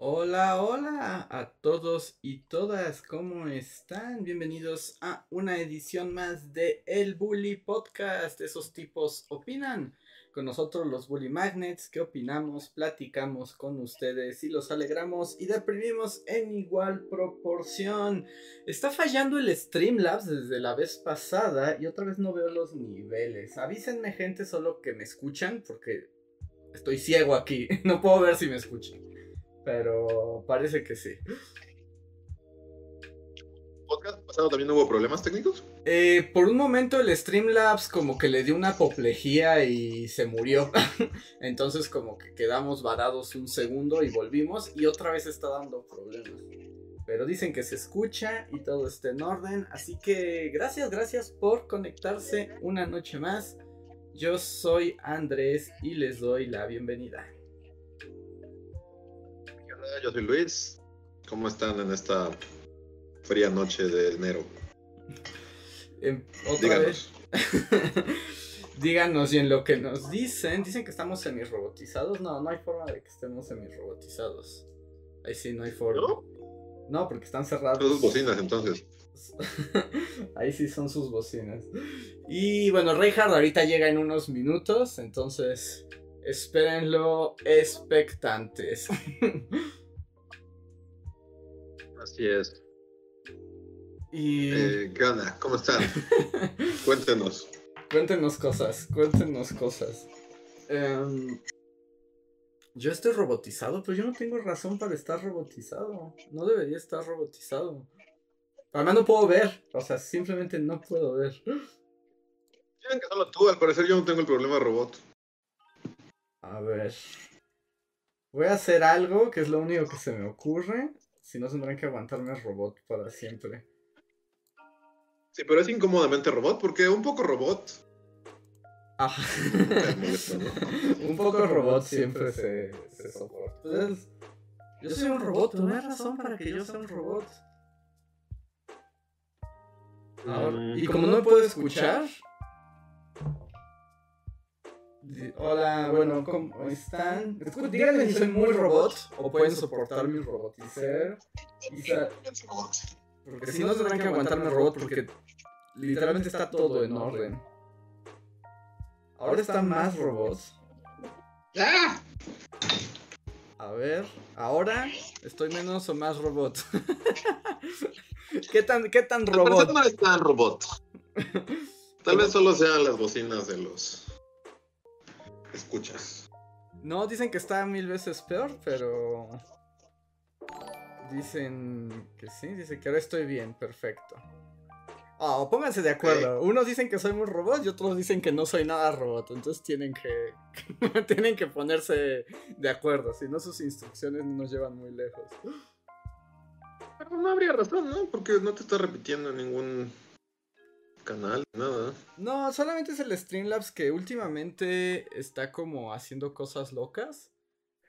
Hola, hola a todos y todas, ¿cómo están? Bienvenidos a una edición más de El Bully Podcast. Esos tipos opinan. Con nosotros los Bully Magnets, ¿qué opinamos? Platicamos con ustedes y los alegramos y deprimimos en igual proporción. Está fallando el Streamlabs desde la vez pasada y otra vez no veo los niveles. Avísenme gente solo que me escuchan porque estoy ciego aquí, no puedo ver si me escuchan pero parece que sí. ¿Podcast pasado también hubo problemas técnicos? Eh, por un momento el Streamlabs como que le dio una apoplejía y se murió. Entonces como que quedamos varados un segundo y volvimos y otra vez está dando problemas. Pero dicen que se escucha y todo está en orden. Así que gracias, gracias por conectarse una noche más. Yo soy Andrés y les doy la bienvenida yo soy Luis. ¿Cómo están en esta fría noche de enero? Em, Díganos. Díganos, y en lo que nos dicen, dicen que estamos semi-robotizados. No, no hay forma de que estemos semi-robotizados. Ahí sí, no hay forma. ¿No? porque están cerrados. Son sus bocinas entonces. Ahí sí son sus bocinas. Y bueno, Reinhardt ahorita llega en unos minutos, entonces espérenlo expectantes. Así es. Y... Eh, ¿Qué onda? ¿Cómo están? cuéntenos. Cuéntenos cosas, cuéntenos cosas. Em, yo estoy robotizado, pero yo no tengo razón para estar robotizado. No debería estar robotizado. Además no puedo ver, o sea, simplemente no puedo ver. Tienen que solo tú, al parecer yo no tengo el problema robot. A ver. Voy a hacer algo que es lo único que se me ocurre. Si no, tendrán que aguantarme el robot para siempre. Sí, pero es incómodamente robot, porque un poco robot. Ajá. un poco robot siempre se, soporta. Pues yo soy un robot, no hay razón para que yo sea un robot. Mm. y como no me puedo escuchar, Hola, bueno, ¿cómo están? Díganme si soy muy robot o pueden soportar mi roboticer. Porque si no tendrán que aguantarme robot porque literalmente está todo en orden. Ahora están más robots. ¡Ah! A ver, ahora estoy menos o más robot. ¿Qué tan, qué tan robot? No es tan robot. Tal vez solo sean las bocinas de los escuchas. No, dicen que está mil veces peor, pero. Dicen que sí, dicen que ahora estoy bien, perfecto. Oh, pónganse de acuerdo. Unos dicen que soy muy robot y otros dicen que no soy nada robot. Entonces tienen que. tienen que ponerse de acuerdo. Si no, sus instrucciones no nos llevan muy lejos. Pero no habría razón, ¿no? Porque no te está repitiendo ningún canal, nada. No, solamente es el Streamlabs que últimamente está como haciendo cosas locas.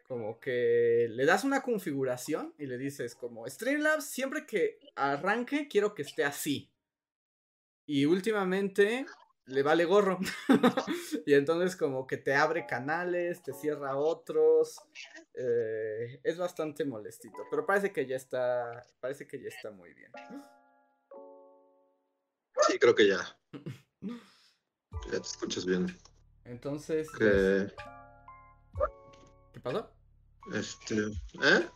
Como que le das una configuración y le dices como Streamlabs, siempre que arranque quiero que esté así. Y últimamente le vale gorro. y entonces como que te abre canales, te cierra otros. Eh, es bastante molestito. Pero parece que ya está. Parece que ya está muy bien. Sí, creo que ya. Ya te escuchas bien. Entonces. ¿Qué, ¿Qué pasó? Este. ¿Eh?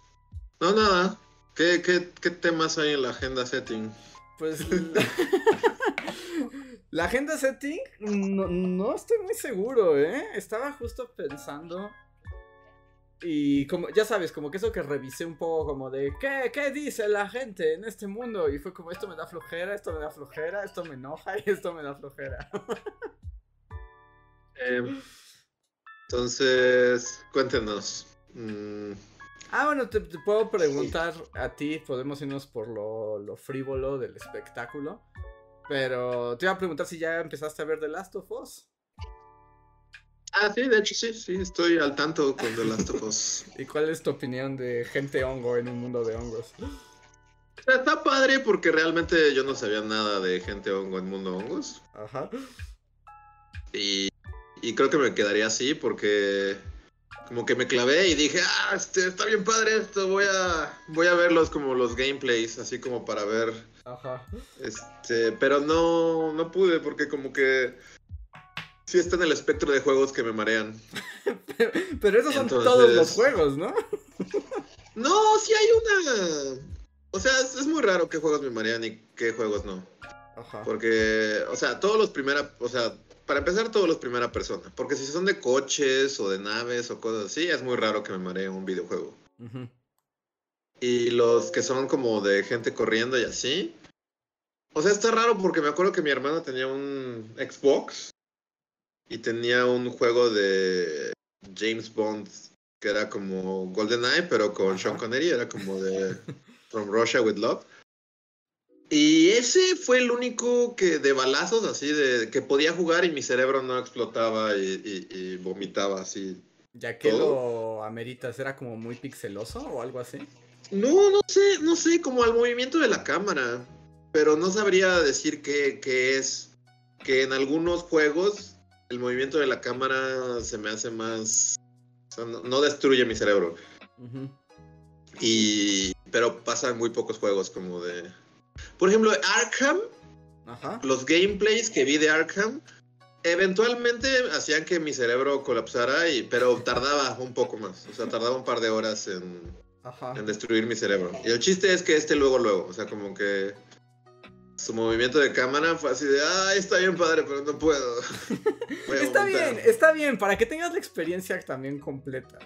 No, nada. ¿Qué, qué, qué temas hay en la agenda setting? Pues. la agenda setting, no, no estoy muy seguro, ¿eh? Estaba justo pensando y como, ya sabes, como que eso que revisé un poco como de, ¿qué, ¿qué dice la gente en este mundo? Y fue como, esto me da flojera, esto me da flojera, esto me enoja y esto me da flojera. Em, entonces, cuéntenos. Mm. Ah, bueno, te, puedo preguntar a ti, podemos irnos por lo, lo frívolo del espectáculo. Pero te iba a preguntar si ya empezaste a ver The Last of Us. Ah, sí, de hecho sí, sí, estoy al tanto con The Last of Us. ¿Y cuál es tu opinión de gente hongo en un mundo de hongos? Está padre porque realmente yo no sabía nada de gente hongo en mundo hongos. Ajá. Y, y creo que me quedaría así porque como que me clavé y dije, ah, este, está bien padre esto, voy a, voy a verlos como los gameplays, así como para ver. Ajá. Este, pero no, no pude porque como que sí está en el espectro de juegos que me marean. pero, pero esos son todos los juegos, ¿no? No, sí hay una... O sea, es, es muy raro qué juegos me marean y qué juegos no. Ajá. Porque, o sea, todos los primera, o sea, para empezar todos los primera persona. Porque si son de coches o de naves o cosas así, es muy raro que me maree un videojuego. Ujú. Y los que son como de gente corriendo y así. O sea, está raro porque me acuerdo que mi hermano tenía un Xbox y tenía un juego de James Bond que era como GoldenEye, pero con Sean Connery, era como de From Russia with Love. Y ese fue el único que de balazos así, de que podía jugar y mi cerebro no explotaba y, y- y vomitaba así. Ya que Todo. lo ameritas, ¿era como muy pixeloso o algo así? No, no sé, no sé, como al movimiento de la cámara. Pero no sabría decir qué, qué es. Que en algunos juegos el movimiento de la cámara se me hace más. o sea, no, no destruye mi cerebro. Ujú. Y. Pero pasa en muy pocos juegos como de. Por ejemplo, Arkham, Ajá. los gameplays que vi de Arkham. Eventualmente hacían que mi cerebro colapsara, y, pero tardaba un poco más. O sea, tardaba un par de horas en, Ajá. en destruir mi cerebro. Y el chiste es que este luego, luego, o sea, como que su movimiento de cámara fue así de, ah, está bien padre, pero no puedo. Está vomitar". bien, está bien, para que tengas la experiencia también completa.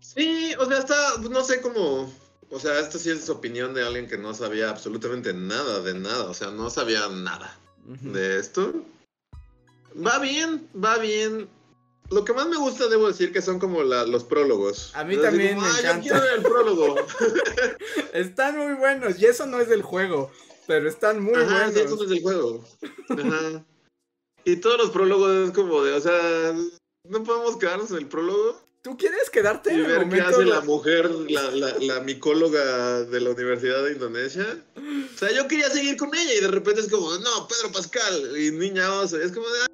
Sí, o sea, está, no sé cómo, o sea, esto sí es opinión de alguien que no sabía absolutamente nada de nada, o sea, no sabía nada de esto. Va bien, va bien. Lo que más me gusta, debo decir, que son como la- los prólogos. A mí también como, me "Ah, encanta". Yo quiero ver el prólogo. Están muy buenos, y eso no es del juego, pero están muy Ajá, sí, eso buenos. es del juego. Ajá. Y todos los prólogos es como de, o sea, no podemos quedarnos en el prólogo ¿Tú quieres quedarte y en el ver qué hace la mujer, la, la, la micóloga de la Universidad de Indonesia. O sea, yo quería seguir con ella y de repente es como, no, Pedro Pascal y niña oso. Es como de,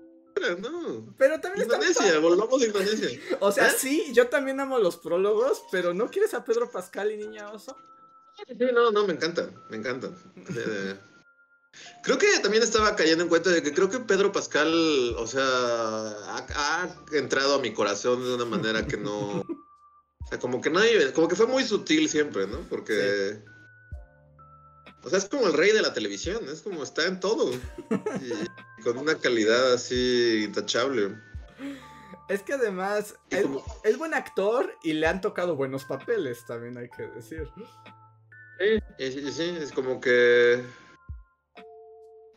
no. Pero también está Indonesia, volvamos a Indonesia. O sea, ¿Eh? sí, yo también amo los prólogos, pero ¿no quieres a Pedro Pascal y Niña Oso? Sí, no, no, me encantan, me encantan. Eh, creo que también estaba cayendo en cuenta de que creo que Pedro Pascal, o sea, ha, ha entrado a mi corazón de una manera que no. O sea, como que nadie, como que fue muy sutil siempre, ¿no? Porque. O sea, es como el rey de la televisión, es como está en todo. Y con una calidad así intachable. Es que además es, como- es buen actor y le han tocado buenos papeles, también hay que decir. Y sí, sí, es como que.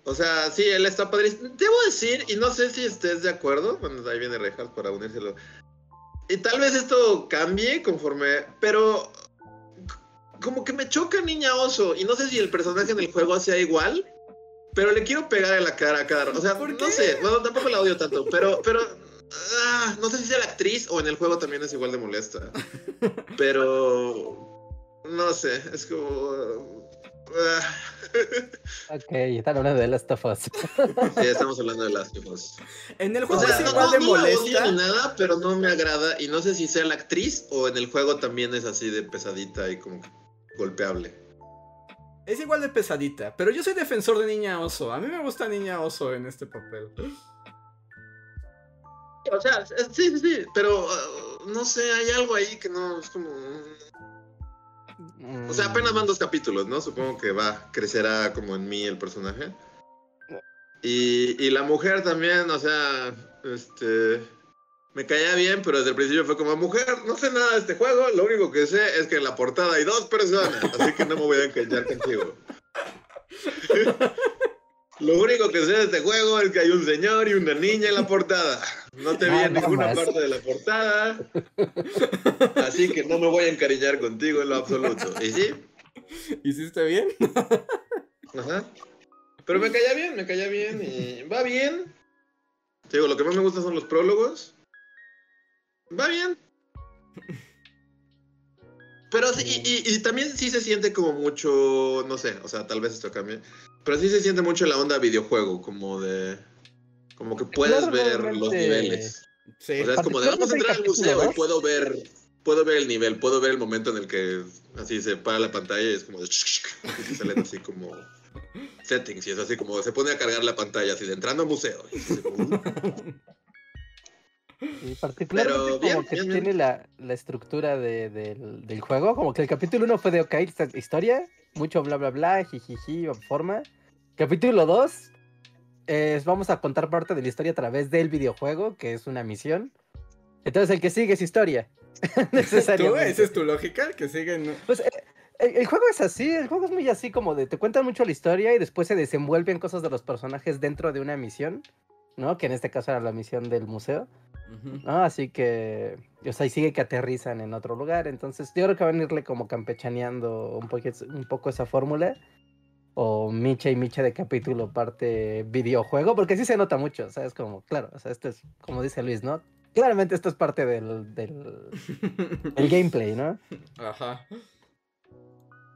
O sea, sí, él está padrísimo. Debo decir, y no sé si estés de acuerdo, bueno, ahí viene Rejas para unírselo. Y tal vez esto cambie conforme. Pero. Como que me choca Niña Oso. Y no sé si el personaje en el juego sea igual. Pero le quiero pegar en la cara a cada rato. O sea, ¿Por no sé. Bueno, tampoco la odio tanto. Pero. pero ah, no sé si sea la actriz o en el juego también es igual de molesta. Pero. No sé, es como. ah, Ok, están hablando de Last of Us. sí, estamos hablando de Last of Us. En el O juego sea, es no, igual no, de no molesta. ni nada, pero no me agrada. Y no sé si sea la actriz o en el juego también es así de pesadita y como que golpeable. Es igual de pesadita, pero yo soy defensor de Niña Oso. A mí me gusta Niña Oso en este papel. O sea, sí, sí, sí, pero ah, no sé, hay algo ahí que no es como. O sea, apenas van dos capítulos, ¿no? Supongo que va, crecerá como en mí el personaje. Y, y la mujer también, o sea, este. Me caía bien, pero desde el principio fue como, mujer, no sé nada de este juego, lo único que sé es que en la portada hay dos personas, así que no me voy a encallar contigo. Lo único que sé de este juego es que hay un señor y una niña en la portada. No te vi Ah, en ninguna más. parte de la portada. Así que no me voy a encariñar contigo en lo absoluto. ¿Y sí? ¿Hiciste bien? Ajá. Pero me caía bien, me caía bien y va bien. Te digo, lo que más me gusta son los prólogos. Va bien. Pero sí, y, y- y también sí se siente como mucho, no sé, o sea, tal vez esto cambie. Pero sí se siente mucho la onda videojuego, como de... Como que puedes Claro, ver los niveles. Sí. O sea, es como de vamos a entrar al museo y puedo ver, puedo ver el nivel, puedo ver el momento en el que así se para la pantalla y es como de y se salen así como settings y es así como se pone a cargar la pantalla así de entrando al museo. Y así como, Y particularmente Pero como que bien, bien. tiene la, la estructura de- del, del juego, como que el capítulo 1 fue de, ok, esta historia, mucho bla bla bla, jijiji, forma. Capítulo 2 es, vamos a contar parte de la historia a través del videojuego, que es una misión. Entonces el que sigue es historia. ¿Tú? Necesariamente. ¿Esa es tu lógica? Que siguen... Pues eh, el, el juego es así, el juego es muy así como de te cuentan mucho la historia y después se desenvuelven cosas de los personajes dentro de una misión, ¿no? Que en este caso era la misión del museo. Así que, o sea, y sigue que aterrizan en otro lugar. Entonces, yo creo que van a irle como campechaneando un, poco, un poco esa fórmula. O Micha y Micha de capítulo parte videojuego, porque sí se nota mucho, o sea, es como, claro, o sea, esto es, como dice Luis, ¿no? Claramente esto es parte del, del, del gameplay, ¿no? Ajá.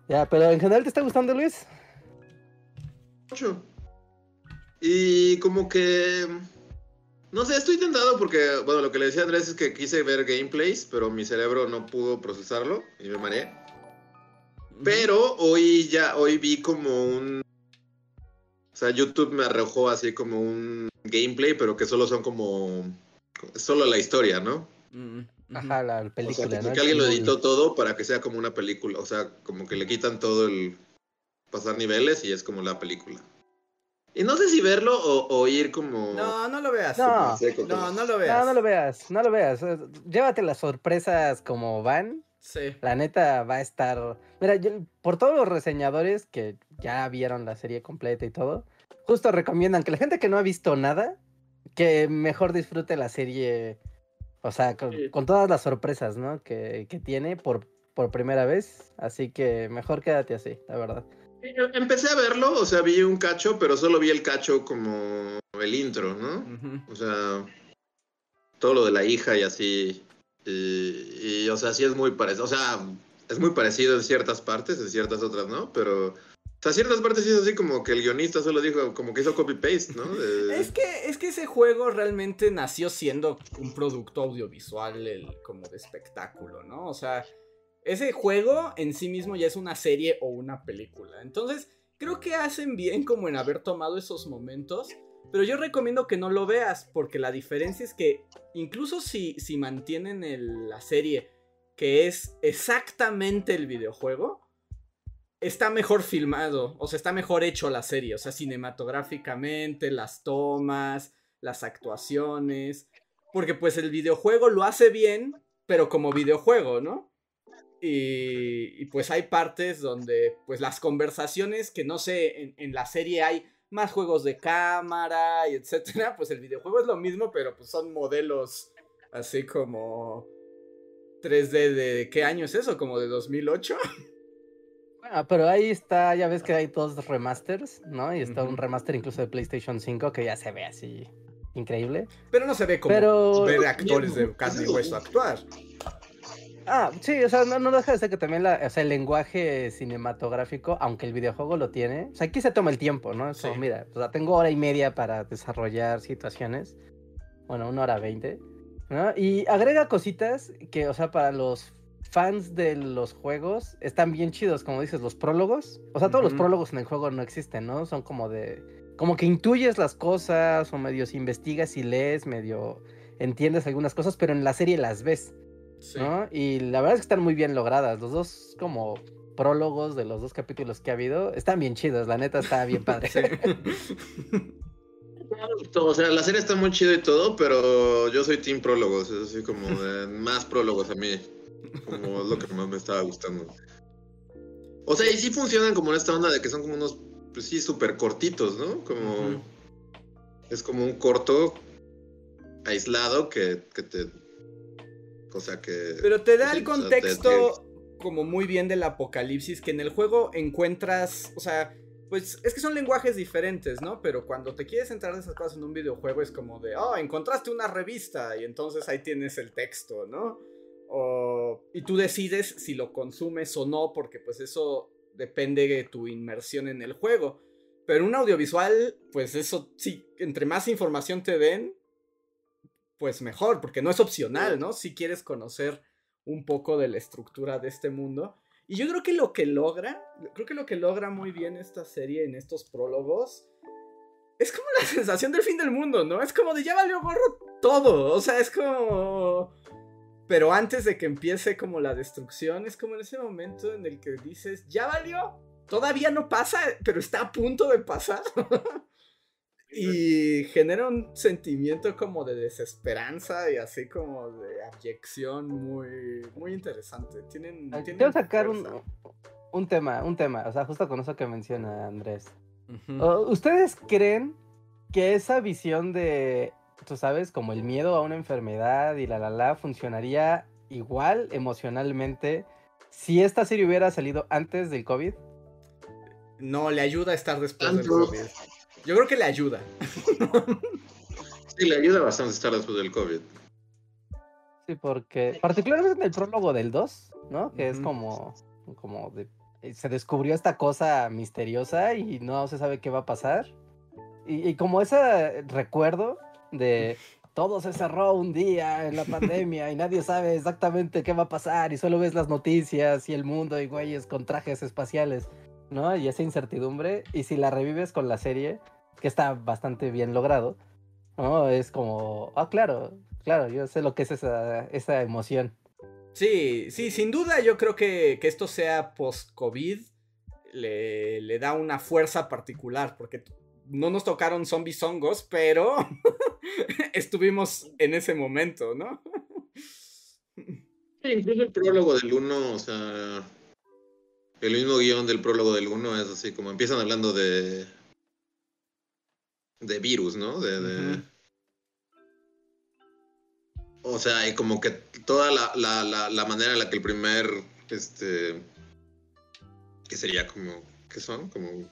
Ya, pero en general te está gustando, Luis. mucho. Y como que no sé, estoy tentado porque bueno, lo que le decía a Andrés es que quise ver gameplays, pero mi cerebro no pudo procesarlo y me mareé. Pero hoy ya, hoy vi como un... O sea, YouTube me arrojó así como un gameplay, pero que solo son como... Solo la historia, ¿no? Mm. Ajá, la O sea, película, como ¿no? que alguien lo editó todo para que sea como una película. O sea, como que le quitan todo el pasar niveles y es como la película. Y no sé si verlo o, o ir como... No, no lo veas. No. No, no lo veas. No, no lo veas, no lo veas. Llévate las sorpresas como van. Sí. La neta va a estar. Mira, yo- por todos los reseñadores que ya vieron la serie completa y todo, justo recomiendan que la gente que no ha visto nada, que mejor disfrute la serie. O sea, con, Sí. con todas las sorpresas, ¿no? Que, que tiene por, por primera vez. Así que mejor quédate así, la verdad. Empecé a verlo, o sea, vi un cacho, pero solo vi el cacho como el intro, ¿no? O sea, todo lo de la hija y así. Y, y, o sea, sí es muy parecido. O sea, es muy parecido en ciertas partes, en ciertas otras, ¿no? Pero, o sea, ciertas partes sí es así como que el guionista solo dijo, como que hizo copy-paste, ¿no? De- Es que, es que ese juego realmente nació siendo un producto audiovisual el- como de espectáculo, ¿no? O sea, ese juego en sí mismo ya es una serie o una película. Entonces, creo que hacen bien como en haber tomado esos momentos. Pero yo recomiendo que no lo veas, porque la diferencia es que incluso si, si mantienen la serie, que es exactamente el videojuego, está mejor filmado, o sea, está mejor hecho la serie, o sea, cinematográficamente, las tomas, las actuaciones, porque pues el videojuego lo hace bien, pero como videojuego, ¿no? Y, y, pues hay partes donde pues las conversaciones que no sé, en, en la serie hay más juegos de cámara y etcétera, pues el videojuego es lo mismo, pero pues son modelos así como 3D de, ¿qué año es eso? ¿Como de 2008? Bueno, pero ahí está, ya ves que hay dos remasters, ¿no? Y está un remaster incluso de PlayStation 5 que ya se ve así increíble. Pero no se ve como Pero- ver actores de carne y hueso actuar. Ah, sí, o sea, no, no deja de ser que también la, o sea, el lenguaje cinematográfico, aunque el videojuego lo tiene, o sea, aquí se toma el tiempo, ¿no? Es como, Sí. mira, o sea, tengo hora y media para desarrollar situaciones, bueno, una hora veinte, ¿no? Y agrega cositas que, o sea, para los fans de los juegos están bien chidos, como dices, los prólogos, o sea, todos los prólogos en el juego no existen, ¿no? Son como de, como que intuyes las cosas, o medio si investigas y lees, medio entiendes algunas cosas, pero en la serie las ves. Sí. ¿no? Y la verdad es que están muy bien logradas. Los dos como prólogos de los dos capítulos que ha habido están bien chidos. La neta está bien padre. Sí. O sea, la serie está muy chida y todo, pero yo soy team prólogos, es así como de más prólogos a mí, como es lo que más me estaba gustando. O sea, y sí funcionan como en esta onda de que son como unos, pues sí, súper cortitos, ¿no? Como, es como un corto aislado que, que te, que... Pero te da el contexto como muy bien del apocalipsis que en el juego encuentras, o sea, pues es que son lenguajes diferentes, ¿no? Pero cuando te quieres entrar de esas cosas en un videojuego es como de, oh, encontraste una revista y entonces ahí tienes el texto, ¿no? O, y tú decides si lo consumes o no, porque pues eso depende de tu inmersión en el juego. Pero un audiovisual, pues eso sí, entre más información te den, pues mejor, porque no es opcional, ¿no? Si quieres conocer un poco de la estructura de este mundo. Y yo creo que lo que logra, creo que lo que logra muy bien esta serie en estos prólogos, es como la sensación del fin del mundo, ¿no? Es como de ya valió gorro todo, o sea, es como... Pero antes de que empiece como la destrucción, es como en ese momento en el que dices, ya valió, todavía no pasa, pero está a punto de pasar. y genera un sentimiento como de desesperanza y así como de abyección muy, muy interesante. Tienen, tienen Quiero sacar un, un, tema, un tema, o sea, justo con eso que menciona Andrés. ¿Ustedes creen que esa visión de, tú sabes, como el miedo a una enfermedad y la la la funcionaría igual emocionalmente si esta serie hubiera salido antes del COVID? No, le ayuda a estar después del COVID. Yo creo que le ayuda. sí, le ayuda bastante estar después del COVID. Sí, porque particularmente en el prólogo del 2, ¿no? Que es como, como de, eh, se descubrió esta cosa misteriosa y no se sabe qué va a pasar. Y, como ese recuerdo de todo se cerró un día en la pandemia y nadie sabe exactamente qué va a pasar y solo ves las noticias y el mundo y güeyes con trajes espaciales, ¿no? Y esa incertidumbre. Y si la revives con la serie, que está bastante bien logrado, ¿no? Es como, ah, claro, claro, yo sé lo que es esa, esa emoción. Sí, sí, sin duda yo creo que, que esto sea post-COVID le, le, da una fuerza particular, porque no nos tocaron zombies hongos, pero estuvimos en ese momento, ¿no? Sí, incluso el prólogo del 1, o sea, el mismo guion del prólogo del 1 es así como empiezan hablando de de virus, ¿no? De, O sea, y como que toda la, la, la, manera en la que el primer, este, que sería como, ¿qué son? Como,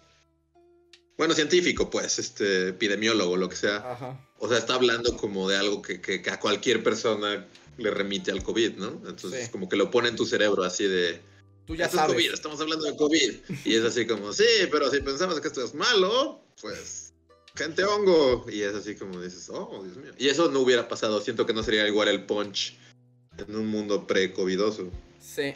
bueno, científico, pues, este, epidemiólogo, lo que sea. O sea, está hablando como de algo que, que, a cualquier persona le remite al COVID, ¿no? Entonces, como que lo pone en tu cerebro así de... Tú ya sabes. Es COVID, estamos hablando de COVID. Y es así como, sí, pero si pensamos que esto es malo, pues gente hongo. Y es así como dices, oh, Dios mío. Y eso no hubiera pasado. Siento que no sería igual el punch en un mundo pre-covidoso. Sí.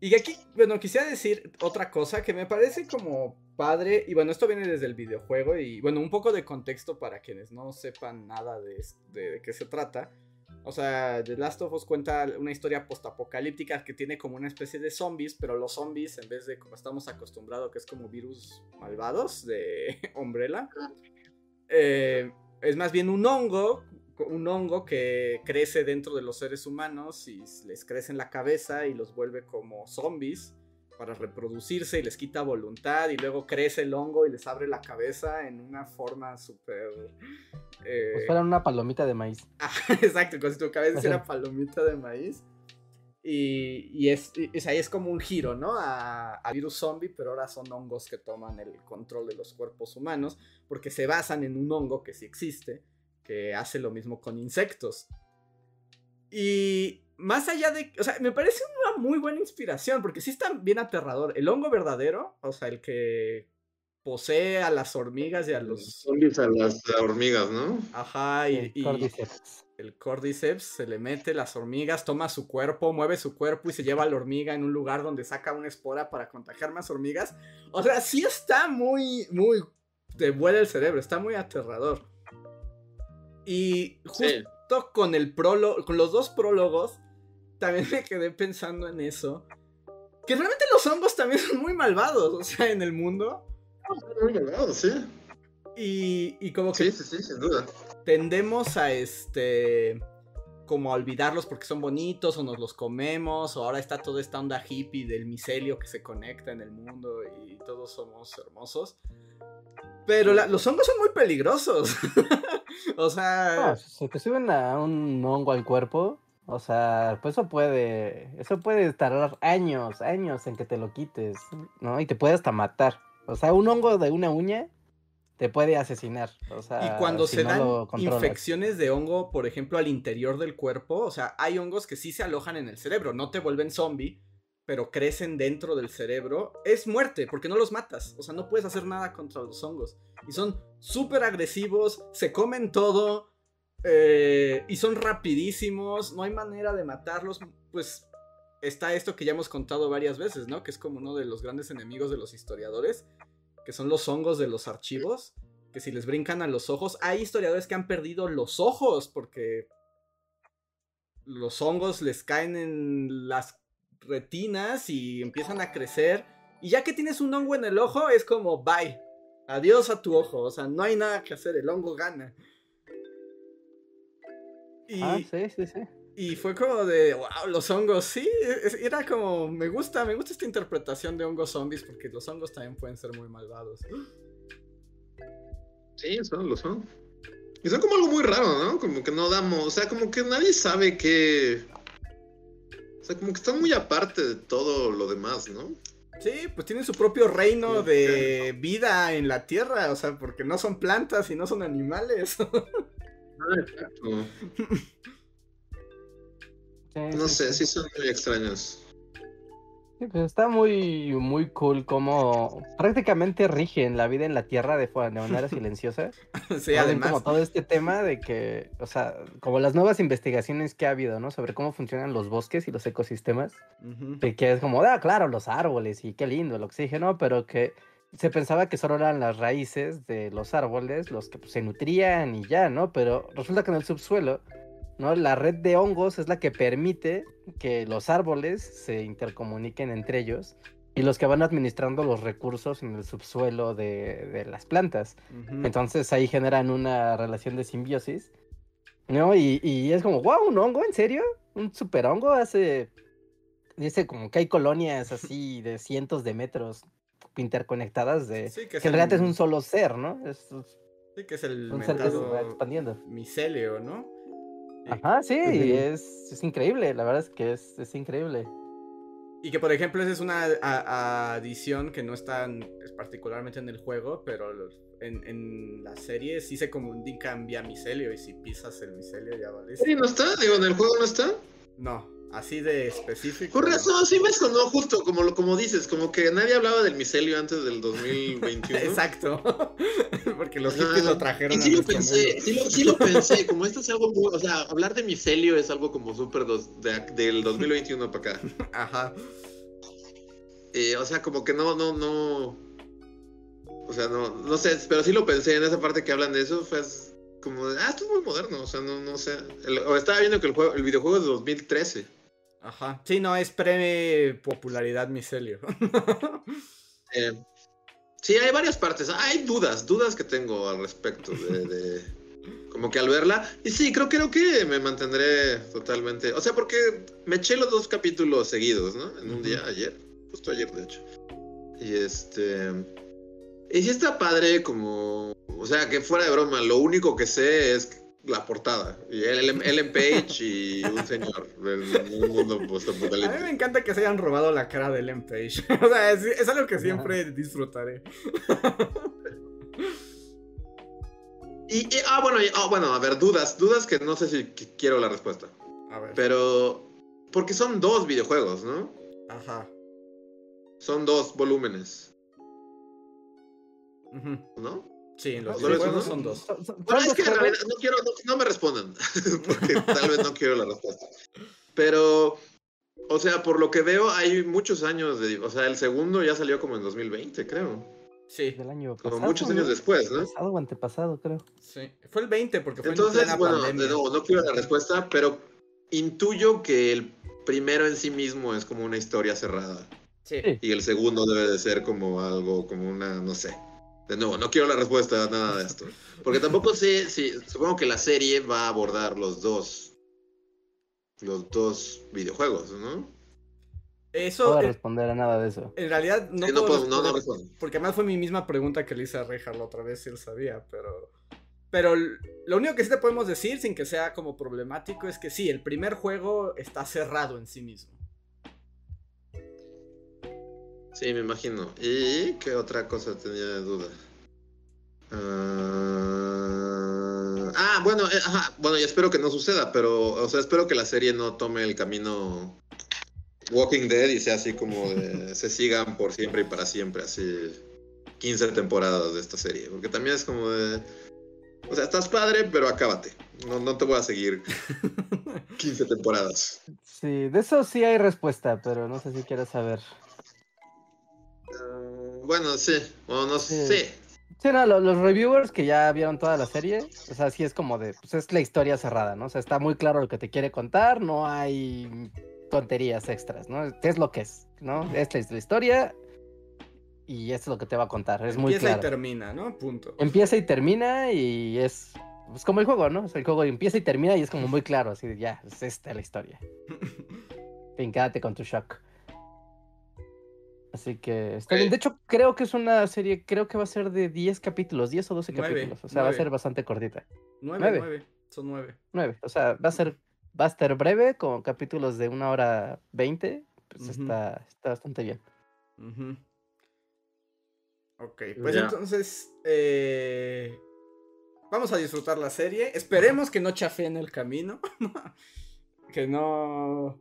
Y aquí, bueno, quisiera decir otra cosa que me parece como padre. Y bueno, esto viene desde el videojuego. Y bueno, un poco de contexto para quienes no sepan nada de, de, qué se trata. O sea, The Last of Us cuenta una historia postapocalíptica que tiene como una especie de zombies, pero los zombies, en vez de como estamos acostumbrados, que es como virus malvados de Umbrella, eh, es más bien un hongo, un hongo que crece dentro de los seres humanos y les crece en la cabeza y los vuelve como zombies para reproducirse y les quita voluntad y luego crece el hongo y les abre la cabeza en una forma súper... Eh... Pues una palomita de maíz. exacto, con tu cabeza es una palomita de maíz. Y, es, ahí es como un giro, ¿no? A, virus zombie, pero ahora son hongos que toman el control de los cuerpos humanos, porque se basan en un hongo que sí existe, que hace lo mismo con insectos. Y más allá de, o sea, me parece una muy buena inspiración, porque sí está bien aterrador. El hongo verdadero, o sea, el que posee a las hormigas y a los... Zombies a las hormigas, ¿no? Ajá, y el Cordyceps se le mete las hormigas, toma su cuerpo, mueve su cuerpo y se lleva a la hormiga en un lugar donde saca una espora para contagiar más hormigas. O sea, sí está muy, muy. Te vuela el cerebro, está muy aterrador. Y justo con el prólogo, con los dos prólogos, también me quedé pensando en eso. Que realmente los hongos también son muy malvados, o sea, en el mundo. Son muy malvados, sí. Y, y como que. Sí, sí, sí, sin duda tendemos a este como a olvidarlos porque son bonitos o nos los comemos o ahora está toda esta onda hippie del micelio que se conecta en el mundo y todos somos hermosos. Pero los hongos son muy peligrosos. o sea, si te suben a un hongo al cuerpo, o sea, pues eso puede eso puede tardar años, años en que te lo quites, ¿no? Y te puede hasta matar. O sea, un hongo de una uña te puede asesinar. O sea, Y cuando si se no dan infecciones de hongo, por ejemplo, al interior del cuerpo, o sea, hay hongos que sí se alojan en el cerebro, no te vuelven zombie, pero crecen dentro del cerebro, es muerte, porque no los matas, o sea, no puedes hacer nada contra los hongos. Y son súper agresivos, se comen todo, eh, y son rapidísimos, no hay manera de matarlos, pues está esto que ya hemos contado varias veces, ¿no? Que es como uno de los grandes enemigos de los historiadores, que son los hongos de los archivos, que si les brincan a los ojos, hay historiadores que han perdido los ojos porque los hongos les caen en las retinas y empiezan a crecer. Y ya que tienes un hongo en el ojo, es como bye. Adiós a tu ojo. O sea, no hay nada que hacer. El hongo gana. Y, Ah, sí, sí, sí. y fue como de, wow, los hongos, sí. Era como, me gusta, me gusta esta interpretación de hongos zombies porque los hongos también pueden ser muy malvados. Sí, son, lo son. Y son como algo muy raro, ¿no? Como que no damos, o sea, como que nadie sabe qué... O sea, como que están muy aparte de todo lo demás, ¿no? Sí, pues tienen su propio reino de vida en la tierra, o sea, porque no son plantas y no son animales. Ah, No sé, sí. son muy extraños. Sí, pues está muy, muy cool como prácticamente rigen la vida en la Tierra de, de manera silenciosa. sí, además. como todo este tema de que, o sea, como las nuevas investigaciones que ha habido, ¿no? Sobre cómo funcionan los bosques y los ecosistemas. Que, que es como, ah, claro, los árboles y qué lindo el oxígeno, pero que se pensaba que solo eran las raíces de los árboles los que pues, se nutrían y ya, ¿no? Pero resulta que en el subsuelo, ¿no? La red de hongos es la que permite que los árboles se intercomuniquen entre ellos y los que van administrando los recursos en el subsuelo de, de las plantas. Entonces ahí generan una relación de simbiosis, ¿no? Y, y es como, wow, un hongo, ¿en serio? ¿Un super hongo? Hace. Dice como que hay colonias así de cientos de metros interconectadas de. Sí, que Que en realidad es un solo ser, ¿no? Es, es Sí, que es el un ser que se va mentado expandiendo. micelio, ¿no? Y- Ajá, sí, Ujú. es, es increíble, la verdad es que es, es increíble. Y que por ejemplo esa es una adición que no está es particularmente en el juego, pero en, en la serie sí se comunican vía micelio y si pisas el micelio ya vales. Sí, no está, digo, en el juego no está. No, así de específico. Por razón, sí me sonó justo, como, lo, como dices, como que nadie hablaba del micelio antes del 2021. Exacto. Porque los hippies lo trajeron Y a sí lo pensé, sí lo, sí lo pensé, como esto es algo muy, o sea, hablar de micelio es algo como súper dos- de- del 2021 para acá. Ajá. Eh, o sea, como que no, no, no, o sea, no, no sé, pero sí lo pensé en esa parte que hablan de eso, fue como, de, ah, esto es muy moderno, o sea, no, no sé, El- o estaba viendo que el juego, el videojuego es de 2013. Ajá. Sí, no, es pre-popularidad micelio. Eh, sí, hay varias partes. Hay dudas, dudas que tengo al respecto de, de- como que al verla. Y sí, creo, creo que me mantendré totalmente. O sea, porque me eché los dos capítulos seguidos, ¿no? En un día, ayer. Justo ayer, de hecho. Y este. Y sí está padre, como. O sea, que fuera de broma, lo único que sé es la portada. Y Ellen, Ellen Page y un señor en un mundo A mí me encanta que se hayan robado la cara de Ellen Page. o sea, es, es algo que siempre disfrutaré. Y, y- ah, bueno, y- ah, bueno, a ver, dudas, dudas que no sé si qu- quiero la respuesta. A ver. Pero, porque son dos videojuegos, ¿no? Ajá. Son dos volúmenes. ¿no? Sí, los ¿Solo es videojuegos uno? son dos. Son- son- Bueno, son es que dos en realidad no quiero, no, no me respondan, porque tal vez no quiero la respuesta. Pero, o sea, por lo que veo, hay muchos años de, o sea, el segundo ya salió como en 2020, creo. Sí, del año Como pasado. muchos años ¿no? después, ¿no? Pasado o antepasado, creo. sí. Fue el 20 porque fue en Entonces, plena bueno, pandemia. de nuevo, no quiero la respuesta, pero intuyo que el primero en sí mismo es como una historia cerrada. Sí. Sí. Y el segundo debe de ser como algo, como una, no sé. De nuevo, no quiero la respuesta a nada de esto. Porque tampoco sé si, supongo que la serie va a abordar los dos, los dos videojuegos, ¿no? No Eso, a eh, responder a nada de eso. en realidad, no Sí, no, puedo puedo- no, no respondo. Porque además fue mi misma pregunta que le hice a Rejar la otra vez, si él sabía, pero... Pero lo único que sí te podemos decir, sin que sea como problemático, es que sí, el primer juego está cerrado en sí mismo. Sí, me imagino. ¿Y qué otra cosa tenía de duda? Ah, ah, bueno, eh, ajá, bueno, y espero que no suceda, pero, o sea, espero que la serie no tome el camino Walking Dead y sea así como de, se sigan por siempre y para siempre, así 15 temporadas de esta serie, porque también es como de, o sea, estás padre, pero acábate, no, no te voy a seguir 15 temporadas. Sí, de eso sí hay respuesta, pero no sé si quieres saber. Bueno, sí, o no Sí. sé. Sí, no, lo- los reviewers que ya vieron toda la serie, o sea, sí es como de, pues es la historia cerrada, ¿no? O sea, está muy claro lo que te quiere contar, no hay tonterías extras, ¿no? Es lo que es, ¿no? Esta es la historia y esto es lo que te va a contar, es muy Empieza y claro. termina, ¿no? Punto. Empieza y termina y es pues, como el juego, ¿no? O sea, el juego empieza y termina y es como muy claro, así de ya, es esta la historia. Fin, quédate con tu shock. Así que está bien. De hecho, creo que es una serie, creo que va a ser de 10 capítulos, 10 o 12 Nueve, capítulos. O sea, va a ser bastante cortita. Nueve, Nueve. nueve. Son nueve. 9. O sea, va a ser, va a estar breve, con capítulos de una hora 20. Pues Ujú. está, está bastante bien. Ujú. Ok, pues Ya. entonces eh, vamos a disfrutar la serie. Esperemos que no chafeen el camino. que no.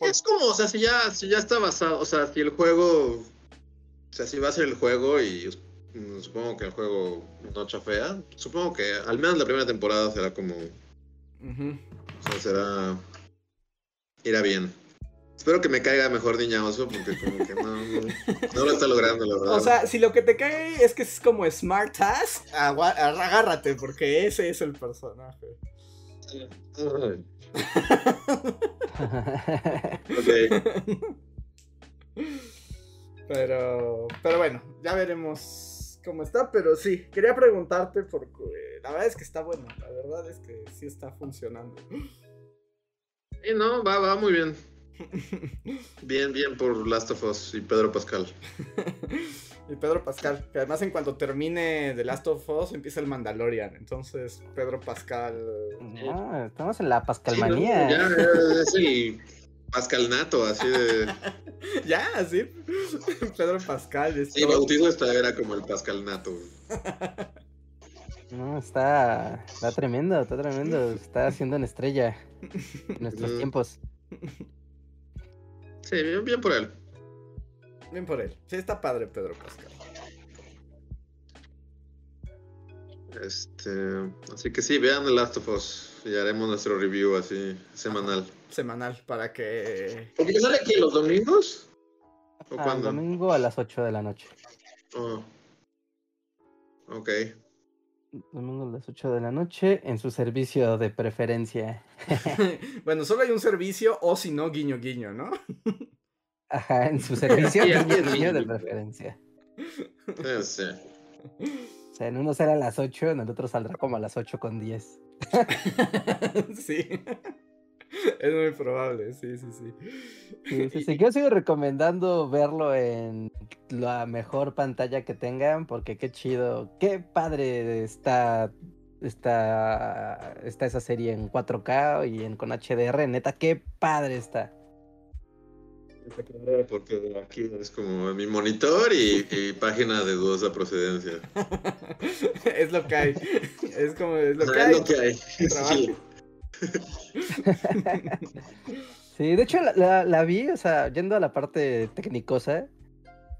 Es como, o sea, si ya, si ya está basado, o sea, si el juego, o sea, si va a ser el juego y mm, supongo que el juego no chafea, supongo que al menos la primera temporada será como, o sea, será, irá bien. Espero que me caiga mejor Niña Oso porque como que no, no, no lo está logrando, la verdad. O sea, si lo que te cae es que es como Smart agua- agárrate, porque ese es el personaje. Pero, pero bueno, ya veremos cómo está. Pero sí, quería preguntarte porque la verdad es que está bueno. La verdad es que sí está funcionando. Sí, no, va, va muy bien. Bien, bien por Last of Us y Pedro Pascal. y Pedro Pascal, que además en cuanto termine The Last of Us empieza el Mandalorian. Entonces, Pedro Pascal. Ah, estamos en la Sí, Pascalmanía. no, ya, ya, es el Pascal Nato, así de... ya, sí. Pedro Pascal. es Sí, todo- bautizo esta era como el Pascal Nato. No, está, está tremendo, está tremendo. Está haciendo una estrella en nuestros tiempos. Sí, bien, bien por él. Bien por él. Sí, está padre Pedro Pascal. Este, así que sí, vean The Last of Us y haremos nuestro review así semanal. Semanal para que. ¿Porque sale aquí los domingos? ¿O Ah, el cuándo? domingo a las 8 de la noche. Oh. Ok. Domingo a las 8 de la noche en su servicio de preferencia. bueno, solo hay un servicio o si no, guiño guiño, ¿no? Ajá, en su servicio Sí, guiño de preferencia. Eh, sí. O sea, en uno será a las 8, en el otro saldrá como a las 8 con 10. sí. Es muy probable, sí, sí, sí. Sí, sí, sí. Yo sigo recomendando verlo en la mejor pantalla que tengan, porque qué chido, qué padre está, está, está esa serie en 4K y en con HDR, neta, qué padre está. Porque aquí es como mi monitor y, y página de dudosa procedencia. es lo que hay. Es como es lo que Ah, hay. es lo que hay. Sí. Sí, de hecho la, la- la vi, o sea, yendo a la parte tecnicosa,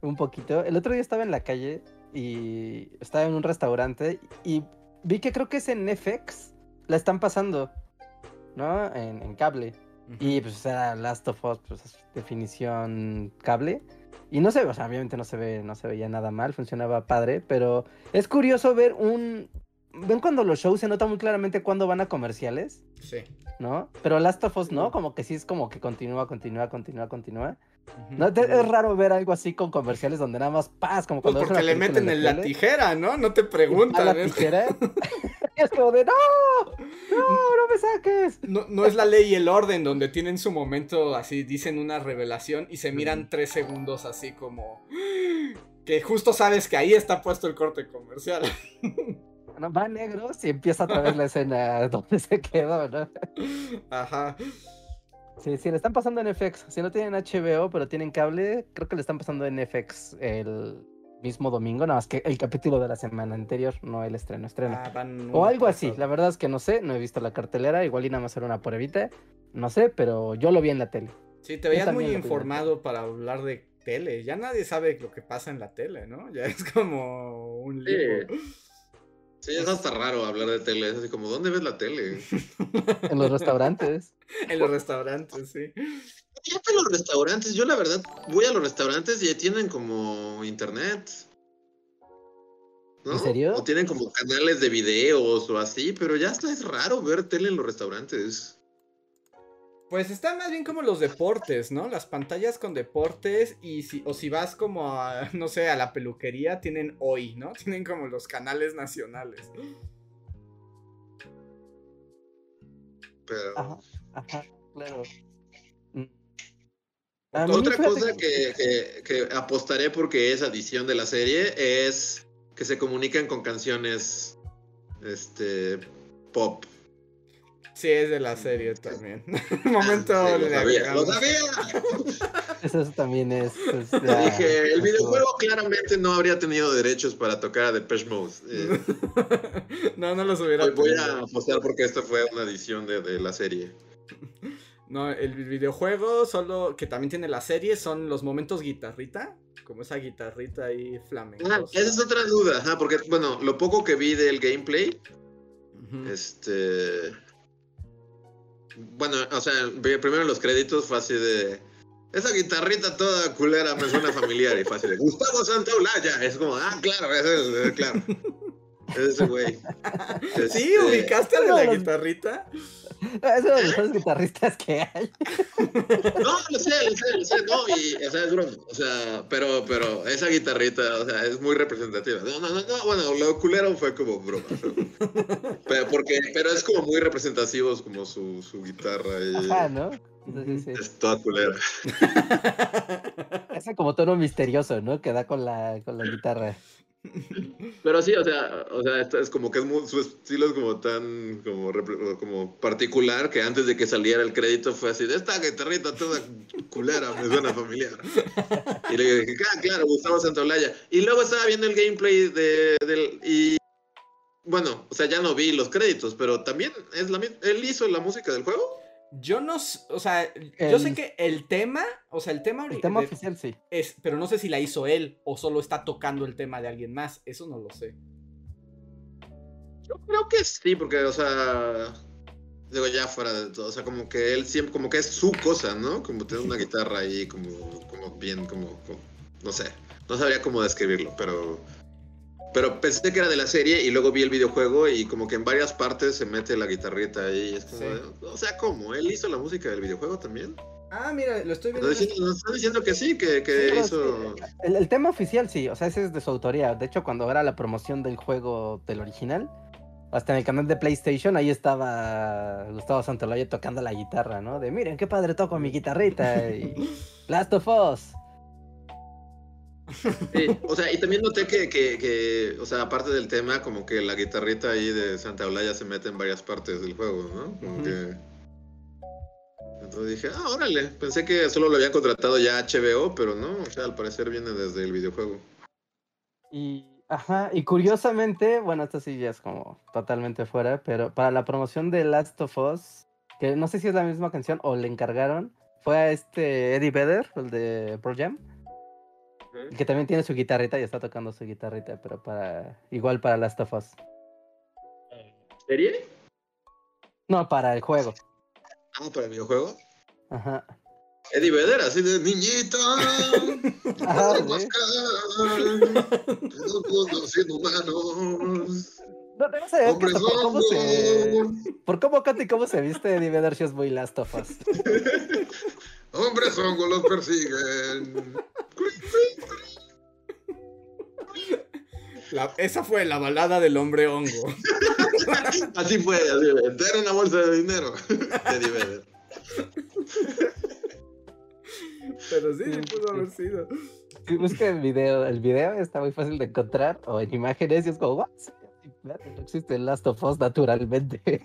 un poquito. El otro día estaba en la calle y estaba en un restaurante y vi que creo que es en FX, la están pasando, ¿no? En, en cable. Y pues era Last of Us, pues es definición cable. Y no se ve, o sea, obviamente no se ve, no se veía nada mal, funcionaba padre, pero es curioso ver un. ¿Ven cuando los shows se nota muy claramente cuando van a comerciales? Sí. ¿No? Pero Last of Us no, como que sí es como que continúa, continúa, continúa, continúa. No, te- es raro ver algo así con comerciales donde nada más paz, como Pues cuando ves porque le meten en la tijera, ¿no? No te preguntan. la ¿eh? tijera. es como de ¡No! ¡No! ¡No me saques! No, no es la ley y el orden donde tienen su momento así, dicen una revelación y se miran tres segundos así como... Que justo sabes que ahí está puesto el corte comercial. No, va negro y empieza otra vez la escena donde se quedó, ¿no? Ajá. Sí, sí, le están pasando en FX. Si no tienen HBO, pero tienen cable, creo que le están pasando en FX el mismo domingo, nada más que el capítulo de la semana anterior, no el estreno, estreno. Ah, van o algo así, la verdad es que no sé, no he visto la cartelera, igual y nada más era una pruebita, no sé, pero yo lo vi en la tele. Sí, te veías muy informado para hablar de tele. Ya nadie sabe lo que pasa en la tele, ¿no? Ya es como un libro. Sí, es hasta raro hablar de tele. Es así como, ¿dónde ves la tele? En los restaurantes. En los restaurantes, sí. Fíjate los restaurantes. Yo, la verdad, voy a los restaurantes y tienen como internet. ¿No? ¿En serio? O tienen como canales de videos o así, pero ya está, es raro ver tele en los restaurantes. Pues está más bien como los deportes, ¿no? Las pantallas con deportes y si, o si vas como a, no sé, a la peluquería, tienen hoy, ¿no? Tienen como los canales nacionales. Pero... Ajá, ajá, claro. Mm. Otra cosa que- que apostaré porque es adición de la serie es que se comunican con canciones este pop. Sí, es de la serie también. Momento Sí, lo sabía, lo sabía. Eso también es. es Yo ya- Dije, el videojuego claramente no habría tenido derechos para tocar a Depeche Mode. Eh, no, no los hubiera voy, a apostar porque esto fue una edición de, de la serie. No, el videojuego solo que también tiene la serie son los momentos guitarrita, como esa guitarrita ahí flamenca. Ah, esa es otra duda, porque bueno, lo poco que vi del gameplay, este... Bueno, o sea, primero los créditos fue así de... Esa guitarrita toda culera me suena familiar y de Gustavo Santaolalla. Es como, ah, claro, ese es, claro. Ese güey. Sí, Este, ubicaste no, la guitarrita. Es uno de los mejores guitarristas que hay. No, lo sé, lo sé, lo sé, no, y, o sea, es broma, o sea, pero, pero esa guitarrita, o sea, es muy representativa. No, no, no, no, bueno, lo culero fue como broma, pero, pero porque, pero es como muy representativo como su, su guitarra y Ajá, ¿no? Sí, sí, sí. es toda culera. Ese como tono misterioso, ¿no? Que da con la, con la guitarra. Pero sí, o sea, o sea, esto es como que es muy- su estilo es como tan, como, como particular que antes de que saliera el crédito fue así, de esta guitarrita toda culera, me suena familiar. Y le dije, ah, claro, Gustavo Santaolalla. Y luego estaba viendo el gameplay de, del, y bueno, o sea, ya no vi los créditos, pero también es la él hizo la música del juego. Yo no, o sea, yo sé que el tema, o sea, el tema, El ori- tema de- oficial, sí. es, pero no sé si la hizo él o solo está tocando el tema de alguien más, eso no lo sé. Yo creo que sí, porque, o sea, digo, ya fuera de todo, o sea, como que él siempre, como que es su cosa, ¿no? Como tener una guitarra ahí, como, como bien, como, como- no sé, no sabría cómo describirlo, pero, pero pensé que era de la serie y luego vi el videojuego y como que en varias partes se mete la guitarrita ahí, es como, Sí. de- o sea, ¿cómo? ¿Él hizo la música del videojuego también? Ah, mira, lo estoy viendo. diciendo, nos está diciendo que sí, que, que Sí, hizo... el tema oficial, sí, o sea, ese es de su autoría. De hecho, cuando era la promoción del juego del original, hasta en el canal de PlayStation, ahí estaba Gustavo Santolaya tocando la guitarra, ¿no? De miren qué padre toco mi guitarrita y Last of Us. Sí, o sea, y también noté que, que, que, o sea, aparte del tema, como que la guitarrita ahí de Santa Olaya se mete en varias partes del juego, ¿no? Como que... Entonces dije, ah, órale, pensé que solo lo habían contratado ya HBO, pero no, o sea, al parecer viene desde el videojuego. Y, ajá, y curiosamente, bueno, esto sí ya es como totalmente fuera, pero para la promoción de Last of Us, que no sé si es la misma canción o le encargaron, fue a este Eddie Vedder, el de Pro Jam, que también tiene su guitarrita y está tocando su guitarrita, pero para igual para Last of Us. ¿Serie? No, para el juego. Ah, para el videojuego. Ajá. Eddie Vedder, así de niñita. Ajá, todos los inhumanos. No, no sé, Hombres por cómo se... Por cómo canta y cómo se viste Eddie Vedder, sí es muy Last of Us. Hombres hongos los persiguen. La- esa fue la balada del hombre hongo. Así fue, así fue. Era una bolsa de dinero. Pero sí, sí pudo haber sido. Si busca el video, el video está muy fácil de encontrar o en imágenes y es como, No existe el Last of Us naturalmente.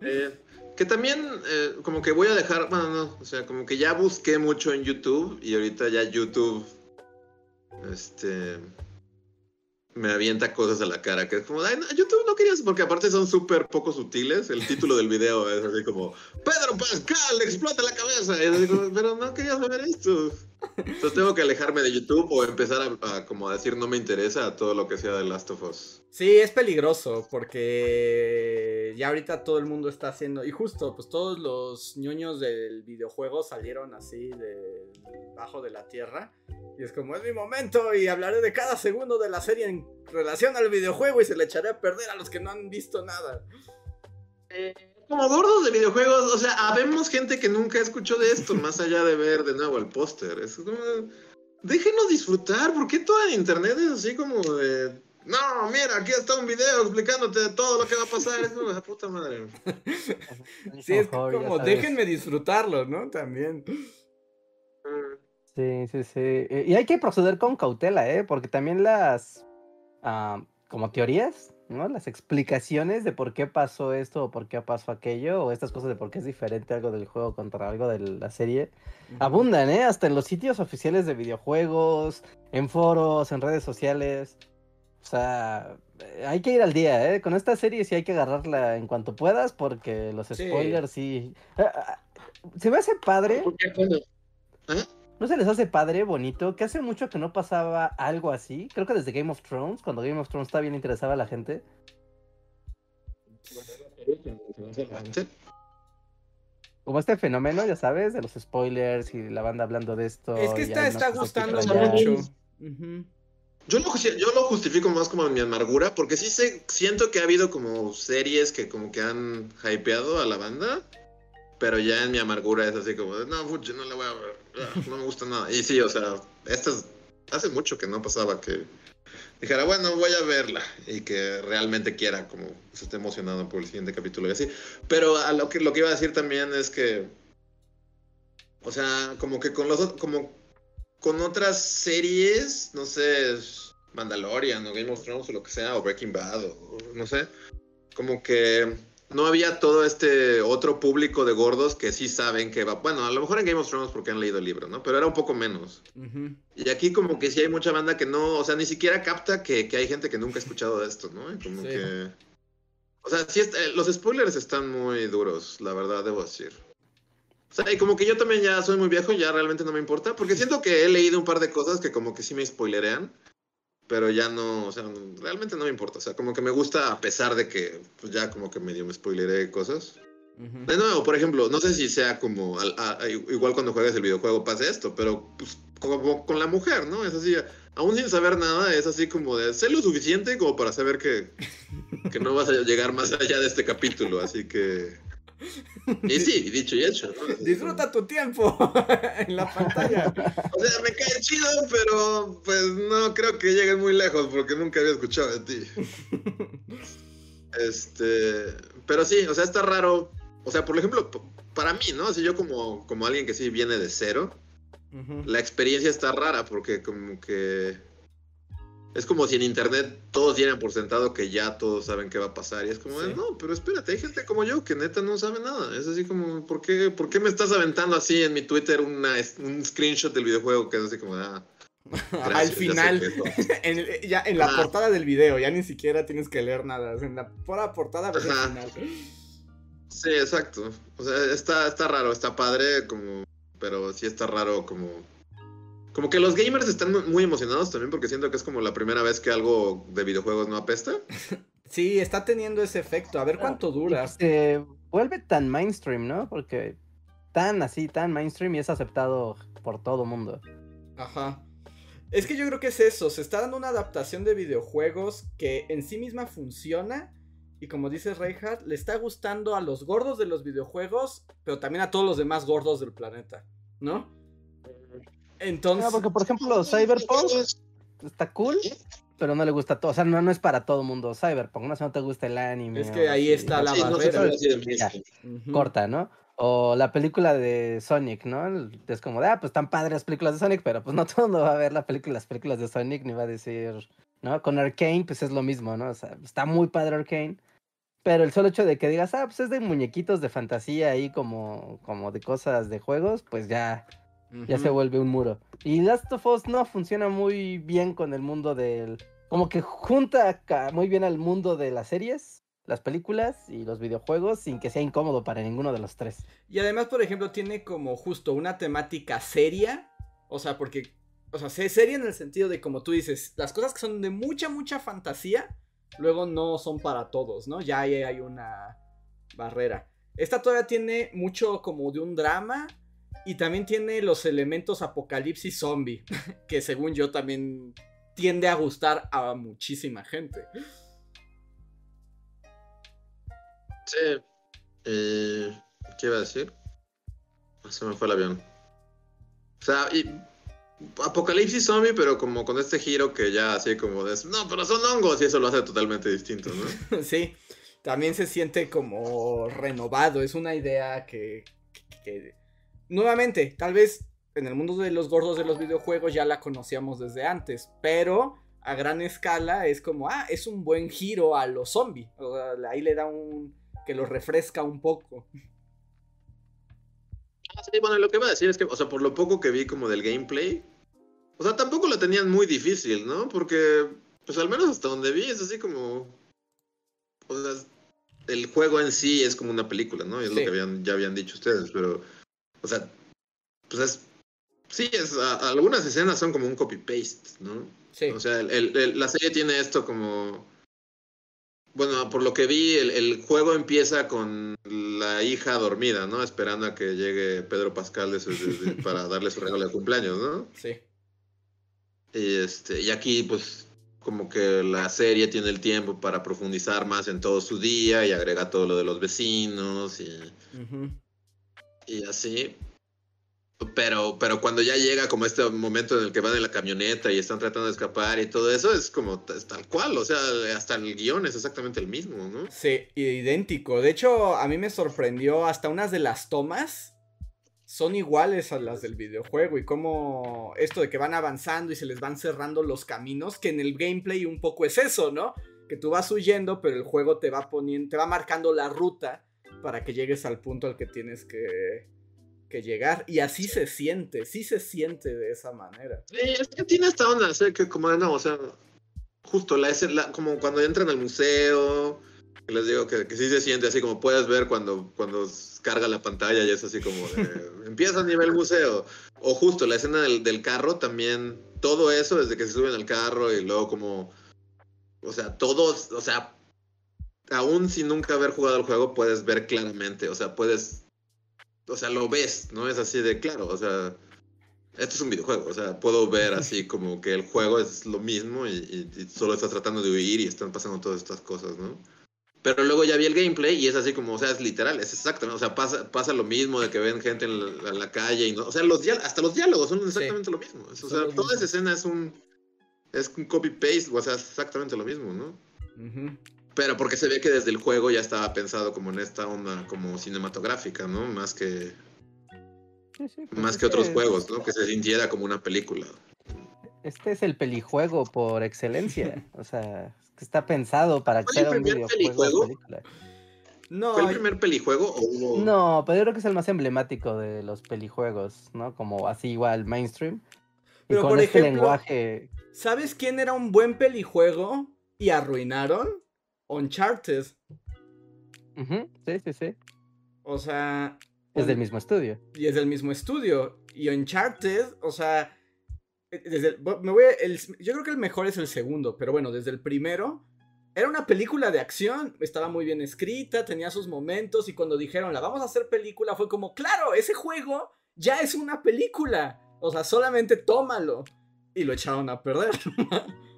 Eh, Que también, eh, como que voy a dejar, bueno, no, o sea, como que ya busqué mucho en YouTube y ahorita ya YouTube, este, me avienta cosas a la cara, que es como, ay, no, YouTube no querías, porque aparte son súper poco sutiles, el título del video es así como, Pedro Pascal explota la cabeza, pero no quería saber esto. Entonces tengo que alejarme de YouTube o empezar a, a como a decir no me interesa todo lo que sea de Last of Us. Sí, es peligroso porque ya ahorita todo el mundo está haciendo y justo pues todos los ñoños del videojuego salieron así de bajo de la tierra y es como es mi momento y hablaré de cada segundo de la serie en relación al videojuego y se le echaré a perder a los que no han visto nada. Como gordos de videojuegos, o sea, habemos gente que nunca escuchó de esto, más allá de ver de nuevo el póster. Es como, déjenos disfrutar, ¿por qué todo en internet es así como de... No, mira, aquí está un video explicándote todo lo que va a pasar. Es como, la puta madre. Sí, es como déjenme disfrutarlo, ¿no? También. Sí, sí, sí. Y hay que proceder con cautela, ¿eh? Porque también las, ah, como teorías, ¿no? Las explicaciones de por qué pasó esto o por qué pasó aquello, o estas cosas de por qué es diferente algo del juego contra algo de la serie, abundan, ¿eh? Hasta en los sitios oficiales de videojuegos, en foros, en redes sociales. O sea, eh, hay que ir al día, ¿eh? Con esta serie sí hay que agarrarla en cuanto puedas, porque los Sí. spoilers sí... Ah, ah, Se me hace padre. Bueno, ¿eh? ¿No se les hace padre, bonito? Que hace mucho que no pasaba algo así. Creo que desde Game of Thrones, cuando Game of Thrones estaba bien interesaba a la gente. Como este fenómeno, ya sabes, de los spoilers y la banda hablando de esto. Es que está, está gustando mucho. Yo lo, justi- yo lo justifico más como en mi amargura, porque sí sé, siento que ha habido como series que como que han hypeado a la banda, pero ya en mi amargura es así como, de, no, fuchi, no la voy a ver, no me gusta nada. Y sí, o sea, esta es- hace mucho que no pasaba que dijera, bueno, voy a verla y que realmente quiera como se esté emocionado por el siguiente capítulo y así. Pero a lo que, lo que iba a decir también es que, o sea, como que con los como con otras series, no sé, Mandalorian o Game of Thrones o lo que sea, o Breaking Bad, o no sé, como que no había todo este otro público de gordos que sí saben que va, bueno, a lo mejor en Game of Thrones porque han leído el libro, ¿no? Pero era un poco menos. Ujú. Y aquí como que sí hay mucha banda que no, o sea, ni siquiera capta que, que hay gente que nunca ha escuchado de esto, ¿no? Como Sí. que... O sea, sí, está- los spoilers están muy duros, la verdad, debo decir. O sea, y como que yo también ya soy muy viejo, ya realmente no me importa, porque siento que he leído un par de cosas que como que sí me spoilerean, pero ya no, o sea, realmente no me importa. O sea, como que me gusta a pesar de que pues ya como que medio me spoileré cosas. De nuevo, por ejemplo, no sé si sea como, a- a- igual cuando juegas el videojuego pase esto, pero pues, como con la mujer, ¿no? Es así, aún sin saber nada, es así como de, sé lo suficiente como para saber que, que no vas a llegar más allá de este capítulo, así que... Y sí, dicho y hecho, Disfruta tu tiempo en la pantalla. O sea, me cae chido, pero pues no creo que llegues muy lejos porque nunca había escuchado de ti. Este, pero sí, o sea, está raro. O sea, por ejemplo, para mí, ¿no? Así yo como, como alguien que sí viene de cero, la experiencia está rara porque como que es como si en internet todos dieran por sentado que ya todos saben qué va a pasar y es como, Sí. no, pero espérate, hay gente como yo que neta no sabe nada. Es así como, ¿por qué, por qué me estás aventando así en mi Twitter una, un screenshot del videojuego que es así como, ah, Al gracias, final, que eso". en el- ya en la Ah. portada del video, ya ni siquiera tienes que leer nada. En la pura portada Ajá. final. Sí, exacto. O sea, está, está raro, está padre, como, pero sí está raro como... Como que los gamers están mu- muy emocionados también porque siento que es como la primera vez que algo de videojuegos no apesta. Sí, está teniendo ese efecto. A ver cuánto dura. Se vuelve tan mainstream, ¿no? Porque tan así, tan mainstream y es aceptado por todo mundo. Ajá. Es que yo creo que es eso. Se está dando una adaptación de videojuegos que en sí misma funciona. Y como dice Reinhardt, le está gustando a los gordos de los videojuegos, pero también a todos los demás gordos del planeta. ¿No? Entonces. Porque por ejemplo, Cyberpunk está cool, pero no le gusta a todo. O sea, no, no es para todo mundo Cyberpunk, no sé, no te gusta el anime. Es que ahí así. está la Sí, no barrera. Ya. mainstream. Ujú. corta, ¿no? O la película de Sonic, ¿no? Es como de, ah, pues están padres las películas de Sonic, pero pues no todo el mundo va a ver la película, las películas de Sonic ni va a decir, ¿no? Con Arkane, pues es lo mismo, ¿no? O sea, está muy padre Arkane, Pero el solo hecho de que digas, ah, pues es de muñequitos de fantasía ahí como, como de cosas de juegos, pues ya, ya se vuelve un muro. Y Last of Us no funciona muy bien con el mundo del... Como que junta muy bien al mundo de las series, las películas y los videojuegos sin que sea incómodo para ninguno de los tres. Y además, por ejemplo, tiene como justo una temática seria. O sea, porque. O sea, se- seria en el sentido de, como tú dices, las cosas que son de mucha, mucha fantasía, luego no son para todos, ¿no? Ya ahí hay una barrera. Esta todavía tiene mucho como de un drama. Y también tiene los elementos apocalipsis zombie. Que según yo también tiende a gustar a muchísima gente. Sí. Eh, ¿Qué iba a decir? Ah, Se me fue el avión. O sea, y Apocalipsis Zombie, pero como con este giro que ya así como de, no, pero son hongos y eso lo hace totalmente distinto, ¿no? Sí, también se siente como renovado. Es una idea que, que- que- nuevamente, tal vez en el mundo de los gordos de los videojuegos ya la conocíamos desde antes, pero a gran escala es como, ah, es un buen giro a los zombies. O sea, ahí le da un que lo refresca un poco. Ah, sí, bueno, lo que iba a decir es que, o sea, por lo poco que vi como del gameplay, o sea, tampoco lo tenían muy difícil, ¿no? Porque, pues al menos hasta donde vi es así como, o sea, el juego en sí es como una película, ¿no? Y es Sí. lo que habían, ya habían dicho ustedes, pero, o sea, pues es, sí, es, a- algunas escenas son como un copy-paste, ¿no? Sí, O sea, el- el- el- la serie tiene esto como. Bueno, por lo que vi, el, el juego empieza con la hija dormida, ¿no? Esperando a que llegue Pedro Pascal de su- de- de- para darle su regalo de cumpleaños, ¿no? sí. Y, este, y aquí, pues, como que la serie tiene el tiempo para profundizar más en todo su día y agrega todo lo de los vecinos y, Ujú. Y así. Pero, pero cuando ya llega como este momento en el que van en la camioneta y están tratando de escapar y todo eso, es como tal cual, o sea, hasta el guion es exactamente el mismo, ¿no? Sí, idéntico. De hecho, a mí me sorprendió hasta unas de las tomas son iguales a las del videojuego y como esto de que van avanzando y se les van cerrando los caminos, que en el gameplay un poco es eso, ¿no? Que tú vas huyendo, pero el juego te va poniendo, te va marcando la ruta para que llegues al punto al que tienes que, que llegar. Y así se siente, sí se siente de esa manera. Sí, es que tiene esta onda, sea, que como no, o sea, justo la, la- como cuando entran al museo, que les digo que, que sí se siente así como puedes ver cuando, cuando carga la pantalla y es así como de, empieza a nivel museo. O justo la escena del, del carro también, todo eso desde que se suben al carro y luego como, o sea, todos, o sea, aún sin nunca haber jugado el juego puedes ver claramente, o sea, puedes, o sea, lo ves, no es así de claro, o sea, esto es un videojuego, o sea, puedo ver así como que el juego es lo mismo y, y- y solo estás tratando de huir y están pasando todas estas cosas, ¿no? Pero luego ya vi el gameplay y es así como, o sea, es literal, es exacto, ¿no? O sea, pasa, pasa lo mismo de que ven gente en la, en la calle y no, o sea, los hasta los diálogos son exactamente lo mismo. O sea, toda esa escena es un, es un copy-paste, o sea, es exactamente lo mismo, ¿no? Ujú. Pero porque se ve que desde el juego ya estaba pensado como en esta onda como cinematográfica, ¿no? Más que, Sí, sí, pues más es que otros es- juegos, ¿no? Que se sintiera como una película. Este es el pelijuego por excelencia. o sea, está pensado para que ¿Fue el sea un videojuego de pelijuego? película. No, ¿Fue el primer pelijuego o hubo- No, pero yo creo que es el más emblemático de los pelijuegos, ¿no? Como así igual mainstream. Y Pero, con por este ejemplo, lenguaje. ¿Sabes quién era un buen pelijuego y arruinaron? Uncharted. Ujú, Sí, sí, sí. O sea. Es del mismo estudio. Y es del mismo estudio. Y Uncharted, o sea. eh, Desde el- me voy a- el- yo creo que el mejor es el segundo, pero bueno, desde el primero. Era una película de acción, estaba muy bien escrita, tenía sus momentos y cuando dijeron la vamos a hacer película fue como, claro, ese juego ya es una película. O sea, solamente tómalo. Y lo echaron a perder.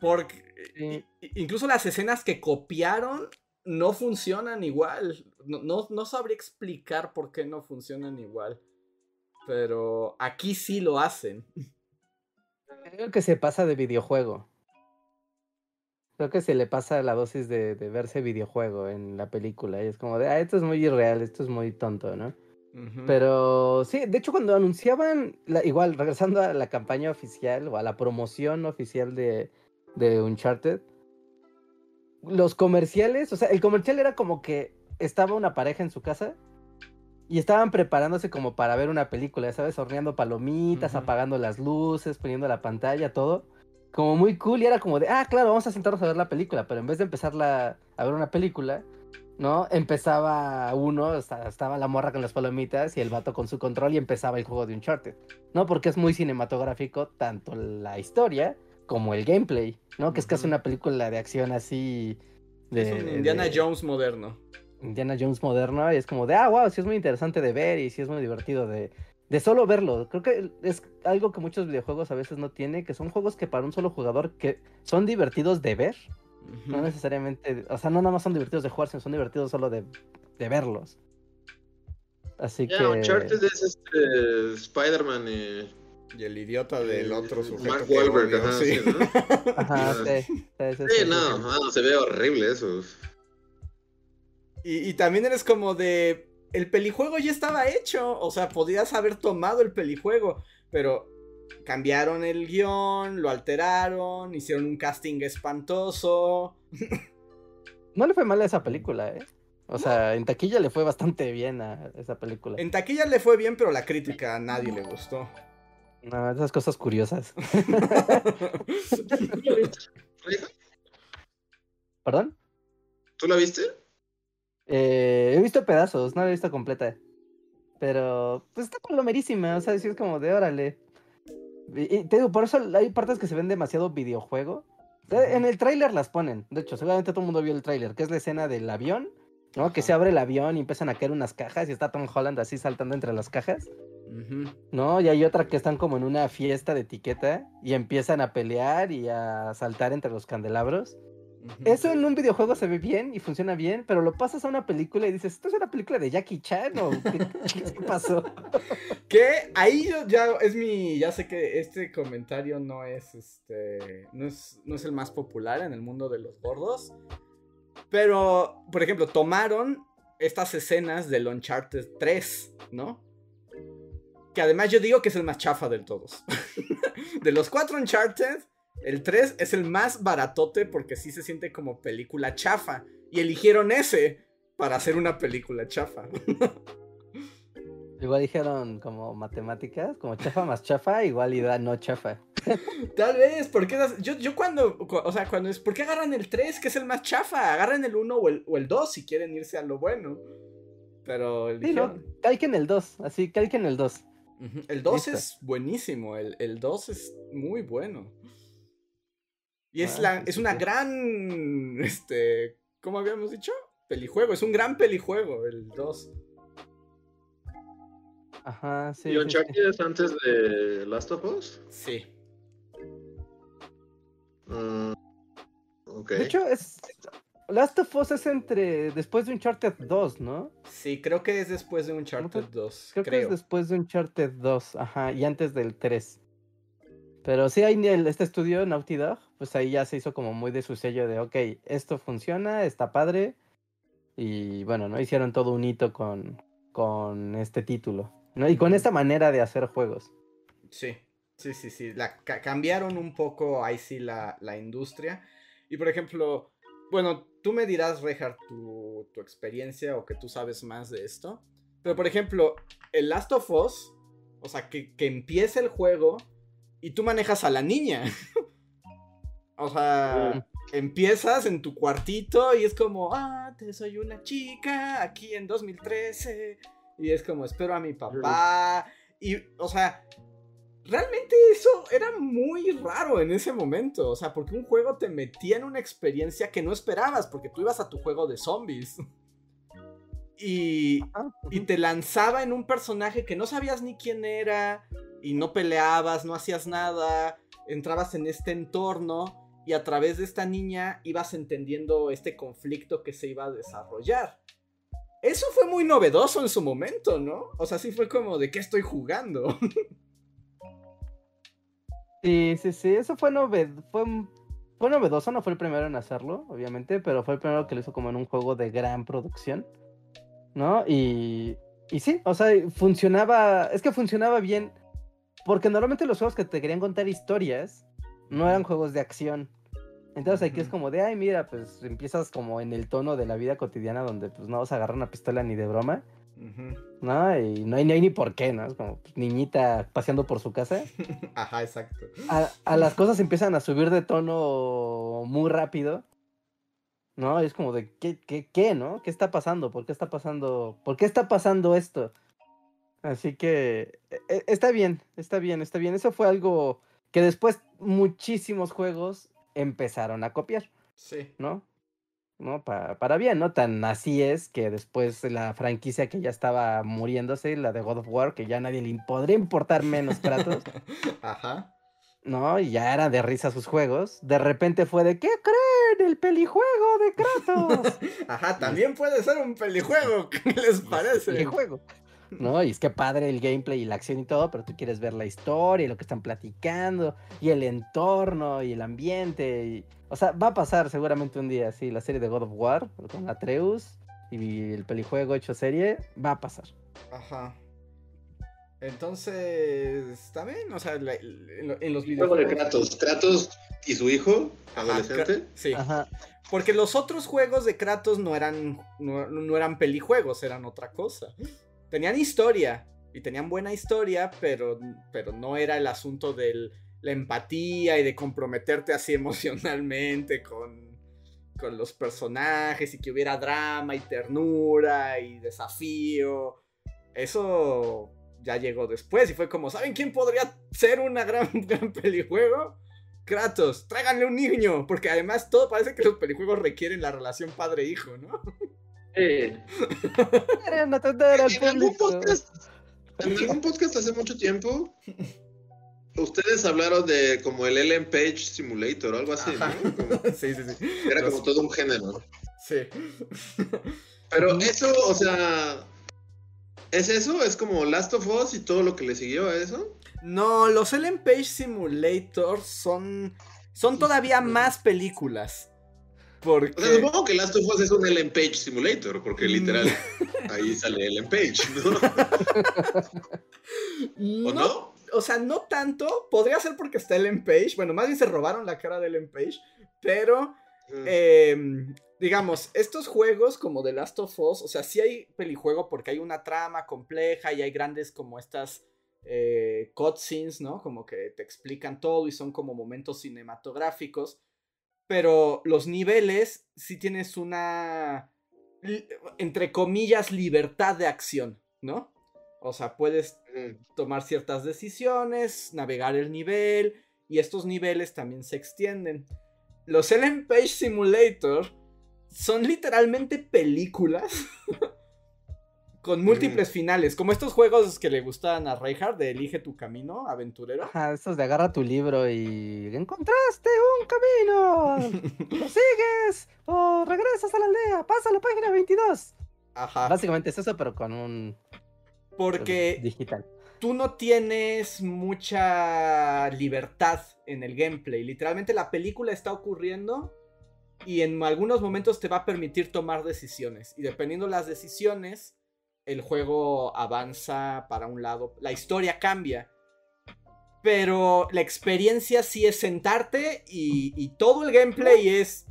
Porque Sí. incluso las escenas que copiaron no funcionan igual. No, no, no sabría explicar por qué no funcionan igual. Pero aquí sí lo hacen. Creo que se pasa de videojuego. Creo que se le pasa la dosis de, de verse videojuego en la película. Y es como de, ah, esto es muy irreal, esto es muy tonto, ¿no? Pero sí, de hecho cuando anunciaban, la- igual regresando a la campaña oficial o a la promoción oficial de, de Uncharted, los comerciales, o sea, el comercial era como que estaba una pareja en su casa y estaban preparándose como para ver una película, ya ¿sabes? Horneando palomitas, apagando las luces, poniendo la pantalla, todo. Como muy cool y era como de, ah, claro, vamos a sentarnos a ver la película, pero en vez de empezar la- a ver una película, ¿no? Empezaba uno, estaba la morra con las palomitas y el vato con su control y empezaba el juego de Uncharted, ¿no? Porque es muy cinematográfico tanto la historia como el gameplay, ¿no? Que es casi una película de acción así... De, es un Indiana de- Jones moderno. Indiana Jones moderno y es como de, ah, wow, sí es muy interesante de ver y sí es muy divertido de, de solo verlo. Creo que es algo que muchos videojuegos a veces no tienen, que son juegos que para un solo jugador que son divertidos de ver, no necesariamente, o sea, no nada más son divertidos de jugar, sino son divertidos solo de, de verlos. Así Ya, que... Uncharted es este Spider-Man y. Y el idiota del otro sujeto. Mark Wahlberg, ajá, sí. sí, ¿no? Ajá, sí, sí, sí, sí, Sí, sí, no, sí. no, se ve horrible eso. Y, y también eres como de. El pelijuego ya estaba hecho. O sea, podías haber tomado el pelijuego. Pero cambiaron el guion, lo alteraron, hicieron un casting espantoso. No le fue mal a esa película, ¿eh? O sea, en taquilla le fue bastante bien a esa película. En taquilla le fue bien, pero la crítica a nadie le gustó. No, esas cosas curiosas. ¿Perdón? ¿Tú la viste? Eh, he visto pedazos, no la he visto completa. Pero, pues está palomerísima, o sea, sí es como de órale. Y, y te digo, por eso hay partes que se ven demasiado videojuego. En el tráiler las ponen, de hecho, seguramente todo el mundo vio el tráiler, que es la escena del avión, ¿no? Que se abre el avión y empiezan a caer unas cajas y está Tom Holland así saltando entre las cajas, ¿no? Y hay otra que están como en una fiesta de etiqueta y empiezan a pelear y a saltar entre los candelabros. Eso en un videojuego se ve bien y funciona bien, pero lo pasas a una película y dices, ¿esto es una película de Jackie Chan o qué, qué pasó? Que ahí yo ya es mi. Ya sé que este comentario no es este. No es, no es el más popular en el mundo de los gordos. Pero, por ejemplo, tomaron estas escenas del Uncharted 3, ¿no? Que además yo digo que es el más chafa de todos. de los cuatro Uncharted, el 3 es el más baratote porque sí se siente como película chafa. Y eligieron ese para hacer una película chafa. Igual dijeron como matemáticas, como chafa más chafa, igualidad no chafa. Tal vez, porque yo, yo cuando, cu- o sea, cuando es, ¿por qué agarran el 3, que es el más chafa? Agarran el 1 o el, o el 2 si quieren irse a lo bueno. Pero el, Sí, no, calquen el 2, así, calquen el 2. El 2 Listo. es buenísimo, el, el 2 es muy bueno. Y es, Ah, la, sí, es una gran, este, ¿cómo habíamos dicho? Pelijuego, es un gran pelijuego el 2. Ajá, sí. ¿Y sí, sí. Uncharted es antes de Last of Us? Sí. Mm, ok. De hecho, es. Last of Us es entre. Después de Uncharted 2, ¿no? Sí, creo que es después de Uncharted 2, Creo, creo. que es después de Uncharted 2, ajá, y antes del 3. Pero sí, hay este estudio, Naughty Dog, pues ahí ya se hizo como muy de su sello de, ok, esto funciona, está padre. Y bueno, ¿no? Hicieron todo un hito con, con este título, ¿no? Y con esta manera de hacer juegos. Sí, sí, sí, sí. La, cambiaron un poco ahí sí la, la industria. Y por ejemplo, bueno, tú me dirás, Reinhardt, tu, tu experiencia o que tú sabes más de esto. Pero por ejemplo, el Last of Us, o sea, que, que empiece el juego y tú manejas a la niña. o sea, empiezas en tu cuartito y es como, ah, te soy una chica aquí en 2013. Y es como, espero a mi papá. Y, o sea, realmente eso era muy raro en ese momento. O sea, porque un juego te metía en una experiencia que no esperabas, porque tú ibas a tu juego de zombies. Y, te lanzaba en un personaje que no sabías ni quién era, y no peleabas, no hacías nada, entrabas en este entorno, y a través de esta niña ibas entendiendo este conflicto que se iba a desarrollar. Eso fue muy novedoso en su momento, ¿no? O sea, sí fue como de qué estoy jugando. Sí, sí, sí, eso fue, noved fue, fue novedoso, no fue el primero en hacerlo, obviamente, pero fue el primero que lo hizo como en un juego de gran producción, ¿no? Y, y sí, o sea, funcionaba, es que funcionaba bien, porque normalmente los juegos que te querían contar historias no eran juegos de acción, Entonces aquí es como de, ay, mira, pues empiezas como en el tono de la vida cotidiana donde pues no vas a agarrar una pistola ni de broma, ¿no? Y no hay, no hay ni por qué, ¿no? Es como pues, niñita paseando por su casa. Ajá, exacto. A, a las cosas empiezan a subir de tono muy rápido, ¿no? Y es como de, ¿qué, qué, qué, no? ¿Qué está pasando? ¿Por qué está pasando? ¿Por qué está pasando esto? Así que e- e- está bien, está bien, está bien. Eso fue algo que después muchísimos juegos empezaron a copiar. Sí. ¿no? ¿No? Pa- para bien, ¿no? Tan así es que después la franquicia que ya estaba muriéndose, la de God of War, que ya a nadie le podría importar menos Kratos, Ajá. ¿no? Y ya era de risa sus juegos. De repente fue de, ¿qué creen? El pelijuego de Kratos. Ajá, también puede ser un pelijuego. ¿Qué les parece? pelijuego. ¿No? Y es que padre el gameplay y la acción y todo, pero tú quieres ver la historia y lo que están platicando, y el entorno y el ambiente. y- O sea, va a pasar seguramente un día, sí, la serie de God of War con Atreus y el pelijuego hecho serie, va a pasar. Ajá. Entonces, también, o sea, la- en, lo- en los Juego de. Kratos. Kratos y su hijo, adolescente. Sí. Ajá. Porque los otros juegos de Kratos no eran, no, no eran pelijuegos, eran otra cosa. Tenían historia, y tenían buena historia, pero, pero no era el asunto de la empatía y de comprometerte así emocionalmente con, con los personajes y que hubiera drama y ternura y desafío. Eso ya llegó después y fue como, ¿saben quién podría ser una gran, gran pelijuego? Kratos, tráiganle un niño, porque además todo parece que los pelijuegos requieren la relación padre-hijo, ¿no? Quieren atender al En algún podcast, en algún podcast hace mucho tiempo, ustedes hablaron de como el Ellen Page Simulator o algo así, Ajá. ¿no? Como- sí, sí, sí. era Los- como todo un género. Sí. Pero eso, o sea, ¿es eso? ¿Es como Last of Us y todo lo que le siguió a eso? No, los Ellen Page Simulator son, son todavía más películas. Porque... O sea, supongo que Last of Us es un Ellen Page Simulator, porque Mm. literal ahí sale Ellen Page, ¿no? ¿O no, no? o sea, no tanto. Podría ser porque está Ellen Page. Bueno, más bien se robaron la cara de Ellen Page. Pero, Mm. eh, digamos, estos juegos como The Last of Us, o sea, sí hay pelijuego porque hay una trama compleja y hay grandes como estas eh, cutscenes, ¿no? Como que te explican todo y son como momentos cinematográficos. Pero los niveles sí tienes una, entre comillas, libertad de acción, ¿no? O sea, puedes tomar ciertas decisiones, navegar el nivel, y estos niveles también se extienden. Los Ellen Page Simulator son literalmente películas con múltiples finales, como estos juegos que le gustan a Reinhardt de Elige tu camino, aventurero. Ajá, estos de agarra tu libro y encontraste un camino. ¿Lo sigues? O regresas a la aldea, pasa a la página 22. Ajá. Básicamente es eso, pero con un Porque digital. tú no tienes mucha libertad en el gameplay. Literalmente la película está ocurriendo y en algunos momentos te va a permitir tomar decisiones. Y dependiendo las decisiones, el juego avanza para un lado. La historia cambia. Pero la experiencia sí es sentarte y, y todo el gameplay es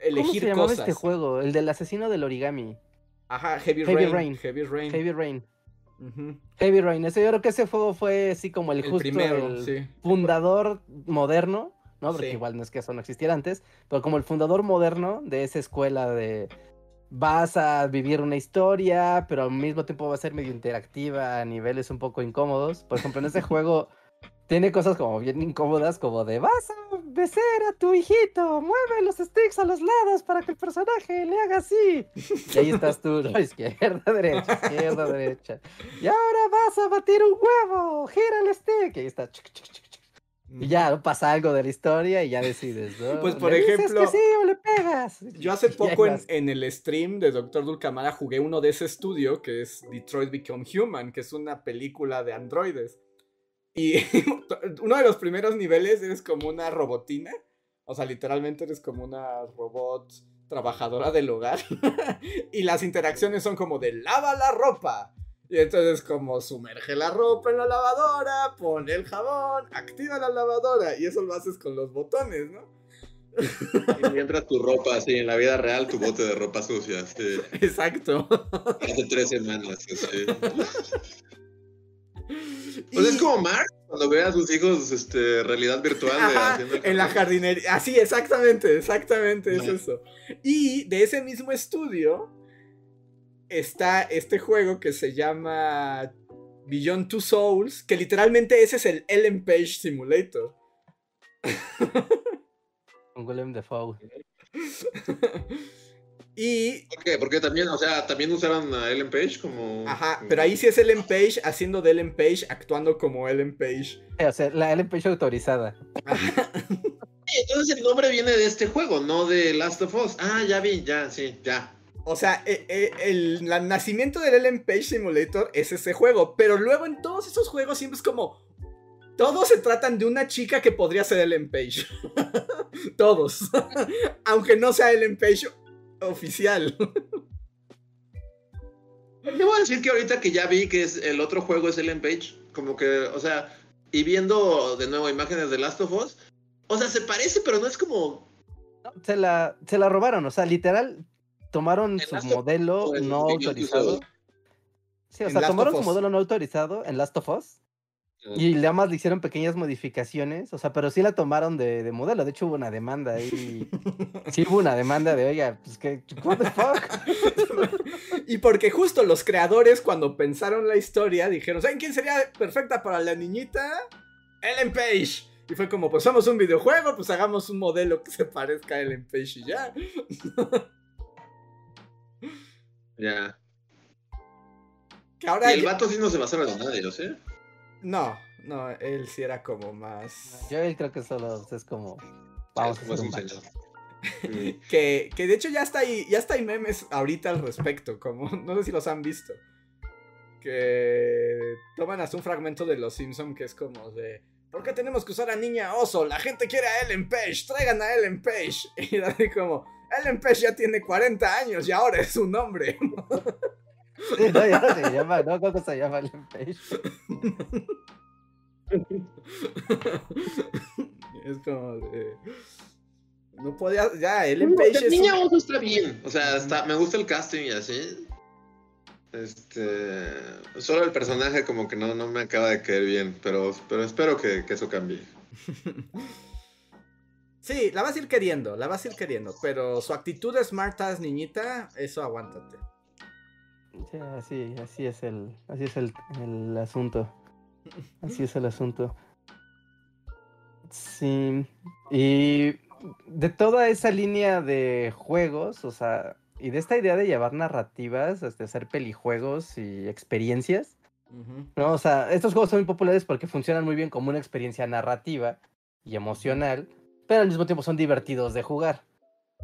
elegir ¿Cómo se llamaba cosas. este juego? El del asesino del origami. Ajá, Heavy, Heavy Rain, Rain. Heavy Rain. Heavy Rain. Heavy Rain. Ese, yo creo que ese juego fue así como el, El justo primero, el sí. fundador moderno, ¿no? Porque Sí. igual no es que eso no existiera antes, pero como el fundador moderno de esa escuela de vas a vivir una historia, pero al mismo tiempo va a ser medio interactiva a niveles un poco incómodos. Por ejemplo, en ese juego tiene cosas como bien incómodas, como de vas a besar a tu hijito, mueve los sticks a los lados para que el personaje le haga así. Y ahí estás tú, ¿no? izquierda, derecha, izquierda, derecha. Y ahora vas a batir un huevo, gira el stick. Y ahí está. chuc, chuc. Y ya pasa algo de la historia y ya decides, ¿no? Pues, por ¿Le dices ejemplo, que sí o le pegas. Yo hace poco en, en el stream de Dr. Dulcamara jugué uno de ese estudio que es Detroit Become Human, que es una película de androides. Y uno de los primeros niveles eres como una robotina. O sea, literalmente eres como una robot trabajadora del hogar. y las interacciones son como de lava la ropa. Y entonces como sumerge la ropa en la lavadora, pone el jabón, activa la lavadora. Y eso lo haces con los botones, ¿no? Y mientras tu ropa, así, en la vida real, tu bote de ropa sucia, así, Exacto. hace tres semanas, así. Y- Pues es como Mark, cuando ve a sus hijos, este, realidad virtual. de Ajá, el en la jardinería. Así, exactamente, exactamente es eso. Y de ese mismo estudio está este juego que se llama Beyond Two Souls, que literalmente ese es el Ellen Page Simulator. Con Willem Dafoe. y, ¿Por qué? Porque también, o sea, también usaron a Ellen Page como. ajá, pero ahí sí es Ellen Page haciendo de Ellen Page, actuando como Ellen Page. Sí, o sea, la Ellen Page autorizada. Entonces el nombre viene de este juego, no de Last of Us. Ah, ya vi, ya, sí, ya. O sea, eh, eh, el, nacimiento del Ellen Page Simulator es ese juego, pero luego en todos esos juegos siempre es como... Todos se tratan de una chica que podría ser Ellen Page. todos. Aunque no sea Ellen Page oficial. Debo decir que ahorita que ya vi que es el otro juego es Ellen Page, como que, o sea, y viendo de nuevo imágenes de Last of Us, o sea, se parece, pero no es como. No, Se la, se la robaron, o sea, literal, tomaron su modelo no autorizado. Sí, o sea, Last tomaron of su Us. modelo no autorizado en Last of Us y nada más le hicieron pequeñas modificaciones, o sea, pero sí la tomaron de, de modelo. De hecho, hubo una demanda ahí. Sí, hubo una demanda de, oiga, pues que, what the fuck. y porque justo los creadores cuando pensaron la historia dijeron, ¿saben quién sería perfecta para la niñita? Ellen Page. Y fue como, pues somos un videojuego, pues hagamos un modelo que se parezca a Ellen Page y ya. Ya. Que ahora... Y el ya- vato sí no se basaron en nadie, ¿o sí? No, no, él sí era como más... Yo él creo que solo es como. Vamos Es- un señor. Que, que de hecho ya está ahí, ya está hay memes ahorita al respecto, como, no sé si los han visto. Que toman hasta un fragmento de Los Simpson que es como de... ¿Por qué tenemos que usar a Niña Oso? La gente quiere a Ellen Page, traigan a Ellen Page. Y era así como, Ellen Page ya tiene 40 años y ahora es un hombre. Sí, no, ya no se llama, no, ¿cómo se llama Ellen Page? es como de... No podía, ya, Ellen Page El es... niño un- oso está bien. O sea, está, me gusta el casting y así. Este. Solo el personaje como que no, no me acaba de caer bien. Pero, pero espero que, que eso cambie. Sí, la vas a ir queriendo, la vas a ir queriendo, pero su actitud de smart ass niñita, eso aguántate. Sí, así, así es el, así es el, el asunto. Así es el asunto. Sí. Y de toda esa línea de juegos, o sea, y de esta idea de llevar narrativas, este, hacer pelijuegos y experiencias. ¿no? O sea, estos juegos son muy populares porque funcionan muy bien como una experiencia narrativa y emocional, pero al mismo tiempo son divertidos de jugar.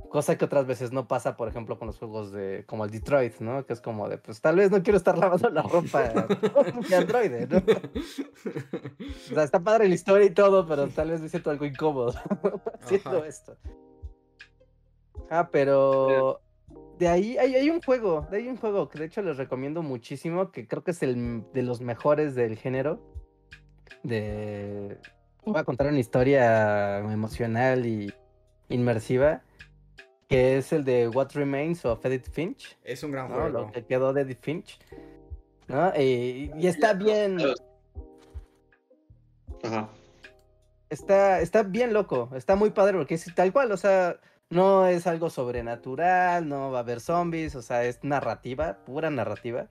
Cosa que otras veces no pasa, por ejemplo, con los juegos de como el Detroit, ¿no? Que es como de, pues tal vez no quiero estar lavando la ropa mi androide, ¿no? O sea, está padre la historia y todo, pero tal vez me siento algo incómodo haciendo esto. Ah, pero de ahí hay, hay un juego, de ahí hay un juego que de hecho les recomiendo muchísimo, que creo que es el de los mejores del género. De voy a contar una historia emocional y inmersiva, que es el de What Remains of Edith Finch, Es un gran ¿no? juego. Lo que quedó de Edith Finch. ¿no? Y, y está bien, Ajá. está, está bien loco, está muy padre porque es tal cual, o sea, no es algo sobrenatural, no va a haber zombies, o sea, es narrativa, pura narrativa.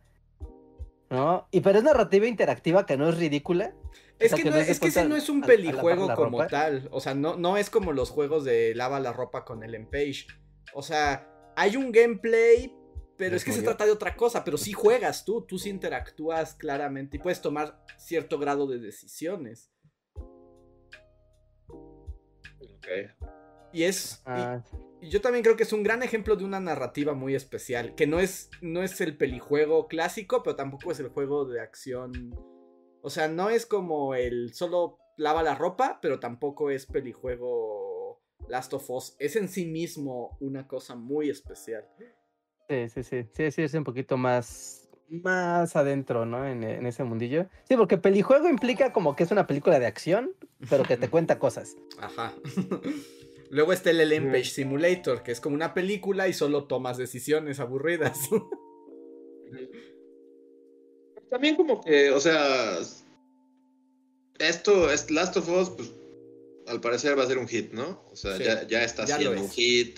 ¿No? Y pero es narrativa interactiva que no es ridícula. Es sea, que, que no, es, que ese no es un pelijuego la como ropa. tal. O sea, no, no es como los juegos de lava la ropa con Ellen Page. O sea, hay un gameplay, pero es que se trata de otra cosa. Pero sí juegas tú, tú sí interactúas claramente y puedes tomar cierto grado de decisiones. Ok. Y es. y- Ah, Y yo también creo que es un gran ejemplo de una narrativa muy especial, que no es, no es el pelijuego clásico, pero tampoco es el juego de acción. O sea, no es como el solo lava la ropa, pero tampoco es pelijuego Last of Us. Es en sí mismo una cosa muy especial. sí, sí, sí, sí, sí, es un poquito más, más adentro, ¿no? En, en ese mundillo. Sí, porque pelijuego implica como que es una película de acción, pero que te cuenta cosas. Ajá. Luego está el Ellen Page Simulator, que es como una película y solo tomas decisiones aburridas. También como que, o sea, esto, es Last of Us, pues al parecer va a ser un hit, ¿no? O sea, Sí, ya, ya está ya siendo un hit.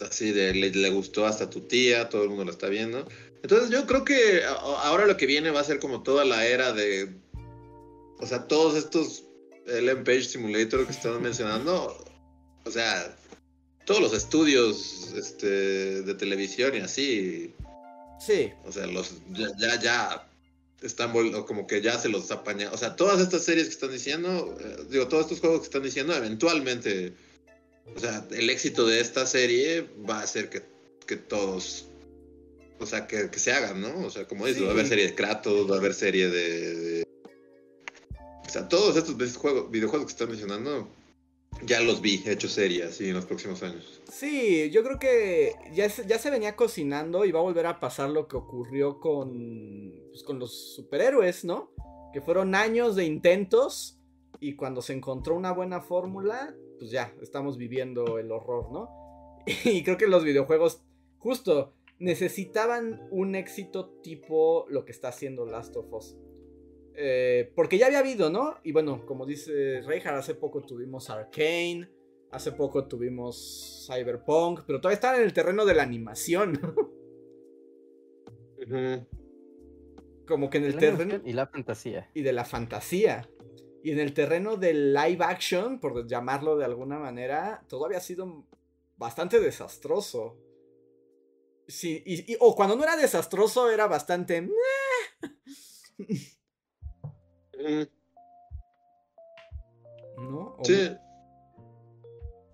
Así de, le, le gustó hasta tu tía, todo el mundo lo está viendo. Entonces yo creo que ahora lo que viene va a ser como toda la era de... O sea, todos estos Ellen Page Simulator que están mencionando. O sea, todos los estudios este, de televisión y así. Sí, O sea, los ya, ya, ya están como que ya se los apaña. O sea, todas estas series que están diciendo, eh, digo, todos estos juegos que están diciendo, eventualmente, o sea, el éxito de esta serie va a hacer que, que todos, o sea, que, que se hagan, ¿no? O sea, como dices, Sí. va a haber serie de Kratos, va a haber serie de... de- O sea, todos estos juegos, videojuegos que están mencionando, ya los vi hechos serie así en los próximos años. Sí, yo creo que ya se, ya se venía cocinando y va a volver a pasar lo que ocurrió con, pues, con los superhéroes, ¿no? Que fueron años de intentos y cuando se encontró una buena fórmula, pues ya, estamos viviendo el horror, ¿no? Y creo que los videojuegos, justo, necesitaban un éxito tipo lo que está haciendo Last of Us. Eh, porque ya había habido, ¿no? Y bueno, como dice Reinhardt, hace poco tuvimos Arcane. Hace poco tuvimos Cyberpunk, pero todavía están en el terreno de la animación. Como que en el terreno. Y la fantasía. Y de la fantasía. Y en el terreno del live action, por llamarlo de alguna manera, todo había sido bastante desastroso. Sí, y, y- o cuando no era desastroso, era bastante. ¿No? O, Sí.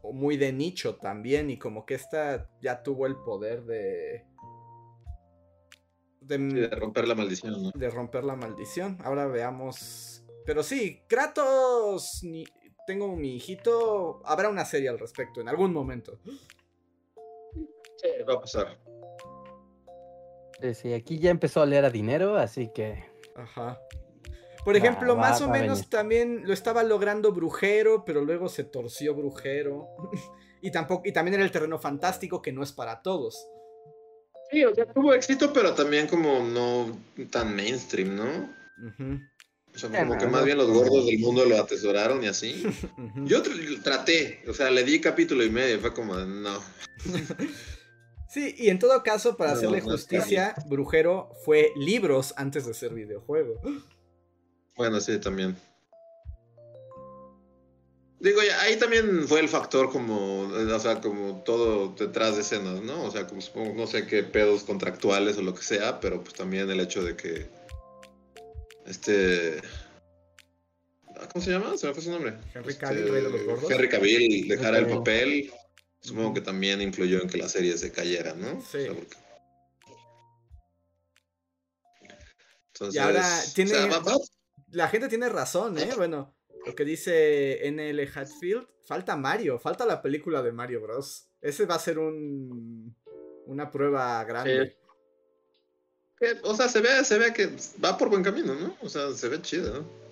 o muy de nicho también. Y como que esta ya tuvo el poder de. de, Sí, de romper la maldición, ¿no? de romper la maldición. Ahora veamos. Pero sí, Kratos. ni- Tengo mi hijito. Habrá una serie al respecto en algún momento. Sí, va a pasar. Sí, sí, aquí ya empezó a leer a dinero, así que. Ajá. Por ejemplo, va- más o menos venir. también lo estaba logrando Brujero, pero luego se torció Brujero. y tampoco y también era el terreno fantástico que no es para todos. Sí, o sea, tuvo éxito, pero también como no tan mainstream, ¿no? O sea, como que más bien los gordos del mundo lo atesoraron y así. Yo tr- traté, o sea, le di capítulo y medio, fue como, no. Sí, y en todo caso, para No, hacerle no justicia, Brujero fue libros antes de ser videojuego. Bueno, sí, también. Digo, ya, ahí también fue el factor como, eh, o sea, como todo detrás de escenas, ¿no? O sea, como supongo, no sé qué pedos contractuales o lo que sea, pero pues también el hecho de que este... ah, ¿Cómo se llama? Se me fue su nombre. Henry Cavill, Rey de los Gordos. Henry Cavill dejara el papel. Supongo que también influyó en que la serie se cayera, ¿no? Sí. O sea, porque- Entonces, Y ahora tiene- o sea, La gente tiene razón, ¿eh? Bueno, lo que dice NL Hatfield, falta Mario, falta la película de Mario Bros. Ese va a ser un una prueba grande. que, o sea, se ve, se ve que va por buen camino, ¿no? O sea, se ve chido, ¿no?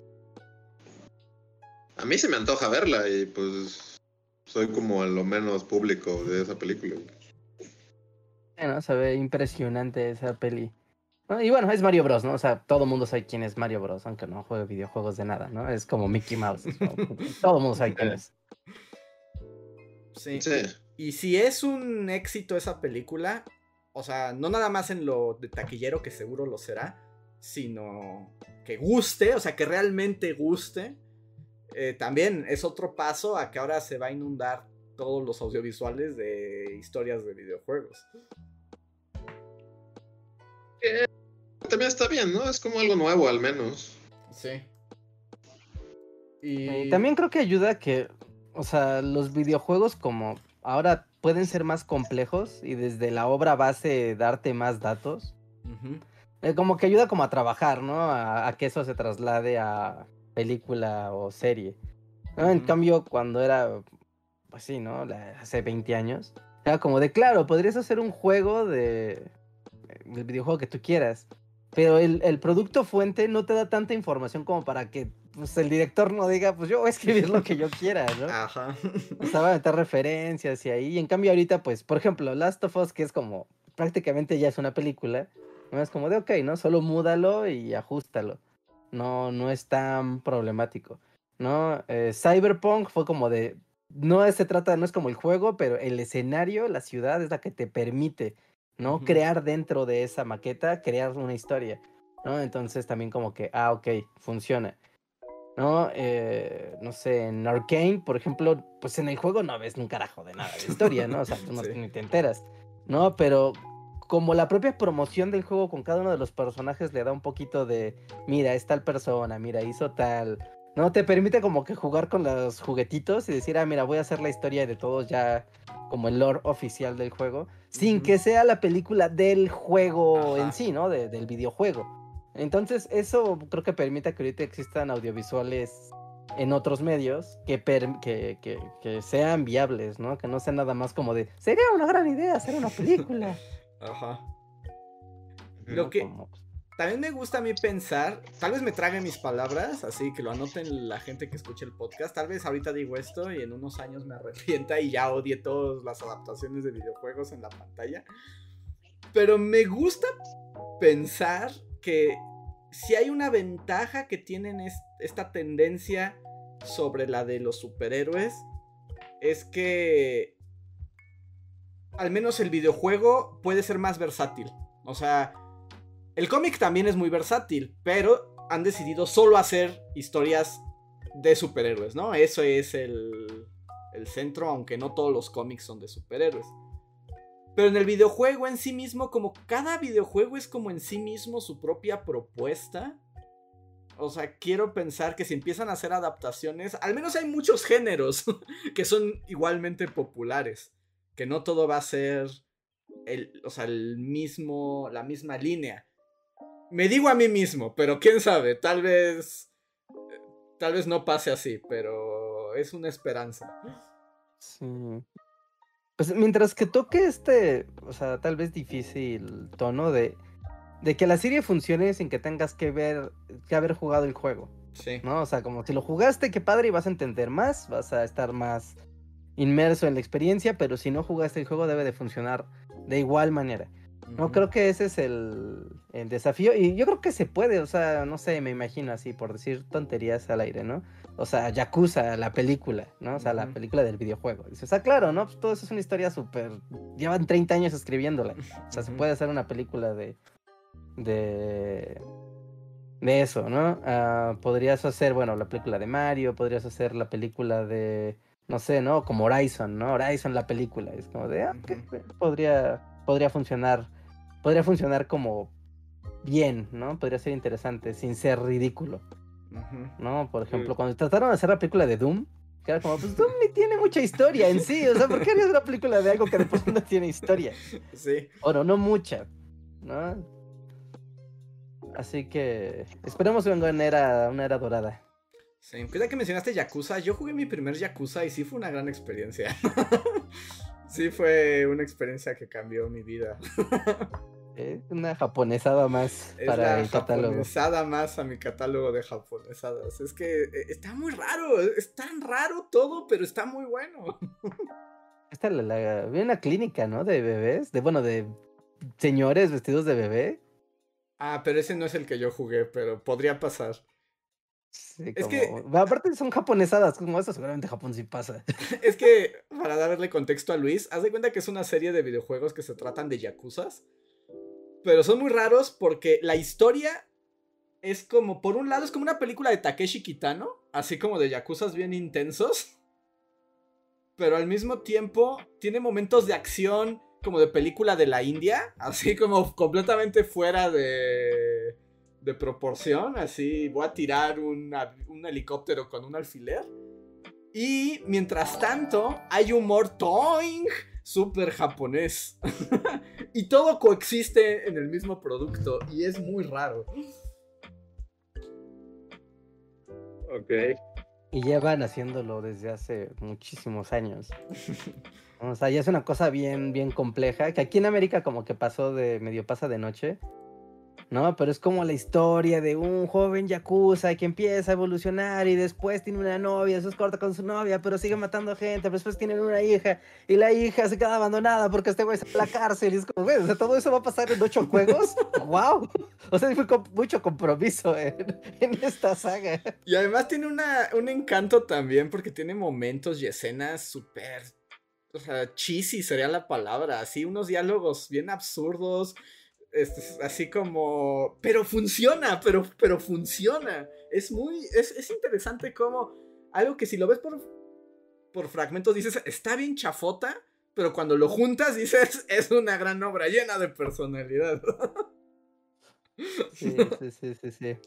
A mí se me antoja verla y pues soy como lo menos público de esa película. Bueno, se ve impresionante esa peli. ¿No? Y bueno, es Mario Bros, ¿no? O sea, todo el mundo sabe quién es Mario Bros, aunque no juegue videojuegos de nada, ¿no? Es como Mickey Mouse. como- todo el mundo sabe quién es. Sí. Sí. Y si es un éxito esa película, o sea, no nada más en lo de taquillero, que seguro lo será, sino que guste, o sea, que realmente guste, eh, también es otro paso a que ahora se va a inundar todos los audiovisuales de historias de videojuegos. También está bien, ¿no? Es como algo nuevo al menos. Sí. Y Y también creo que ayuda que, o sea, los videojuegos como ahora pueden ser más complejos y desde la obra base darte más datos. Eh, como que ayuda como a trabajar, ¿no? A, a que eso se traslade a película o serie. ¿no? En cambio, cuando era, pues sí, ¿no? La- hace 20 años, era como de, claro, podrías hacer un juego de... el videojuego que tú quieras. Pero el, el producto fuente no te da tanta información como para que pues el director no diga, pues yo voy a escribir lo que yo quiera, ¿no? Ajá. O sea, va a meter referencias y ahí. Y en cambio ahorita, pues, por ejemplo, Last of Us, que es como prácticamente ya es una película, no es como de, ok, ¿no? Solo múdalo y ajustalo. No, no es tan problemático, ¿no? Eh, Cyberpunk fue como de, no se trata, no es como el juego, pero el escenario, la ciudad es la que te permite, ¿no? Crear dentro de esa maqueta, crear una historia, ¿no? Entonces también como que, ah, ok, funciona. ¿No? Eh, no sé, en Arkane, por ejemplo, pues en el juego no ves un carajo de nada de historia, ¿no? O sea, tú no, Sí. ni te enteras, ¿no? Pero como la propia promoción del juego con cada uno de los personajes le da un poquito de, mira, es tal persona, mira, hizo tal, ¿no? Te permite como que jugar con los juguetitos y decir, ah, mira, voy a hacer la historia de todos ya como el lore oficial del juego, sin que sea la película del juego Ajá. en sí, ¿no? De- del videojuego. Entonces, eso creo que permite que ahorita existan audiovisuales en otros medios que, per- que, que, que sean viables, ¿no? Que no sea nada más como de, sería una gran idea hacer una película. Ajá. Lo ¿no? que- Como, pues, También me gusta a mí pensar, tal vez me trague mis palabras, así que lo anoten la gente que escuche el podcast. Tal vez ahorita digo esto y en unos años me arrepienta y ya odie todas las adaptaciones de videojuegos en la pantalla. Pero me gusta pensar que si hay una ventaja que tienen es- esta tendencia sobre la de los superhéroes, es que al menos el videojuego puede ser más versátil. O sea, el cómic también es muy versátil, pero han decidido solo hacer historias de superhéroes, ¿no? Eso es el, el centro, aunque no todos los cómics son de superhéroes. Pero en el videojuego en sí mismo, como cada videojuego es como en sí mismo su propia propuesta. O sea, quiero pensar que si empiezan a hacer adaptaciones, al menos hay muchos géneros que son igualmente populares. Que no todo va a ser el, o sea, el mismo, la misma línea. Me digo a mí mismo, pero quién sabe, tal vez, tal vez no pase así, pero es una esperanza. sí. Pues mientras que toque este, o sea, tal vez difícil tono de, de que la serie funcione sin que tengas que ver, que haber jugado el juego. Sí. ¿no? O sea, como si lo jugaste, qué padre, y vas a entender más, vas a estar más inmerso en la experiencia, pero si no jugaste el juego debe de funcionar de igual manera. No, creo que ese es el, el desafío, y yo creo que se puede, o sea, no sé, me imagino así, por decir tonterías al aire, ¿no? O sea, Yakuza, la película, ¿no? O sea, la película del videojuego. Dices, ah, claro, ¿no? Pues todo eso es una historia súper... Llevan 30 años escribiéndola. O sea, se puede hacer una película de. de. de eso, ¿no? Ah, podrías hacer, bueno, la película de Mario, podrías hacer la película de. no sé, ¿no? Como Horizon, ¿no? Horizon la película. Es como de. Ah, Ujú. podría. Podría funcionar. Podría funcionar como. bien, ¿no? Podría ser interesante, sin ser ridículo. ¿no? Por ejemplo, cuando trataron de hacer la película de Doom. Que era como, pues Doom ni tiene mucha historia en sí. O sea, ¿por qué harías una película de algo que después no tiene historia? Sí. Bueno, no mucha, ¿no? Así que esperemos que venga una era, una era dorada. Sí, ya que mencionaste Yakuza, yo jugué mi primer Yakuza y sí fue una gran experiencia. sí fue una experiencia que cambió mi vida. Una japonesada más Es para la el catálogo. japonesada más a mi catálogo de japonesadas. Es que eh, está muy raro, es tan raro todo, pero está muy bueno. Esta la, la- vi una clínica, ¿no? De bebés, de bueno, de señores vestidos de bebé. Ah, pero ese no es el que yo jugué, pero podría pasar. Sí, Es como- que- Aparte son japonesadas, como eso seguramente en Japón sí pasa. Es que, para darle contexto a Luis, haz de cuenta que es una serie de videojuegos que se tratan de yakuzas. Pero son muy raros porque la historia es como, por un lado, es como una película de Takeshi Kitano, así como de yakuzas bien intensos. Pero al mismo tiempo tiene momentos de acción como de película de la India, así como completamente fuera de, de proporción, así voy a tirar un, av- un helicóptero con un alfiler. Y mientras tanto, hay humor toing súper japonés. y todo coexiste en el mismo producto y es muy raro. Ok. Y llevan haciéndolo desde hace muchísimos años. O sea, ya es una cosa bien, bien compleja, que aquí en América como que pasó de medio pasa de noche. ¿No? Pero es como la historia de un joven yakuza que empieza a evolucionar y después tiene una novia, después corta con su novia, pero sigue matando gente, pero después tienen una hija y la hija se queda abandonada porque este güey está en la cárcel y es como, todo eso va a pasar en ocho juegos. ¡Wow! O sea, fue mucho compromiso en, esta saga. Y además tiene una, un encanto también porque tiene momentos y escenas súper... O cheesy sería la palabra, así unos diálogos bien absurdos, este, así como, pero funciona, pero, pero funciona. Es muy, es, es, interesante como algo que si lo ves por, por fragmentos dices, está bien chafota, pero cuando lo juntas dices, es una gran obra llena de personalidad. Sí, sí, sí, sí, sí.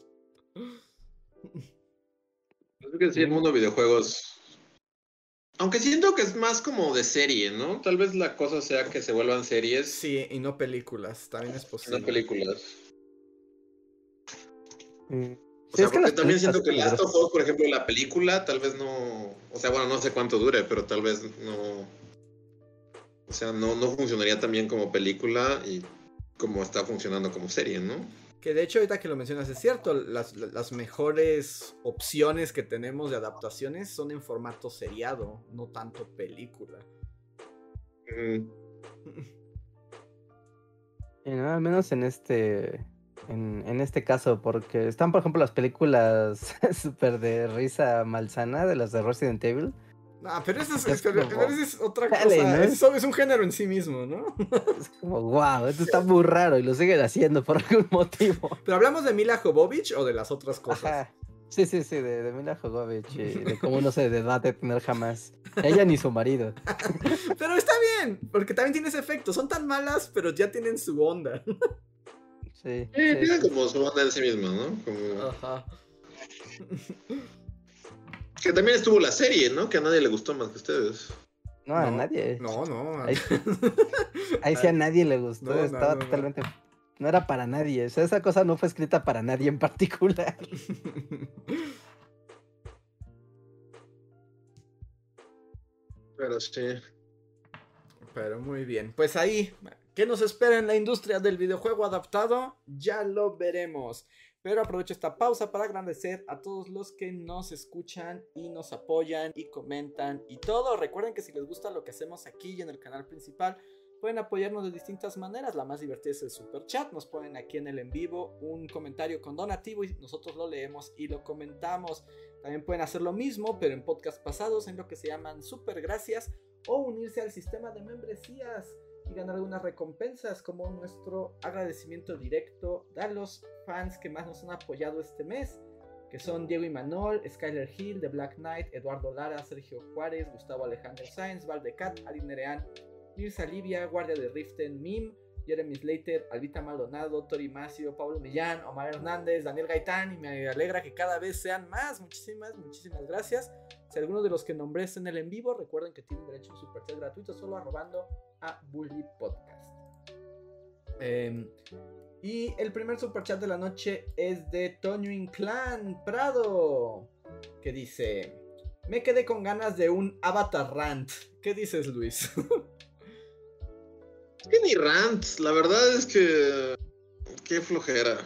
Creo que sí, el mundo de videojuegos aunque siento que es más como de serie, ¿no? Tal vez la cosa sea que se vuelvan series. Sí, y no películas, también es posible. No películas. Mm. O sea, porque también siento que Last of Us, por ejemplo, la película, tal vez no. O sea, bueno, no sé cuánto dure, pero tal vez no. O sea, no, no funcionaría tan bien como película y como está funcionando como serie, ¿no? Que de hecho, ahorita que lo mencionas, es cierto, las, las, mejores opciones que tenemos de adaptaciones son en formato seriado, no tanto película. Mm. Y no, al menos en este. En, en, este caso, porque están, por ejemplo, las películas súper de risa malsana de las de Resident Evil. Ah, pero eso es, es, como, pero eso es otra cosa. Eso es un género en sí mismo, ¿no? Es como, wow, esto está muy raro y lo siguen haciendo por algún motivo. ¿Pero hablamos de Mila Jovovich o de las otras cosas? Ajá. Sí, sí, sí, de, de Mila Jovovich y de cómo no se debate tener jamás. Ella ni su marido. pero está bien, porque también tiene ese efecto. Son tan malas, pero ya tienen su onda. Sí. Sí, sí tiene como su onda en sí misma, ¿no? Como... Ajá. Que también estuvo la serie, ¿no? Que a nadie le gustó más que a ustedes. No, a nadie. No, no. Ahí, ahí sí a nadie le gustó. No, no, Estaba no, totalmente. No era para nadie. O sea, esa cosa no fue escrita para nadie en particular. Pero sí. Pero muy bien. Pues ahí, ¿qué nos espera en la industria del videojuego adaptado? Ya lo veremos. Pero aprovecho esta pausa para agradecer a todos los que nos escuchan y nos apoyan y comentan y todo. Recuerden que si les gusta lo que hacemos aquí y en el canal principal, pueden apoyarnos de distintas maneras. La más divertida es el super chat. Nos ponen aquí en el en vivo un comentario con donativo y nosotros lo leemos y lo comentamos. También pueden hacer lo mismo, pero en podcast pasados, en lo que se llaman super gracias o unirse al sistema de membresías y ganar algunas recompensas como nuestro agradecimiento directo a los fans que más nos han apoyado este mes, que son Diego Imanol, Skyler Hill, The Black Knight, Eduardo Lara, Sergio Juárez, Gustavo Alejandro Sáenz, Valdecat, Ali Nerean, Mirza Livia, Guardia de Riften, Mim, Jeremy Slater, Albita Maldonado, Tori Macio, Pablo Millán, Omar Hernández, Daniel Gaitán y me alegra que cada vez sean más. Muchísimas, muchísimas gracias. Si alguno de los que nombré está en el en vivo, recuerden que tienen derecho a un superchat gratuito solo arrobando a Bully Podcast. Eh, y el primer superchat de la noche es de Toño Inclán Prado, que dice: Me quedé con ganas de un Avatar Rant. ¿Qué dices, Luis? Es que ni rant, la verdad es que. Qué flojera.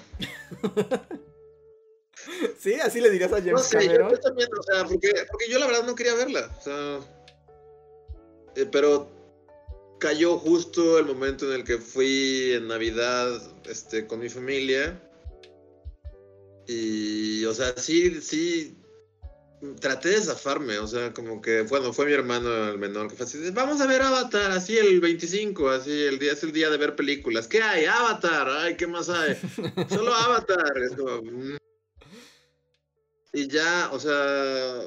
sí, así le dirías a James No sé, yo, Cameron. yo también, o sea, porque, porque yo la verdad no quería verla. O sea. eh, pero cayó justo el momento en el que fui en Navidad este, con mi familia. Y, o sea, sí, sí. Traté de zafarme, o sea, como que, bueno, fue mi hermano el menor que fue así, vamos a ver Avatar, así el 25, así el día, es el día de ver películas. ¿Qué hay? Avatar, ay, ¿qué más hay? Solo Avatar. Es como, mm. Y ya, o sea,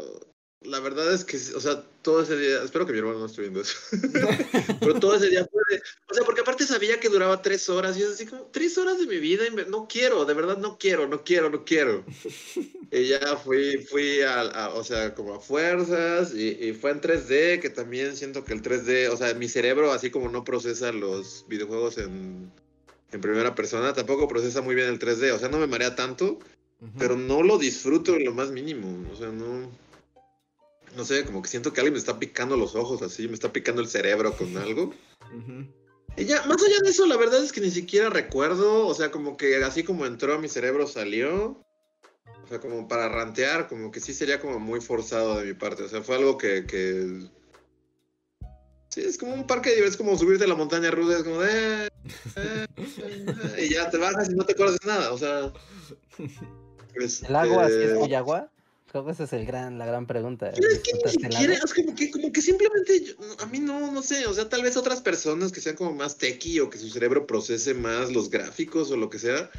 la verdad es que, o sea, todo ese día, espero que mi hermano no esté viendo eso, pero todo ese día fue, de- o sea, porque aparte sabía que duraba tres horas, y yo así como, tres horas de mi vida, no quiero, de verdad no quiero, no quiero, no quiero. Y ya fui, fui a, a- o sea, como a fuerzas, y, y fue en 3D, que también siento que el 3D, o sea, mi cerebro así como no procesa los videojuegos en, en primera persona, tampoco procesa muy bien el 3D, o sea, no me marea tanto, Pero no lo disfruto en lo más mínimo. O sea, no. No sé, como que siento que alguien me está picando los ojos así, me está picando el cerebro con algo. Y ya, más allá de eso, la verdad es que ni siquiera recuerdo, o sea, como que así como entró a mi cerebro salió. O sea, como para rantear, como que sí sería como muy forzado de mi parte. O sea, fue algo que, que... Sí, es como un parque de diversiones, es como subirte a la montaña rusa, es como de... eh, eh, eh, y ya te bajas y no te acuerdas de nada, o sea... este, ¿El agua sí es muy agua? Creo que esa es el gran, la gran pregunta. Es que es como que, como que simplemente, yo- a mí no, no sé, o sea, tal vez otras personas que sean como más techie o que su cerebro procese más los gráficos o lo que sea.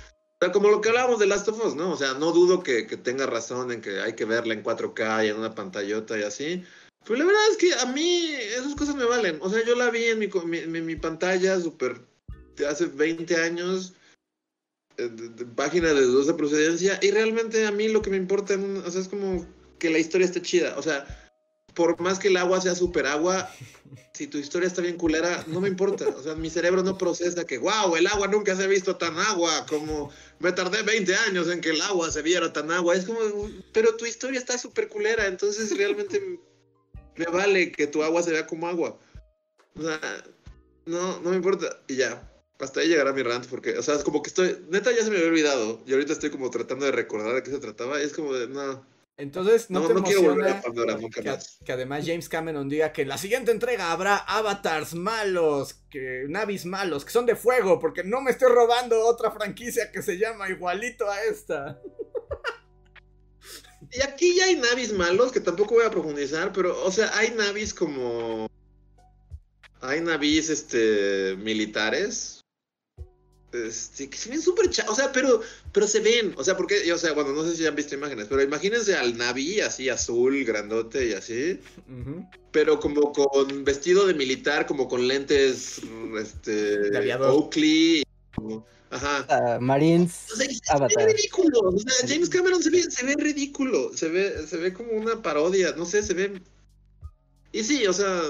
O sea, como lo que hablábamos de Last of Us, ¿no? O sea, no dudo que, que tenga razón en que hay que verla en 4K y en una pantallota y así. Pero la verdad es que a mí esas cosas me valen. O sea, yo la vi en mi, mi, mi- pantalla súper hace 20 años, página de dudosa procedencia, y realmente a mí lo que me importa, o sea, es como que la historia esté chida. O sea, por más que el agua sea super agua, si tu historia está bien culera, no me importa. O sea, mi cerebro no procesa que, wow, el agua nunca se ha visto tan agua, como me tardé 20 años en que el agua se viera tan agua. Es como, pero tu historia está súper culera, entonces realmente me vale que tu agua se vea como agua. O sea, no, no me importa. Y ya, hasta ahí llegará mi rant, porque, o sea, es como que estoy, neta ya se me había olvidado, y ahorita estoy como tratando de recordar de qué se trataba, y es como de, no, Entonces, ¿no, no, te no quiero volver a Pandora nunca que, más. que además James Cameron diga que en la siguiente entrega habrá avatars malos, que navis malos, que son de fuego, porque no me estoy robando otra franquicia que se llama igualito a esta? Y aquí ya hay navis malos que tampoco voy a profundizar, pero, o sea, hay navis como. Hay navis este, militares. Este, que se ven súper O sea, pero, pero se ven. O sea, porque, o sea, bueno, no sé si han visto imágenes, pero imagínense al naví así azul, grandote y así. Pero como con vestido de militar, como con lentes este, aviador. Oakley. y como- Ajá. Ah, Marines. O sea, se Avatar. ve ridículo. O sea, James Cameron se ve, se ve ridículo. Se ve, se ve como una parodia. No sé, se ve. Y sí, o sea.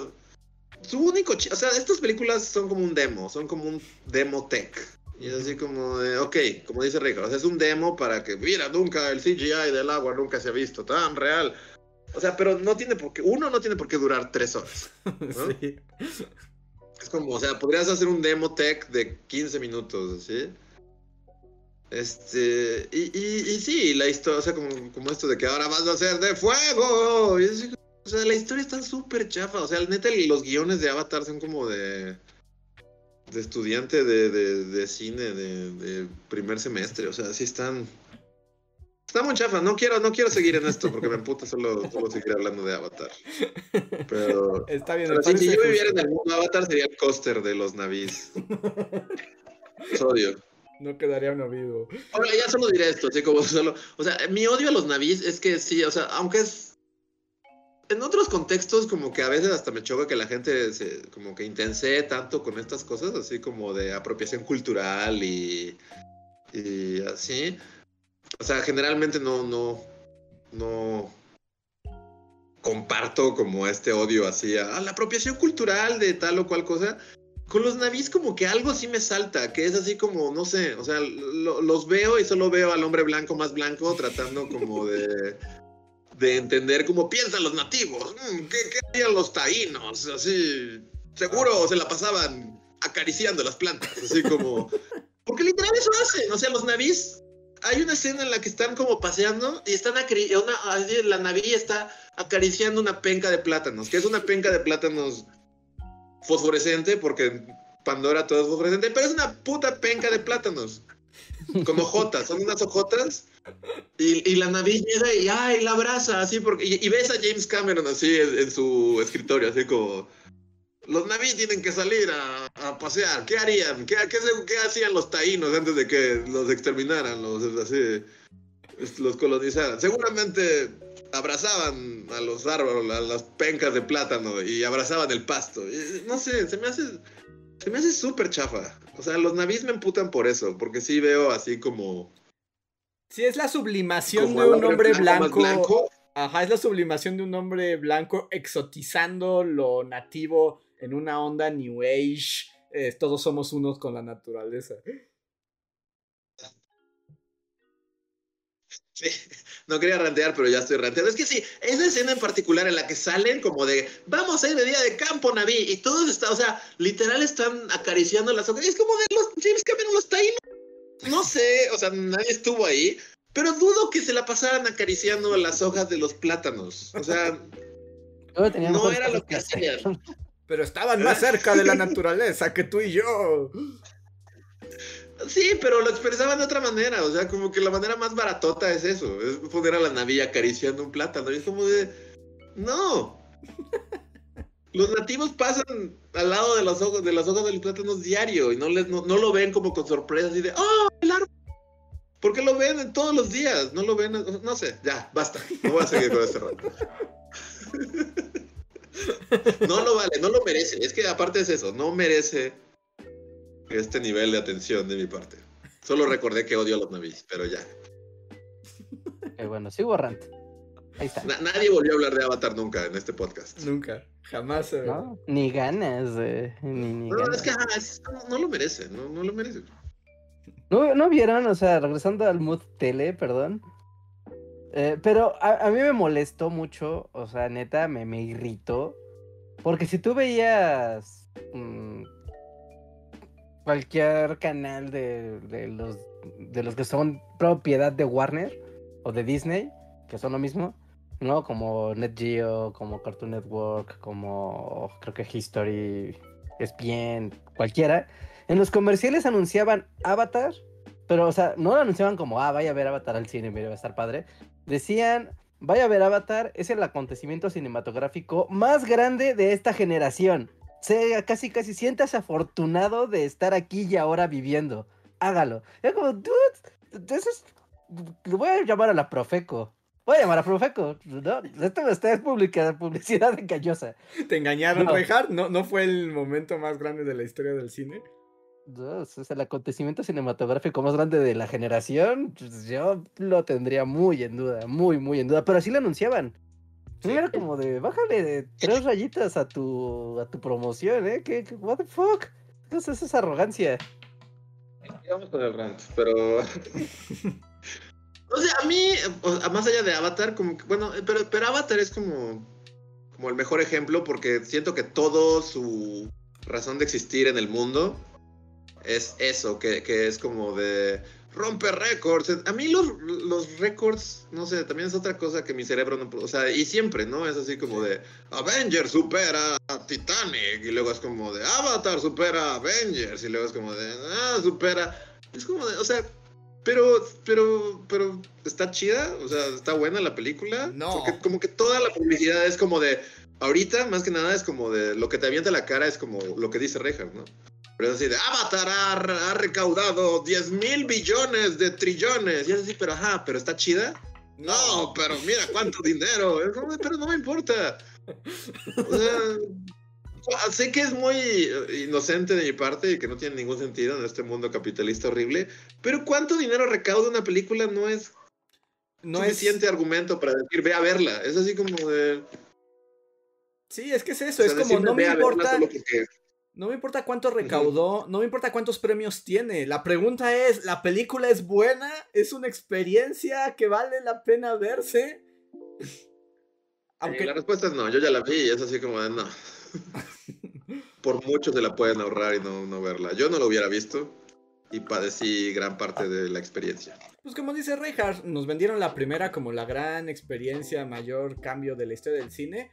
Su único. O sea, estas películas son como un demo. Son como un demo tech. Y es así como de, ok, como dice Ricardo, es un demo para que, mira, nunca el CGI del agua nunca se ha visto tan real. O sea, pero no tiene por qué, uno no tiene por qué durar tres horas. Sí. Es como, o sea, podrías hacer un demo tech de 15 minutos, ¿sí? Este, y, y, y sí, la historia, o sea, como, como esto de que ahora vas a ser de fuego. y es así, o sea, la historia está súper chafa. O sea, neta, los guiones de Avatar son como de. De estudiante de, de, de cine de, de primer semestre. O sea, sí están. Está muy chafa. No quiero, no quiero seguir en esto porque me emputa solo, solo seguir hablando de Avatar. Pero. Está bien, me Pero sí, si yo viviera en el mundo Avatar sería el coaster de los navíes. Los odio. No quedaría uno vivo. Ahora, ya solo diré esto, así como solo. O sea, mi odio a los navíes es que sí, o sea, aunque es. En otros contextos, como que a veces hasta me choca que la gente se, como que intensee tanto con estas cosas, así como de apropiación cultural y. así. O sea, generalmente no, no. no comparto como este odio así a, a la apropiación cultural de tal o cual cosa. Con los navíes como que algo sí me salta, que es así como, no sé, o sea, lo- los veo y solo veo al hombre blanco más blanco tratando como de, de entender cómo piensan los nativos, Mm, ¿qué, qué harían los taínos? Así, seguro se la pasaban acariciando las plantas, así como... Porque literal eso hacen, o sea, los navíes... Hay una escena en la que están como paseando y están acari- una, así, la naví está acariciando una penca de plátanos, que es una penca de plátanos fosforescente, porque Pandora todo es fosforescente, pero es una puta penca de plátanos. Con hojotas, son unas hojotas. Y, y la naví llega y ay, la abraza, así, porque. Y, y ves a James Cameron así en, en su escritorio, así como. Los naví tienen que salir a, a pasear. ¿Qué harían? ¿Qué, qué, qué hacían los taínos antes de que los exterminaran? Los, así, los colonizaran. Seguramente abrazaban a los árboles, a las pencas de plátano y abrazaban el pasto. Y, no sé, se me hace. Se me hace súper chafa. O sea, los navíes me emputan por eso, porque sí veo así como. Sí, es la sublimación de un hombre blanco. blanco. Ajá, es la sublimación de un hombre blanco exotizando lo nativo en una onda New Age. eh, todos somos unos con la naturaleza. Sí, no quería rantear, pero ya estoy ranteando. Es que sí, esa escena en particular en la que salen como de, vamos a ir de día de campo, Naví, y todos están, o sea, literal están acariciando las. Es como de los James Cameron los ahí. No sé, o sea, nadie estuvo ahí, pero dudo que se la pasaran acariciando las hojas de los plátanos. O sea, no era lo que hacían. Pero estaban más cerca de la naturaleza que tú y yo. Sí, pero lo expresaban de otra manera. O sea, como que la manera más baratota es eso. Es poner a la navilla acariciando un plátano. Y es como de. No. Los nativos pasan al lado de las hojas, de las hojas de los plátanos diario y no, les, no, no lo ven como con sorpresa así de ¡Oh, el árbol! Porque lo ven en todos los días, no lo ven, no sé, ya, basta, no voy a seguir con este rato. No lo vale, no lo merece, es que aparte es eso, no merece este nivel de atención de mi parte. Solo recordé que odio a los navis, pero ya. Eh, bueno, sigo rant. Ahí está. Na- nadie volvió a hablar de Avatar nunca en este podcast. Nunca, jamás. ¿No? Ni ganas, eh, ni, ni No, ganas. es que es- no, no lo merece, no, no lo merece. ¿No, no vieron? O sea, regresando al mood tele, perdón. Eh, pero a, a mí me molestó mucho, o sea, neta, me, me irritó. Porque si tú veías mm, cualquier canal de, de los, de los que son propiedad de Warner o de Disney, que son lo mismo, ¿no? Como Net Geo, como Cartoon Network, como creo que History, ESPN, cualquiera. En los comerciales anunciaban Avatar, pero, o sea, no lo anunciaban como, ah, vaya a ver Avatar al cine, mira, va a estar padre. Decían, vaya a ver Avatar, es el acontecimiento cinematográfico más grande de esta generación. Sea casi, casi siéntase afortunado de estar aquí y ahora viviendo. Hágalo. Es como, dude, eso voy a llamar a la Profeco. Voy a llamar a Profeco. No, esto esta es publica- publicidad engañosa. ¿Te engañaron, No. Reinhardt? ¿No, ¿No fue el momento más grande de la historia del cine? No, es el acontecimiento cinematográfico más grande de la generación. pues, yo lo tendría muy en duda, muy, muy en duda. Pero así lo anunciaban. Sí. Era como de, bájale de tres rayitas a tu, a tu promoción, ¿eh? ¿Qué, qué- what the fuck? ¿Qué es esa arrogancia? Sigamos con el rant, pero. o sea, a mí, más allá de Avatar, como que, bueno, pero, pero Avatar es como, como el mejor ejemplo porque siento que todo su razón de existir en el mundo es eso, que, que es como de romper récords. A mí los, los récords, no sé, también es otra cosa que mi cerebro no o sea, y siempre, ¿no? Es así como de Avengers supera a Titanic y luego es como de Avatar supera a Avengers y luego es como de ah, supera. Es como de, o sea, pero, pero, pero está chida, o sea, está buena la película. No. Porque como que toda la publicidad es como de, ahorita más que nada es como de, lo que te avienta la cara es como lo que dice Reinhardt, ¿no? Pero es así de, Avatar ha, ha recaudado 10 mil billones de trillones. Y es así, pero ajá, pero está chida. No, pero mira cuánto dinero. Pero no me importa. O sea, sé que es muy eh, inocente de mi parte y que no tiene ningún sentido en este mundo capitalista horrible. Pero cuánto dinero recauda una película no es No es... suficiente argumento para decir ve a verla. Es así como de. Sí, es que es eso. o es como, decirme, no me "Ve a verla importa... No me importa cuánto recaudó, no me importa cuántos premios tiene. La pregunta es, ¿la película es buena? ¿Es una experiencia que vale la pena verse? Eh, La respuesta es no, yo ya la vi y es así como de no. Por mucho se la pueden ahorrar y no, no verla. Yo no lo hubiera visto y padecí gran parte de la experiencia. Pues como dice Reinhardt, nos vendieron la primera como la gran experiencia, mayor cambio de la historia del cine.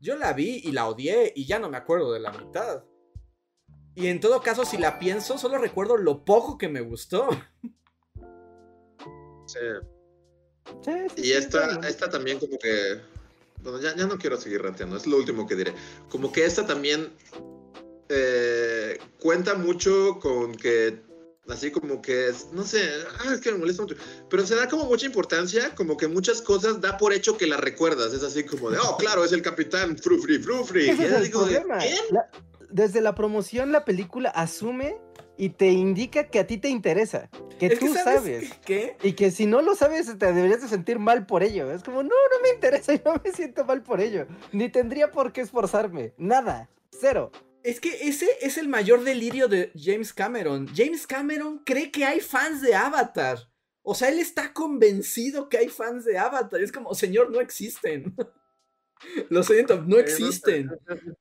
Yo la vi y la odié y ya no me acuerdo de la mitad. Y en todo caso, si la pienso, solo recuerdo lo poco que me gustó. Sí. Sí, sí, Y sí, esta, esta también como que... Bueno, ya, ya no quiero seguir ranteando, es lo último que diré. Como que esta también eh, cuenta mucho con que... Así como que es, no sé, ah, es que me molesta mucho, pero se da como mucha importancia, como que muchas cosas da por hecho que las recuerdas, es así como de, oh, claro, es el capitán Frufri Frufri. Ese Y es desde la promoción, la película asume y te indica que a ti te interesa, que Es que, tú ¿sabes sabes. qué? Y que si no lo sabes, te deberías de sentir mal por ello. Es como, no, no me interesa y no me siento mal por ello. Ni tendría por qué esforzarme. Nada. Cero. Es que ese es el mayor delirio de James Cameron. James Cameron cree que hay fans de Avatar. O sea, él está convencido que hay fans de Avatar. Es como, señor, no existen. Lo siento, no existen.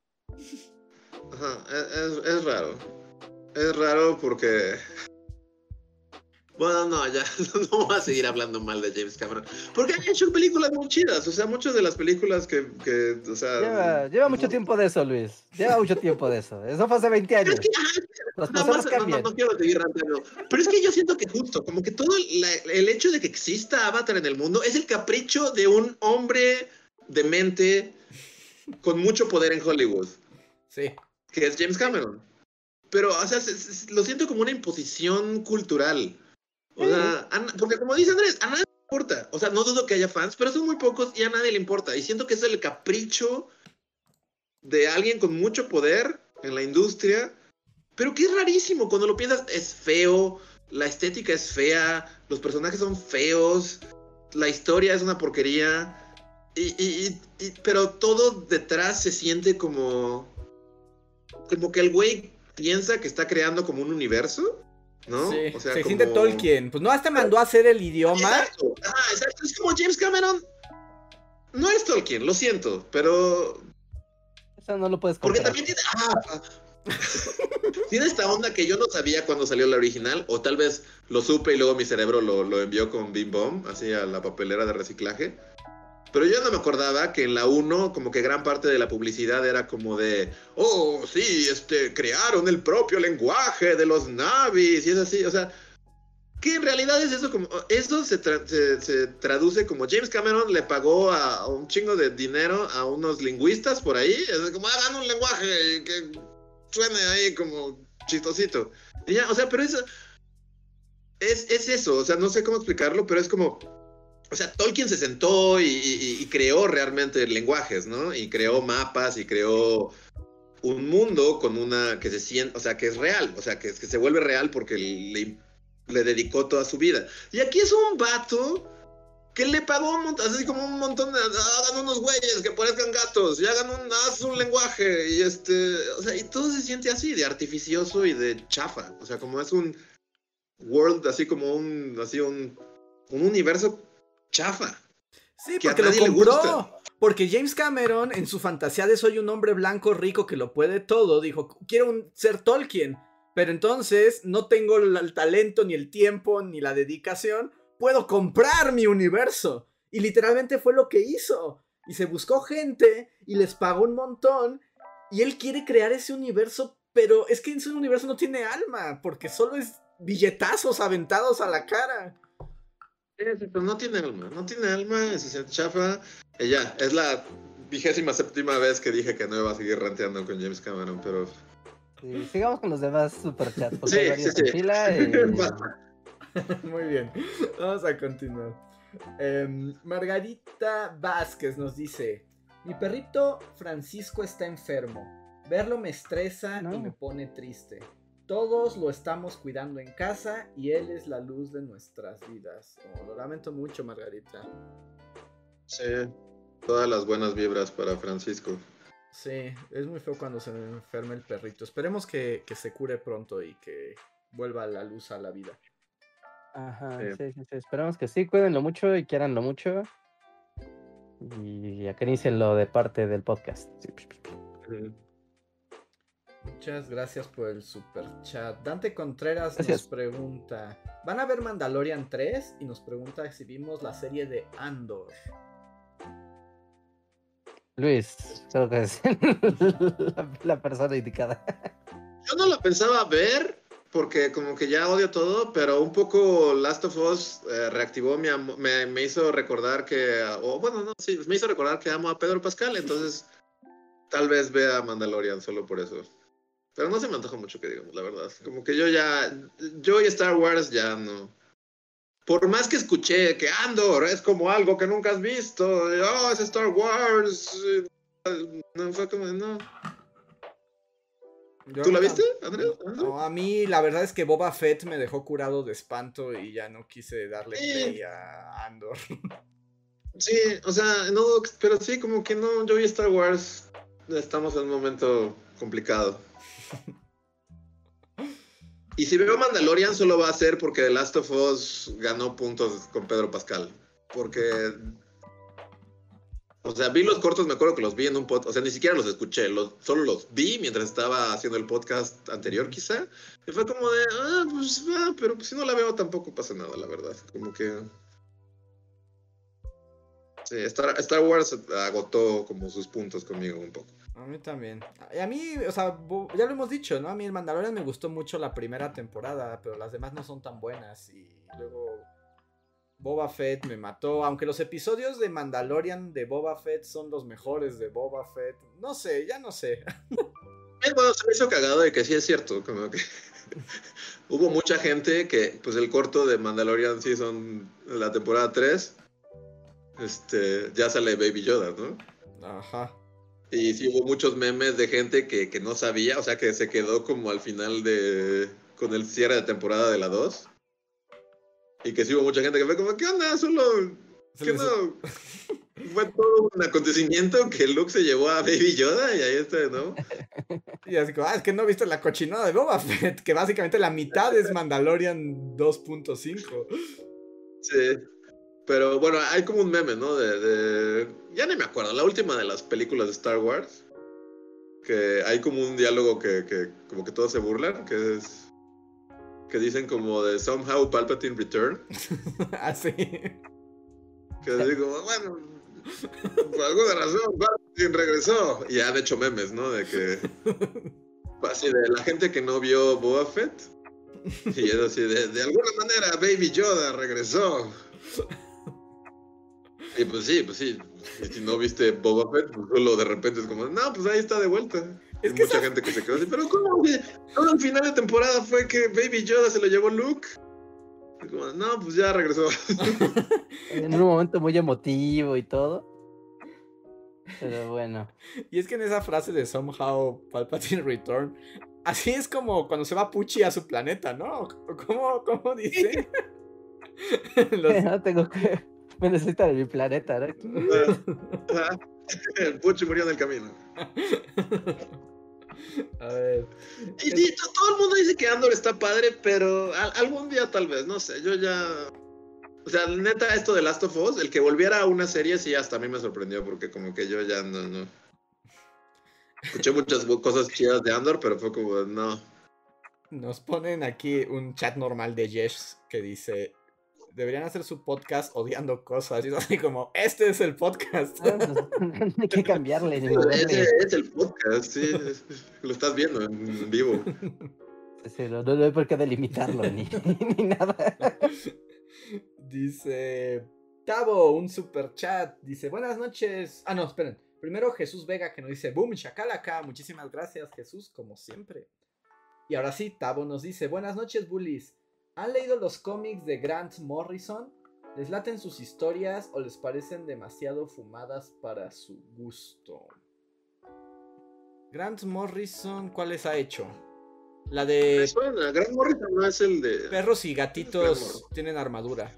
Ajá, es, es raro. Es raro porque bueno, no, ya no voy a seguir hablando mal de James Cameron. Porque han hecho películas muy chidas. O sea, muchas de las películas que, que o sea. Lleva, mucho tiempo de eso, Luis. Lleva mucho tiempo de eso. Eso fue hace 20 años. no, no, quiero seguir ranteando. Pero es que yo siento que justo, como que todo el hecho de que exista Avatar en el mundo es el capricho de un hombre de mente con mucho poder en Hollywood. Sí. Que es James Cameron. Pero, o sea, lo siento como una imposición cultural. O sea, porque como dice Andrés, a nadie le importa. O sea, no dudo que haya fans, pero son muy pocos y a nadie le importa. Y siento que es el capricho de alguien con mucho poder en la industria, pero que es rarísimo. Cuando lo piensas, es feo, la estética es fea, los personajes son feos, la historia es una porquería. Y, pero todo detrás se siente como. Como que el güey piensa que está creando como un universo ¿no? Sí, se siente Tolkien. Pues no, hasta mandó a hacer el idioma. Exacto, exacto. Es como James Cameron. No es Tolkien, lo siento, pero. Eso no lo puedes comprar. Porque también tiene. Ah, tiene esta onda que yo no sabía cuando salió la original, o tal vez lo supe y luego mi cerebro lo, lo envió con Bim Bom, así a la papelera de reciclaje. Pero yo no me acordaba que en la 1 como que gran parte de la publicidad era como de, oh, sí, este, crearon el propio lenguaje de los navis y es así, o sea, que en realidad es eso como, eso se, se, traduce como James Cameron le pagó a, un chingo de dinero a unos lingüistas por ahí, es como, hagan un lenguaje que suene ahí como chistosito. Y ya, o sea, pero eso, es, es eso, o sea, no sé cómo explicarlo, pero es como o sea, Tolkien se sentó y, creó realmente lenguajes, ¿no? Y creó mapas y creó un mundo con una que se siente, o sea, que es real, o sea, que, que se vuelve real porque le, le, dedicó toda su vida. Y aquí es un vato que le pagó un montón, así como un montón de, hagan unos güeyes que parezcan gatos y hagan un, haz un lenguaje y este, o sea, y todo se siente así, de artificioso y de chafa, o sea, como es un world, así como un, así un, un universo chafa. Sí, porque lo compró. Porque James Cameron, en su fantasía de soy un hombre blanco rico que lo puede todo, dijo, quiero ser Tolkien. Pero entonces no tengo el talento, ni el tiempo, ni la dedicación. Puedo comprar mi universo. Y literalmente fue lo que hizo. Y se buscó gente y les pagó un montón. Y él quiere crear ese universo, pero es que en su universo no tiene alma, porque solo es billetazos aventados a la cara no tiene alma, no tiene alma, se chafa. Ella, es la vigésima séptima vez que dije que no iba a seguir ranteando con James Cameron, pero. sigamos con los demás superchats. Sí, sí, sí. Muy bien, vamos a continuar. Em, Margarita Vázquez nos dice: Mi perrito Francisco está enfermo. Verlo me estresa y me pone triste. Todos lo estamos cuidando en casa y Él es la luz de nuestras vidas. Oh, lo lamento mucho, Margarita. Sí, todas las buenas vibras para Francisco. Sí, es muy feo cuando se enferma el perrito. Esperemos que, se cure pronto y que vuelva la luz a la vida. Ajá, sí, sí, sí. Esperemos que sí, cuídenlo mucho y quieranlo mucho. Y acarícienlo de parte del podcast. Muchas gracias por el super chat. Dante Contreras nos pregunta: ¿Van a ver Mandalorian 3? Y nos pregunta si vimos la serie de Andor. Luis, creo que es la, persona indicada. Yo no la pensaba ver porque como que ya odio todo, pero un poco Last of Us eh, reactivó mi me, me, hizo recordar que, o bueno, no, sí, me hizo recordar que amo a Pedro Pascal, entonces tal vez vea Mandalorian solo por eso. Pero no se me antoja mucho que digamos, la verdad. Como que yo ya, yo y Star Wars ya no. Por más que escuché que Andor es como algo que nunca has visto, oh, es Star Wars, no fue como, no. ¿Tú la viste, Andrés? No, a mí la verdad es que Boba Fett me dejó curado de espanto y ya no quise darle play a Andor. Sí, o sea, no, pero sí, como que no, yo y Star Wars estamos en un momento complicado. Y si veo Mandalorian, solo va a ser porque The Last of Us ganó puntos con Pedro Pascal. Porque. O sea, vi los cortos, me acuerdo que los vi en un podcast. O sea, ni siquiera los escuché, solo los vi mientras estaba haciendo el podcast anterior, quizá. Y fue como de, ah, pues, ah, pero si no la veo tampoco pasa nada, la verdad. Como que. Sí, Star Wars agotó como sus puntos conmigo un poco. A mí también. Y a mí, o sea, ya lo hemos dicho, ¿no? A mí el Mandalorian me gustó mucho la primera temporada, pero las demás no son tan buenas. Y luego Boba Fett me mató. Aunque los episodios de Mandalorian de Boba Fett son los mejores de Boba Fett. No sé, ya no sé. Bueno, se me hizo cagado de que sí es cierto, como que hubo mucha gente que, pues el corto de Mandalorian sí son la temporada 3, este, ya sale Baby Yoda, ¿no? Ajá. Y sí hubo muchos memes de gente que, que no sabía, o sea, que se quedó como al final de, con el cierre de temporada de la 2. Y que sí hubo mucha gente que fue como, ¿qué onda? Solo, ¿qué no? Fue todo un acontecimiento que Luke se llevó a Baby Yoda y ahí está, ¿no? Y así como, ah, es que no viste la cochinada de Boba Fett, que básicamente la mitad es Mandalorian 2.5. Sí. Pero bueno, hay como un meme, ¿no? De, de- Ya ni me acuerdo, la última de las películas de Star Wars. Que hay como un diálogo que, que como que todos se burlan, que es... Que dicen como de somehow Palpatine return. Así. Que así como, bueno, por alguna razón Palpatine regresó. Y han hecho memes, ¿no? De que... Así de la gente que no vio Boba Fett. Y es así de, de alguna manera Baby Yoda regresó. Y pues sí, pues sí. Y si no viste Boba Fett, pues solo de repente es como, no, pues ahí está de vuelta. Es que mucha esa- gente que se quedó así, pero ¿cómo? Todo el final de temporada fue que Baby Yoda se lo llevó Luke. Como, no, pues ya regresó. En un momento muy emotivo y todo. Pero bueno. Y es que en esa frase de somehow Palpatine return, así es como cuando se va Pucci a su planeta, ¿no? ¿Cómo, cómo dice? Los- No tengo que. Me necesitan en mi planeta, ¿no? El Puchi murió en el camino. A ver. Y to- todo el mundo dice que Andor está padre, pero al- algún día tal vez, no sé, yo ya... O sea, neta, esto de Last of Us, el que volviera a una serie, sí, hasta a mí me sorprendió, porque como que yo ya no, no... Escuché muchas cosas chidas de Andor, pero fue como, no. Nos ponen aquí un chat normal de Jesh que dice. Deberían hacer su podcast odiando cosas. Y es así como, este es el podcast. Ah, pues, hay que cambiarle Ese es el podcast, sí, lo estás viendo en vivo. Sí, no, no hay por qué delimitarlo ni, ni nada. Dice Tavo, un super chat. Dice, buenas noches. Ah, no, esperen. Primero Jesús Vega que nos dice, boom, chacalaca. Muchísimas gracias, Jesús, como siempre. Y ahora sí, Tavo nos dice, buenas noches, bullies. ¿Han leído los cómics de Grant Morrison? ¿Les laten sus historias o les parecen demasiado fumadas para su gusto? Grant Morrison, ¿cuáles ha hecho? La Me de suena, Gran Morrison no es el de... perros y Grant gatitos tienen armadura.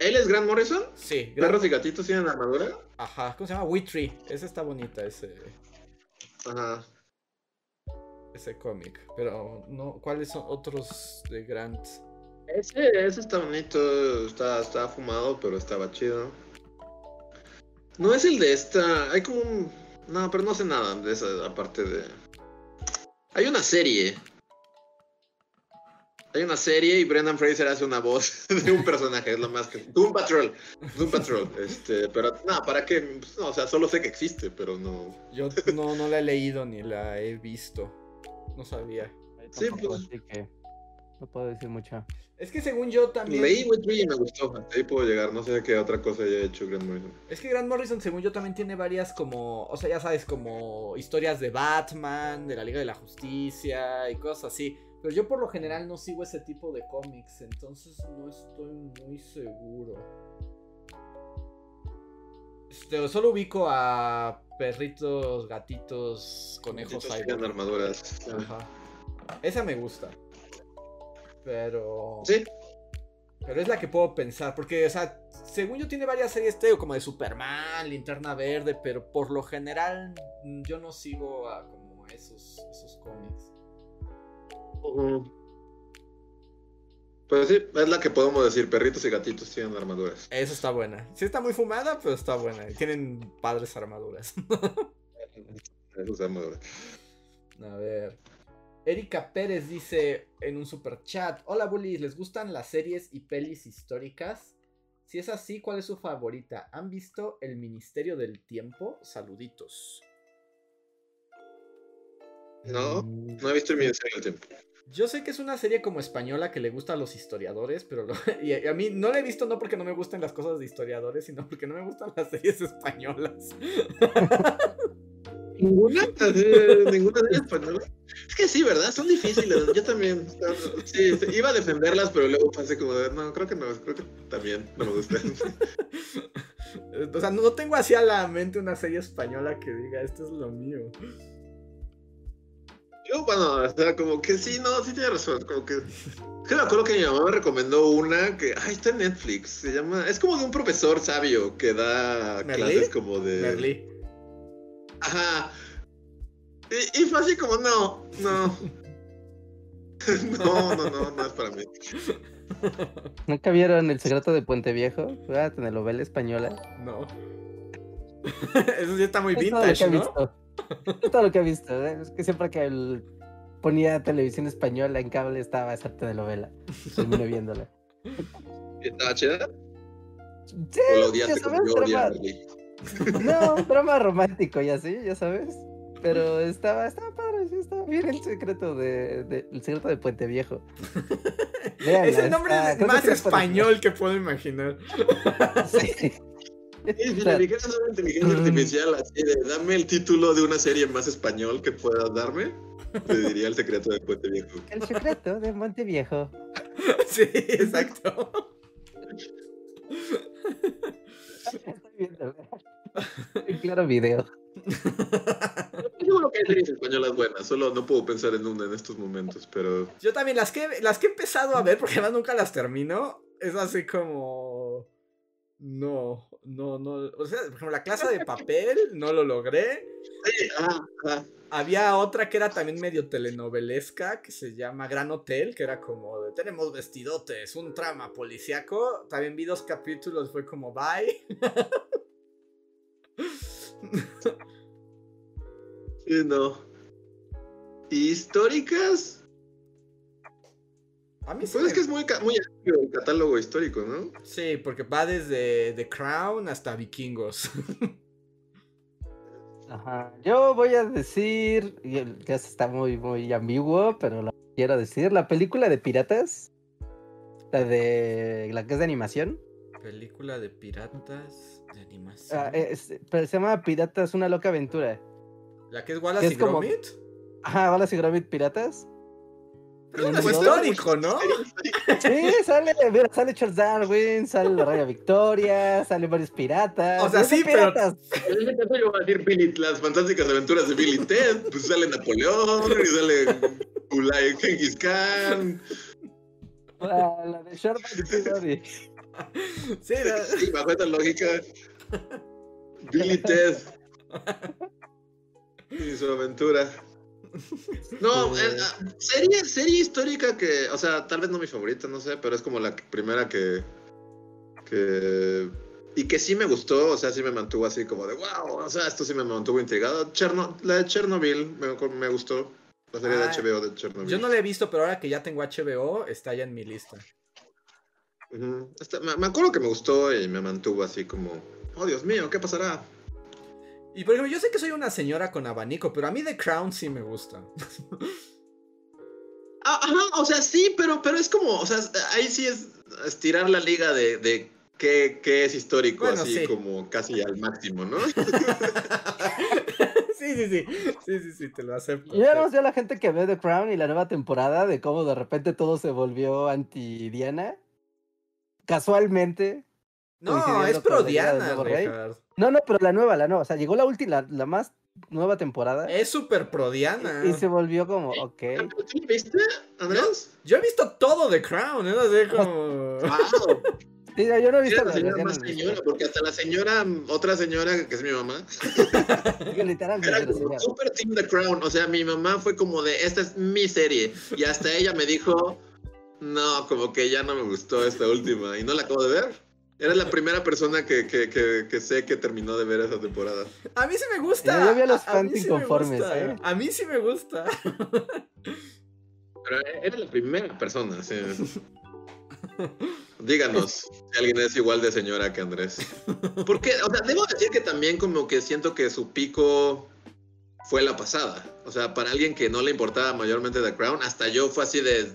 ¿Él es Gran Morrison? Sí, Grant ¿Perros y gatitos tienen armadura? Ajá, ¿cómo se llama? Witry. Esa está bonita, ese, Ajá. Ese cómic. Pero, no, ¿cuáles son otros de Grant? Ese, ese está bonito, está, está fumado, pero estaba chido. No es el de esta. Hay como un. No, pero no sé nada de esa, aparte de. Hay una serie. Hay una serie y Brendan Fraser hace una voz de un personaje, es lo más que. Doom Patrol. Doom Patrol. Este, pero no, ¿para qué? Pues, no, o sea, solo sé que existe, pero no. Yo no, no la he leído ni la he visto. No sabía. Sí, pues. Así que no puedo decir mucho. Es que según yo también. Leí Witchery y me gustó. Hasta ahí puedo llegar. No sé qué otra cosa haya hecho Grant Morrison. Es que Grant Morrison, según yo, también tiene varias como. O sea, ya sabes, como historias de Batman, de la Liga de la Justicia y cosas así. Pero yo por lo general no sigo ese tipo de cómics, entonces no estoy muy seguro. Este, solo ubico a perritos, gatitos, conejos, tienen armaduras. Ajá. Esa me gusta. Pero. Sí, Pero es la que puedo pensar. Porque, o sea, según yo tiene varias series, te digo, como de Superman, Linterna Verde. Pero por lo general, mm, yo no sigo a como esos, esos cómics. Ujú. Pues sí, es la que podemos decir, perritos y gatitos tienen armaduras. Esa está buena. Sí está muy fumada, pero está buena. Tienen padres armaduras. A ver. Erika Pérez dice en un super chat: Hola bullies, ¿les gustan las series y pelis históricas? Si es así, ¿cuál es su favorita? ¿Han visto El Ministerio del Tiempo? Saluditos. No, no he visto el Ministerio del Tiempo. Yo sé que es una serie como española que le gusta a los historiadores, pero lo- y a, a mí no la he visto no porque no me gusten las cosas de historiadores, sino porque no me gustan las series españolas. ¿Ninguna? ¿Ninguna de ellas española? Es que sí, ¿verdad? Son difíciles. Yo también. Sí, sí, iba a defenderlas, pero luego pasé como de, no, creo que no, creo que también no me gustan. O sea, no tengo así a la mente una serie española que diga, esto es lo mío. Yo, bueno, o sea, como que sí, no, sí tiene razón. Como que. Es que me acuerdo que mi mamá me recomendó una que. Ay, está en Netflix. Se llama. Es como de un profesor sabio que da ¿Merlí? clases como de. Merlí. Ajá. Y, y fue así como, no, no. no, no, no, no es para mí. ¿Nunca vieron El secreto de Puente Viejo? Una telenovela española. No. Eso sí está muy vintage, ¿no? todo lo que he visto. ¿eh? Es que siempre que el- ponía televisión española en cable estaba esa telenovela. Terminé viéndola. ¿Estaba chida? Sí, ¿O la ya sabes, drama, no, drama romántico y así, ya sabes. Pero estaba, estaba padre, sí, estaba bien el secreto de, de- el secreto de Puente Viejo. Véanla, Ese nombre está- es creo que más español que puedo imaginar. Sí. Sí, si le dijeras a una inteligencia artificial así de dame el título de una serie más español que puedas darme, te diría el secreto de Puente Viejo. El secreto de Monte Viejo. Sí, exacto. Estoy viendo. En claro video. Seguro que hay series españolas buenas, solo no puedo pensar en una en estos momentos, pero Yo también, las que, las que he empezado a ver, porque además nunca las termino, es así como. No, no, no. O sea, por ejemplo, la clase de papel, no lo logré. Sí, ah, ah. Había otra que era también medio telenovelesca, que se llama Gran Hotel, que era como de tenemos vestidotes, un trama policiaco. También vi dos capítulos, fue como bye. Sí, no. ¿Históricas? A mí sí. Pues me- es que es muy, el catálogo histórico, ¿no? Sí, porque va desde The Crown hasta Vikingos. Ajá. Yo voy a decir, y el- que eso está muy, muy ambiguo, pero lo quiero decir, la película de piratas, la de la que es de animación, Película de piratas de animación. ah, es- pero se llama Piratas, una loca aventura. La que es Wallace es y como- Gromit. Ajá, Wallace y Gromit Piratas. Pero es no, histórico, ¿no? Sí, sale, mira, sale Charles Darwin, sale la Reina Victoria, sale varios piratas. O sea, sí, pero- piratas. En ese caso yo voy a decir Billy, las fantásticas aventuras de Billy Ted, pues sale Napoleón, y sale Ulay Genghis Khan. La, la de Sherman y. Sí, la- Sí, bajo esta lógica, Billy Ted y su aventura. No, Este, eh, ah, serie, serie histórica que, o sea, tal vez no mi favorita, no sé, pero es como la primera que, que, y que sí me gustó, o sea, sí me mantuvo así como de, wow, o sea, esto sí me mantuvo intrigado. Cherno, la de Chernobyl me, me gustó, la serie Ah, de HBO de Chernobyl. yo no la he visto, pero ahora que ya tengo HBO, está ya en mi lista. Me acuerdo que me gustó y me mantuvo así como, oh Dios mío, ¿qué pasará? Y por ejemplo, yo sé que soy una señora con abanico, pero a mí The Crown sí me gusta. Ah, Ajá, o sea, sí, pero, pero es como, o sea, ahí sí es estirar la liga de, de qué, qué es histórico, Bueno, así sí. como casi al máximo, ¿no? sí, sí, sí. Sí, sí, sí, te lo acepto. Yo no sé a la gente que ve The Crown y la nueva temporada de cómo de repente todo se volvió anti-Diana. Casualmente. No, es con pro la llegada del Diana, nuevo rey. Richard. No, no, pero la nueva, la nueva. O sea, llegó la última, la, la más nueva temporada. Es súper pro Diana. y, y se volvió como, ok. ¿Tú lo viste, Andrés? Yo he visto todo The Crown, ¿eh? Así como... Wow. Sí, no, yo no he visto la señora más señora, porque hasta la señora, otra señora, que es mi mamá, era como super team The Crown. O sea, mi mamá fue como de, esta es mi serie. Y hasta ella me dijo, no, como que ya no me gustó esta última. Y no la acabo de ver. Eres la primera persona que, que, que, que sé que terminó de ver esa temporada. A mí sí me gusta. Yo- vi a los fans mí sí me inconformes, gusta. ¿eh? A mí sí me gusta. Pero era la primera persona, sí. Díganos si alguien es igual de señora que Andrés. Porque, o sea, debo decir que también como que siento que su pico fue la pasada. O sea, para alguien que no le importaba mayormente The Crown, hasta yo fue así de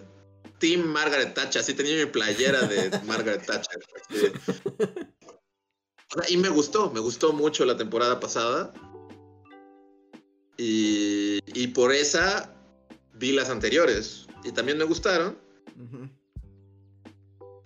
Team Margaret Thatcher, así tenía mi playera de Margaret Thatcher. así. Sea, y me gustó, me gustó mucho la temporada pasada. Y, y por esa vi las anteriores. Y también me gustaron. Y,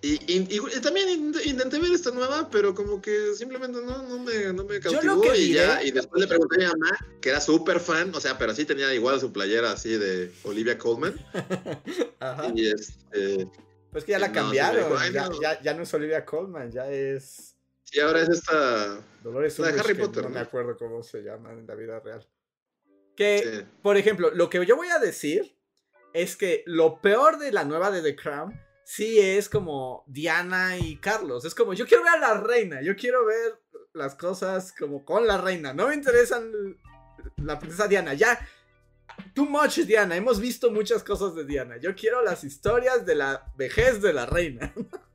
y- y- y también in- intenté ver esta nueva, pero como que simplemente no, no me, no me cautivó. y, ya, y después le pregunté a mi mamá, que era súper fan, o sea, pero sí tenía igual su playera así de Olivia Colman. Ajá. Y este. Pues que ya la No, sí cambiaron. dijo, "Ay, ya, no". ya, ya no es Olivia Colman, ya es Y ahora es esta. Dolores La de Harry Potter, No ¿no? me acuerdo cómo se llama en la vida real. Que, sí. por ejemplo, lo que yo voy a decir es que lo peor de la nueva de The Crown sí es como Diana y Carlos. Es como, yo quiero ver a la reina, yo quiero ver las cosas como con la reina. No me interesan la princesa Diana, ya. Too much Diana, hemos visto muchas cosas de Diana. Yo quiero las historias de la vejez de la reina.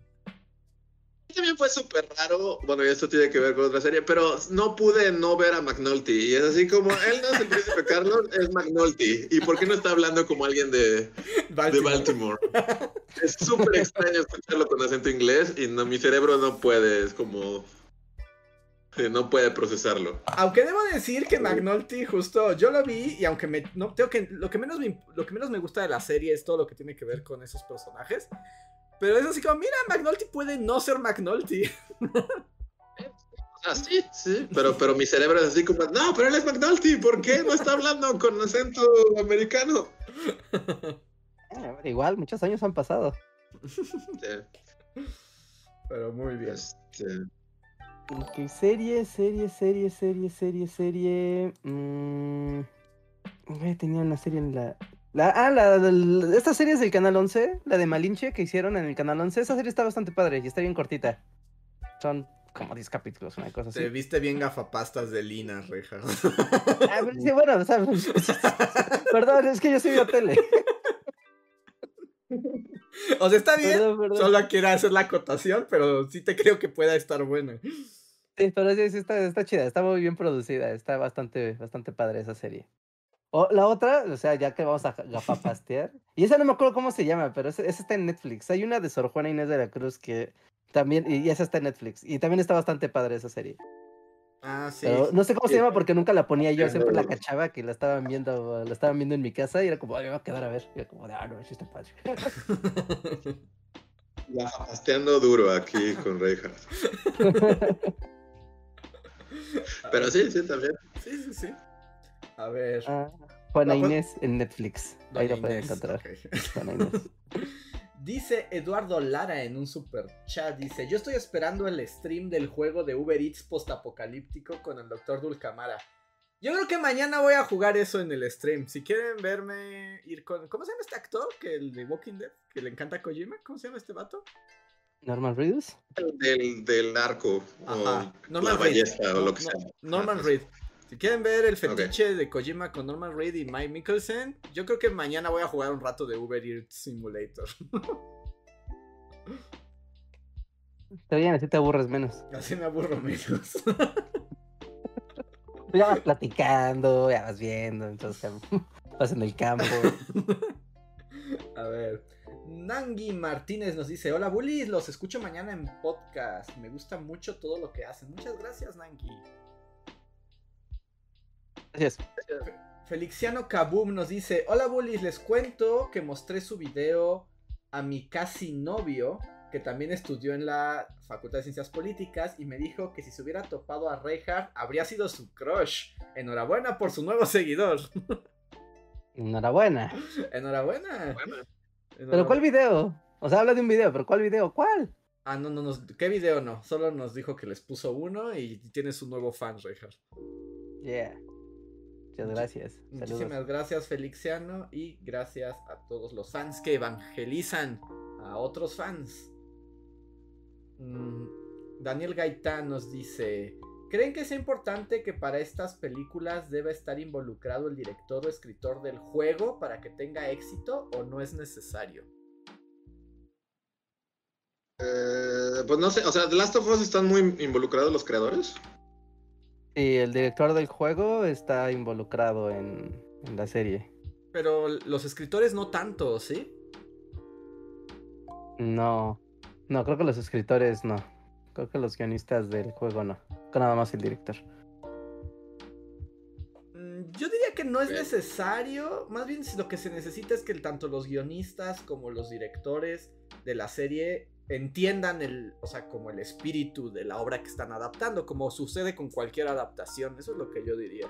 También fue súper raro. Bueno, y esto tiene que ver con otra serie, pero no pude no ver a McNulty. Y es así como, él no es el príncipe Carlos, es McNulty. ¿Y por qué no está hablando como alguien de, de Baltimore. Baltimore. Es súper extraño escucharlo con acento inglés y no, mi cerebro no puede, es como... No puede procesarlo. Aunque debo decir que McNulty justo yo lo vi y aunque me no tengo que lo que menos me, lo que menos me gusta de la serie es todo lo que tiene que ver con esos personajes. Pero es así como, mira, McNulty puede no ser McNulty. Ah, sí, sí. Pero, pero mi cerebro es así como, no, pero él es McNulty, ¿por qué no está hablando con acento americano? Ah, igual, muchos años han pasado. Sí, Pero muy bien. este, Ok, serie, serie, serie, serie, serie, serie. mm, tenía una serie en la. La ah, la, del- esta serie es del canal 11, la de Malinche que hicieron en el canal 11. Esa serie está bastante padre y está bien cortita. Son como 10 capítulos, una cosa así. Te viste bien gafapastas de Lina, Reja. Ah, pero sí, bueno, o sea, perdón, es que yo soy de tele. o sea, está bien. Perdón, perdón. Solo quiero hacer la acotación, pero sí te creo que pueda estar buena. Sí, pero sí, sí está, está chida, está muy bien producida, está bastante, bastante padre esa serie. O la otra, o sea, ya que vamos a gafapastear, y esa no me acuerdo cómo se llama, pero esa, esa está en Netflix. Hay una de Sor Juana Inés de la Cruz que también, y esa está en Netflix, y también está bastante padre esa serie. Ah, sí. Pero no sé cómo se llama porque nunca la ponía yo, siempre la cachaba que la estaban viendo, la estaban viendo en mi casa y era como, "Ay, me va a quedar a ver. Y era como, de, ah, no, sí está padre. Gafasteando duro aquí con Reinhardt. Pero sí, sí, también. Sí, sí, sí. A ver. Ah, Juana No, pues- Inés en Netflix, ahí lo pueden encontrar. Juana Inés. Dice Eduardo Lara en un super chat, dice, yo estoy esperando el stream del juego de Uber Eats postapocalíptico con el Dr. Dulcamara. Yo creo que mañana voy a jugar eso en el stream. Si quieren verme ir con... ¿Cómo se llama este actor? Que el de Walking Dead, que le encanta a Kojima. ¿Cómo se llama este vato? Norman Reedus. Del, del arco Ajá, o Norman la Reed. ballesta o lo que No- sea. Norman Ah, Reed. Si quieren ver el fetiche de Kojima con Norman Reed y Mike Mikkelsen, yo creo que mañana voy a jugar un rato de Uber Eats Simulator. Está bien, así te aburres menos. Así me aburro menos. Ya vas platicando, ya vas viendo, entonces vas en el campo. A ver. Nangi Martínez nos dice: Hola bullies, los escucho mañana en podcast. Me gusta mucho todo lo que hacen. Muchas gracias, Nangi. Gracias. Feliciano Kaboom nos dice: Hola bullies, les cuento que mostré su video a mi casi novio, que también estudió en la Facultad de Ciencias Políticas, y me dijo que si se hubiera topado a Reinhardt, habría sido su crush. Enhorabuena por su nuevo seguidor. Enhorabuena. Enhorabuena. Bueno, ¿Pero cuál video? O sea, habla de un video, pero ¿cuál video? ¿Cuál? Ah, no, no, nos, ¿qué video no? Solo nos dijo que les puso uno y tienes un nuevo fan, Reinhardt. Yeah. Muchas gracias. Muchísimas Saludos. gracias, Felixiano, y gracias a todos los fans que evangelizan a otros fans. Mm, Daniel Gaitán nos dice: ¿Creen que es importante que para estas películas deba estar involucrado el director o escritor del juego para que tenga éxito o no es necesario? Eh, pues no sé, o sea, The Last of Us están muy involucrados los creadores. Y el director del juego está involucrado en, en la serie. Pero los escritores no tanto, ¿sí? No. No, creo que los escritores no. Creo que los guionistas del juego no. Nada más el director. Mm, Yo diría que no es necesario, más bien lo que se necesita es que tanto los guionistas como los directores de la serie entiendan el, o sea, como el espíritu de la obra que están adaptando, como sucede con cualquier adaptación, eso es lo que yo diría.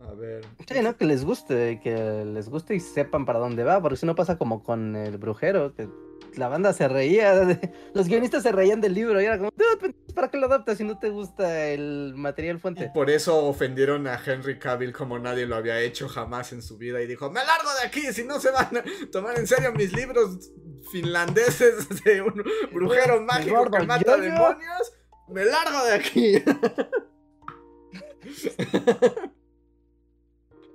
A ver. Sí, ¿no? Que les guste, que les guste y sepan para dónde va, porque si no pasa como con el brujero, que la banda se reía, de- los guionistas se reían del libro y era como, "Dude, pues, ¿para qué lo adaptas si no te gusta el material Y fuente? por eso ofendieron a Henry Cavill como nadie lo había hecho jamás en su vida y dijo, me largo de aquí si no se van a tomar en serio mis libros finlandeses de un brujero mágico gordo que mata yoyo". demonios, demonios, me largo de aquí.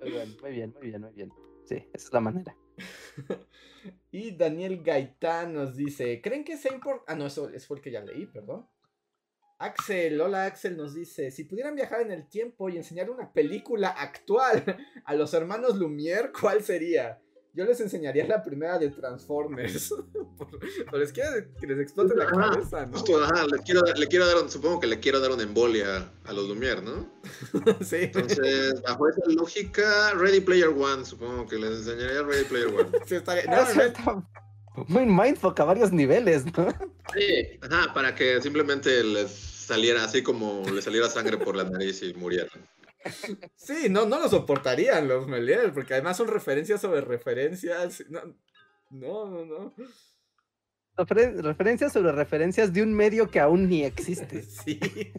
Muy bien, muy bien, muy bien, muy bien. Esa es la manera. y Daniel Gaitán nos dice, ¿creen que sea importante? Ah, no, eso, eso fue que ya leí, perdón. Axel, hola Axel, nos dice, si pudieran viajar en el tiempo y enseñar una película actual a los hermanos Lumière, ¿cuál sería? Yo les enseñaría la primera de Transformers. Por- por les quiero que les explote la Ajá, cabeza, ¿no? Justo, ajá, le quiero, le quiero dar, un- supongo que le quiero dar una embolia a los Lumière, ¿no? sí. Entonces, bajo esa lógica, Ready Player One, supongo que les enseñaría Ready Player One. Sí, estaría- no, no, está muy mindfuck a varios niveles, ¿no? Sí, ajá, para que simplemente les saliera así como le saliera sangre por la nariz y murieran. Sí, no, no lo soportarían los Melier, porque además son referencias sobre referencias. No, no, no. no. Referen- referencias sobre referencias de un medio que aún ni existe. Sí.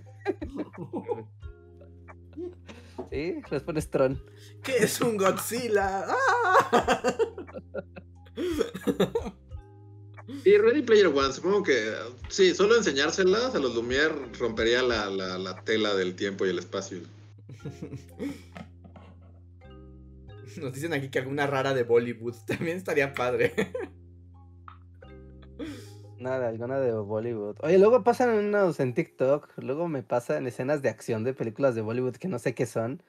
Sí, les pones Tron. ¿Qué es un Godzilla? ¡Ah! Y Ready Player One, supongo que sí, solo enseñárselas a los Lumière rompería la, la, la tela del tiempo y el espacio. Nos dicen aquí que alguna rara de Bollywood también estaría padre. Nada, alguna de Bollywood. Oye, luego pasan unos en TikTok, luego me pasan escenas de acción de películas de Bollywood que no sé qué son.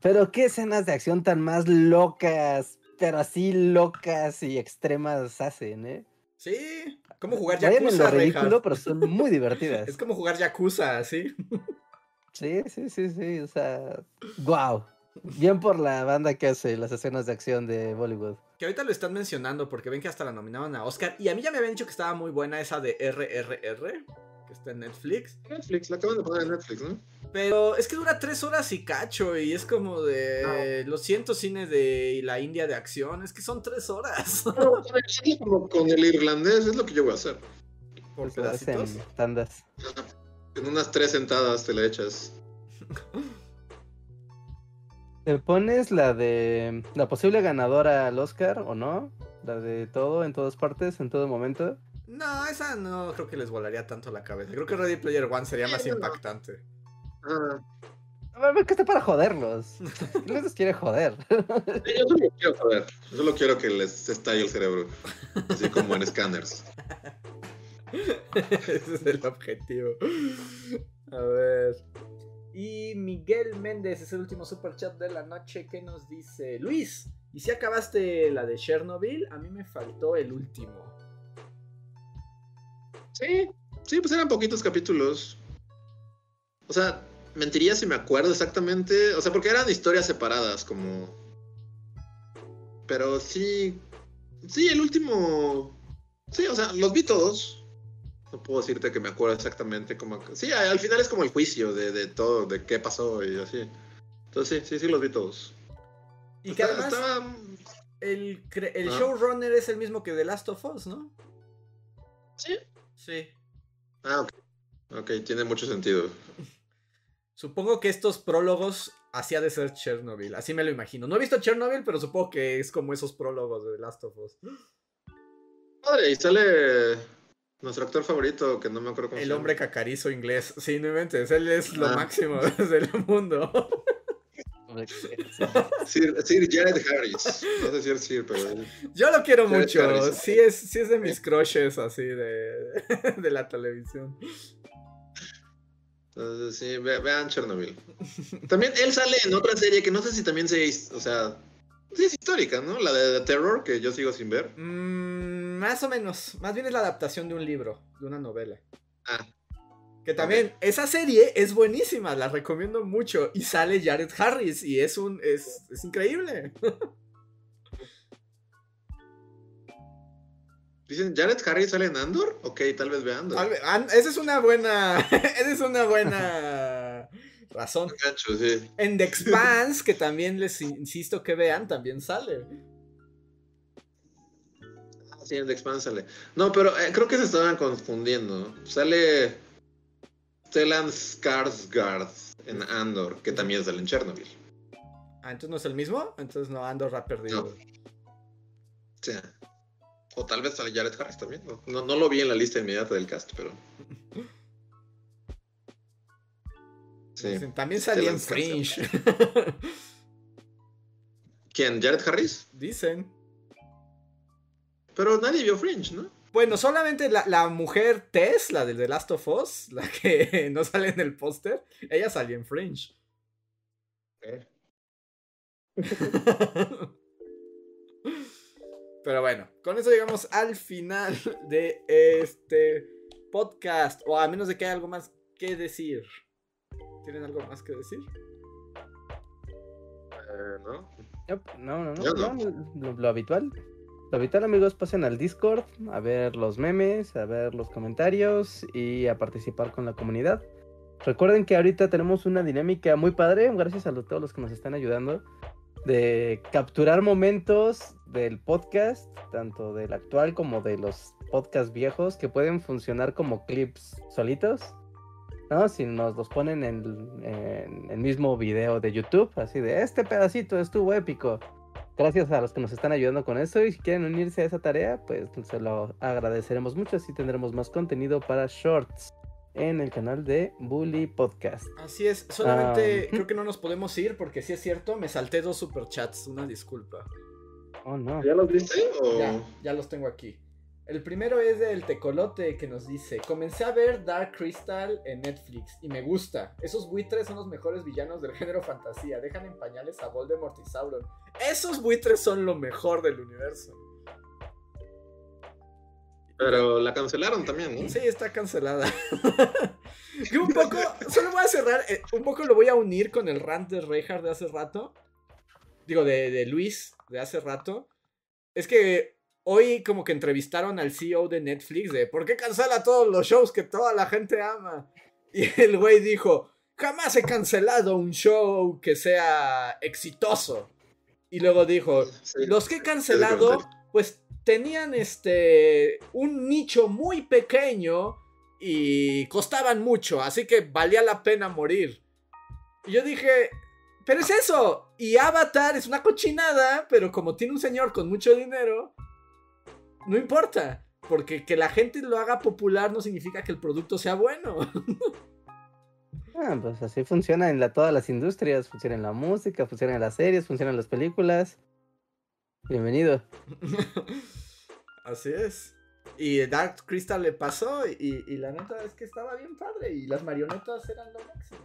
Pero qué escenas de acción tan más locas, pero así locas y extremas hacen, ¿eh? Sí. ¿Cómo jugar Vayan en lo Yakuza, ridículo, pero son muy divertidas. Es como jugar Yakuza, ¿sí? Sí, sí, sí, sí, o sea, wow. Bien por la banda que hace las escenas de acción de Bollywood. Que ahorita lo están mencionando porque ven que hasta la nominaban a Oscar. Y a mí ya me habían dicho que estaba muy buena esa de RRR, que está en Netflix. Netflix, la acaban de poner en Netflix, ¿no? Pero es que dura tres horas y cacho y es como de... Lo siento, cine de la India de acción, es que son tres horas. Pero, como con el irlandés es lo que yo voy a hacer. Por pedacitos. tandas. En unas tres sentadas te la echas. ¿Te pones la de la posible ganadora al Oscar o no? La de todo, en todas partes, en todo momento. No, esa no creo que les volaría tanto la cabeza. Creo que Ready Player One sería más impactante. Ah, A ver, que está para joderlos. ¿Quién les quiere joder? sí, yo solo quiero saber. Yo solo quiero que les estalle el cerebro. Así como en Scanners. Ese es el objetivo. A ver. Y Miguel Méndez es el último super chat de la noche que nos dice: Luis, ¿y si acabaste la de Chernobyl? A mí me faltó el último. Sí, sí, pues eran poquitos capítulos. O sea, mentiría si me acuerdo exactamente. O sea, porque eran historias separadas, como. Pero sí. Sí, el último. Sí, o sea, los vi todos. No puedo decirte que me acuerdo exactamente cómo. Sí, al final es como el juicio de, de todo, de qué pasó y así. Entonces sí, sí, sí, los vi todos. Y que además. estaba- el, el Ah. showrunner es el mismo que The Last of Us, ¿no? Sí. Sí. Ah, ok. Ok, tiene mucho sentido. Supongo que estos prólogos hacía de ser Chernobyl, así me lo imagino. No he visto Chernobyl, pero supongo que es como esos prólogos de The Last of Us. Padre, y sale nuestro actor favorito, que no me acuerdo cómo se El llama. hombre cacarizo inglés. Sí, no inventes, él es lo Ah. máximo del mundo. Sir, Sir Jared Harris. No sé si es Sir, pero él- Yo lo quiero Jared mucho. Harris. Sí es, sí es de mis crushes así de, de la televisión. Entonces, sí, ve- vean Chernobyl. También él sale en otra serie que no sé si también se o sea, sí es histórica, ¿no? La de The Terror, que yo sigo sin ver. Mm, más o menos. Más bien es la adaptación de un libro, de una novela. Ah, Que también, esa serie es buenísima, la recomiendo mucho. Y sale Jared Harris y es un. es, es increíble. dicen, ¿Jared Harris sale en Andor? Ok, tal vez ve Andor. Esa es una buena. Esa es una buena razón. Gancho, sí. En The Expanse, que también les insisto que vean, también sale. Ah, sí, en The Expanse sale. No, pero eh, creo que se estaban confundiendo. Sale Stellan Skarsgård en Andor, que también sale en Chernobyl. Ah, entonces no es el mismo. Entonces no, Andor ha perdido. O sea, o tal vez sale Jared Harris también. No, no, no lo vi en la lista inmediata del cast, pero. Sí. Dicen, También salía en Fringe. ¿Quién? ¿Jared Harris? Dicen. Pero nadie vio Fringe, ¿no? Bueno, solamente la, la mujer Tess, la del The Last of Us, la que no sale en el póster, ella salió en Fringe. Pero bueno, con eso llegamos al final de este podcast. O a menos de que haya algo más que decir. ¿Tienen algo más que decir? Eh, ¿No? Yep, No, no, no. Yo no. no, Lo, lo habitual. Lo habitual, amigos, pasen al Discord a ver los memes, a ver los comentarios y a participar con la comunidad. Recuerden que ahorita tenemos una dinámica muy padre, gracias a todos los que nos están ayudando, de capturar momentos del podcast, tanto del actual como de los podcasts viejos, que pueden funcionar como clips solitos. ¿no? Si nos los ponen en, en el mismo video de YouTube, así de este pedacito estuvo épico. Gracias a los que nos están ayudando con eso y si quieren unirse a esa tarea, pues se lo agradeceremos mucho, así tendremos más contenido para shorts en el canal de Bully Podcast. Así es, solamente Ah, creo que no nos podemos ir porque si es cierto, me salté dos superchats, una disculpa. Oh no. ¿Ya los viste? O... Ya, ya los tengo aquí. El primero es del Tecolote que nos dice: Comencé a ver Dark Crystal en Netflix y me gusta. Esos buitres son los mejores villanos del género fantasía. Dejan en pañales a Voldemort y Sauron. Esos buitres son lo mejor del universo. Pero la cancelaron también, ¿no? Sí, está cancelada. que un poco, solo voy a cerrar, eh, un poco lo voy a unir con el rant de Reinhardt de hace rato. Digo, de, de Luis de hace rato. Es que hoy como que entrevistaron al CEO de Netflix de ¿por qué cancela todos los shows que toda la gente ama? Y el güey dijo, jamás he cancelado un show que sea exitoso. Y luego dijo, Sí. los que he cancelado, pues tenían este un nicho muy pequeño y costaban mucho, así que valía la pena morir. Y yo dije, pero es eso. Y Avatar es una cochinada, pero como tiene un señor con mucho dinero, no importa. Porque que la gente lo haga popular no significa que el producto sea bueno. Ah, pues así funciona en la, todas las industrias, funciona en la música, funciona en las series, funciona en las películas. Bienvenido. Así es. Y Dark Crystal le pasó y, y la neta es que estaba bien padre y las marionetas eran lo máximo.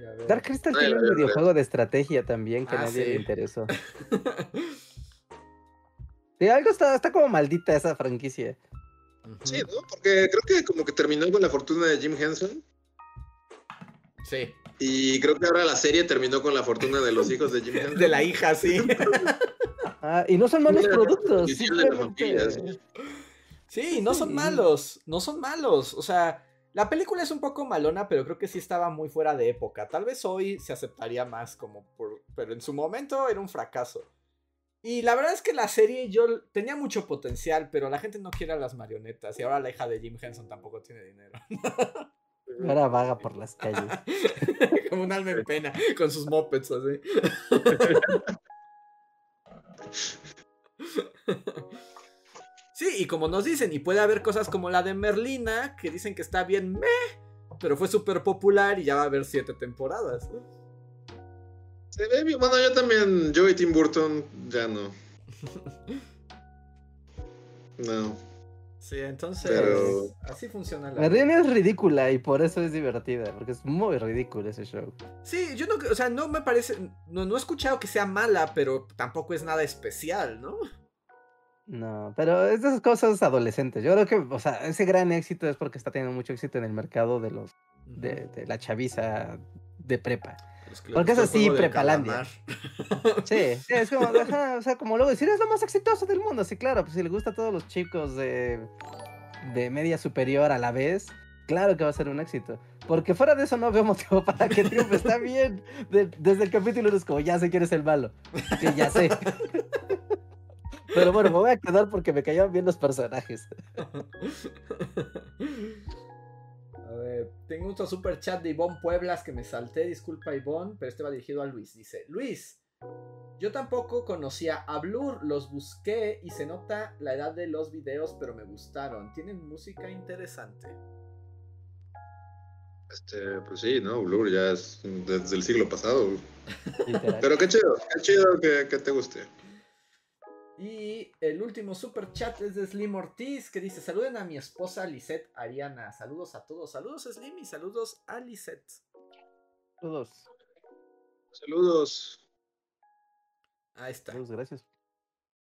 Y a ver. Dark Crystal tiene un videojuego de estrategia también que Ah, nadie sí. le interesó. Sí, algo está, está como maldita esa franquicia. Sí, ¿no? Porque creo que como que terminó con la fortuna de Jim Henson. Sí. Y creo que ahora la serie terminó con la fortuna de los hijos de Jim Henson. De la hija, sí. Ah, y no son malos productos. familia, sí. Sí, no son Sí. malos. No son malos. O sea, la película es un poco malona, pero creo que sí estaba muy fuera de época. Tal vez hoy se aceptaría más como por... Pero en su momento era un fracaso. Y la verdad es que la serie yo tenía mucho potencial, pero la gente no quiere a las marionetas. Y ahora la hija de Jim Henson tampoco tiene dinero. Ahora vaga por las calles. Como un alma en pena, con sus mopeds así. Sí, y como nos dicen, y puede haber cosas como la de Merlina, que dicen que está bien meh, pero fue súper popular y ya va a haber siete temporadas. Se ve bien. Bueno, yo también, yo y Tim Burton, ya no. No. Sí, entonces Pero- así funciona la Merlin es ridícula y por eso es divertida, porque es muy ridículo ese show. Sí, yo no, o sea, no me parece, no, no he escuchado que sea mala, pero tampoco es nada especial, ¿no? No, pero es de esas cosas adolescentes. Yo creo que, o sea, ese gran éxito es porque está teniendo mucho éxito en el mercado de los de, de la chaviza de prepa. Que porque es así, Prepalandia. Sí, sí, es como, ajá, o sea, como luego decir, es lo más exitoso del mundo. Sí, claro, pues si le gusta a todos los chicos de, de media superior a la vez, claro que va a ser un éxito. Porque fuera de eso no veo motivo para que triunfe. Está bien. De- desde el capítulo eres como, ya sé quién es el malo. Sí, ya sé. Pero bueno, me voy a quedar porque me caían bien los personajes. A ver, tengo otro super chat de Ivonne Pueblas que me salté, disculpa Ivonne, pero este va dirigido a Luis. Dice, Luis, yo tampoco conocía a Blur, los busqué y se nota la edad de los videos, pero me gustaron. Tienen música interesante. Este, pues sí, ¿no? Blur ya es desde el siglo pasado. Pero qué chido, qué chido que, que te guste. Y el último super chat es de Slim Ortiz que dice: Saluden a mi esposa Lisette Ariana. Saludos a todos. Saludos Slim y saludos a Lisette. Todos. Saludos. Ahí está. Todos, gracias.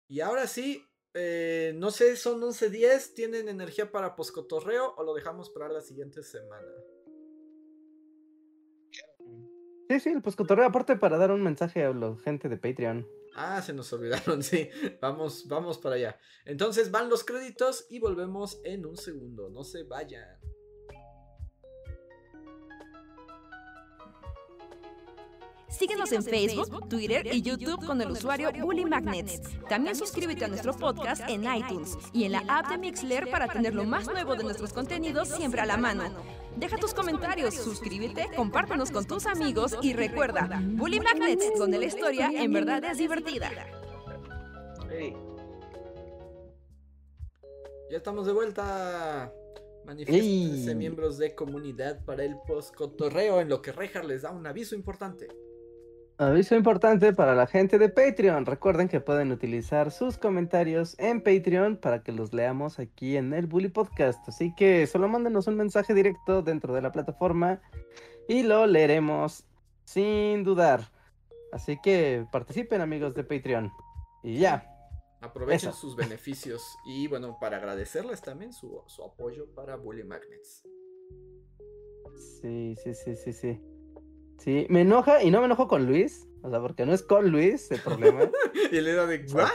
Y ahora sí, eh, no sé, son 11.10. ¿Tienen energía para poscotorreo o lo dejamos para la siguiente semana? Sí, sí, el poscotorreo, aparte para dar un mensaje a la gente de Patreon. Ah, se nos olvidaron, sí. Vamos, vamos para allá. Entonces van los créditos y volvemos en un segundo. No se vayan. Síguenos en Facebook, Twitter y YouTube con el usuario Bully Magnets. También suscríbete a nuestro podcast en iTunes y en la app de Mixler para tener lo más nuevo de nuestros contenidos siempre a la mano. Deja tus comentarios, suscríbete, compártenos con tus amigos y recuerda, Bully Magnets, donde la historia en verdad es divertida. Ya estamos de vuelta. Manifiéstense ¡Ey! miembros de comunidad para el poscotorreo en lo que Rejar les da un aviso importante. Aviso importante para la gente de Patreon. Recuerden que pueden utilizar sus comentarios en Patreon para que los leamos aquí en el Bully Podcast. Así que solo mándenos un mensaje directo dentro de la plataforma y lo leeremos sin dudar. Así que participen amigos de Patreon. Y ya. Aprovechen Eso. sus beneficios y bueno, para agradecerles también su, su apoyo para Bully Magnets. Sí, sí, sí, sí, sí. Sí, me enoja y no me enojo con Luis. O sea, porque no es con Luis el problema. y le da de ¿what?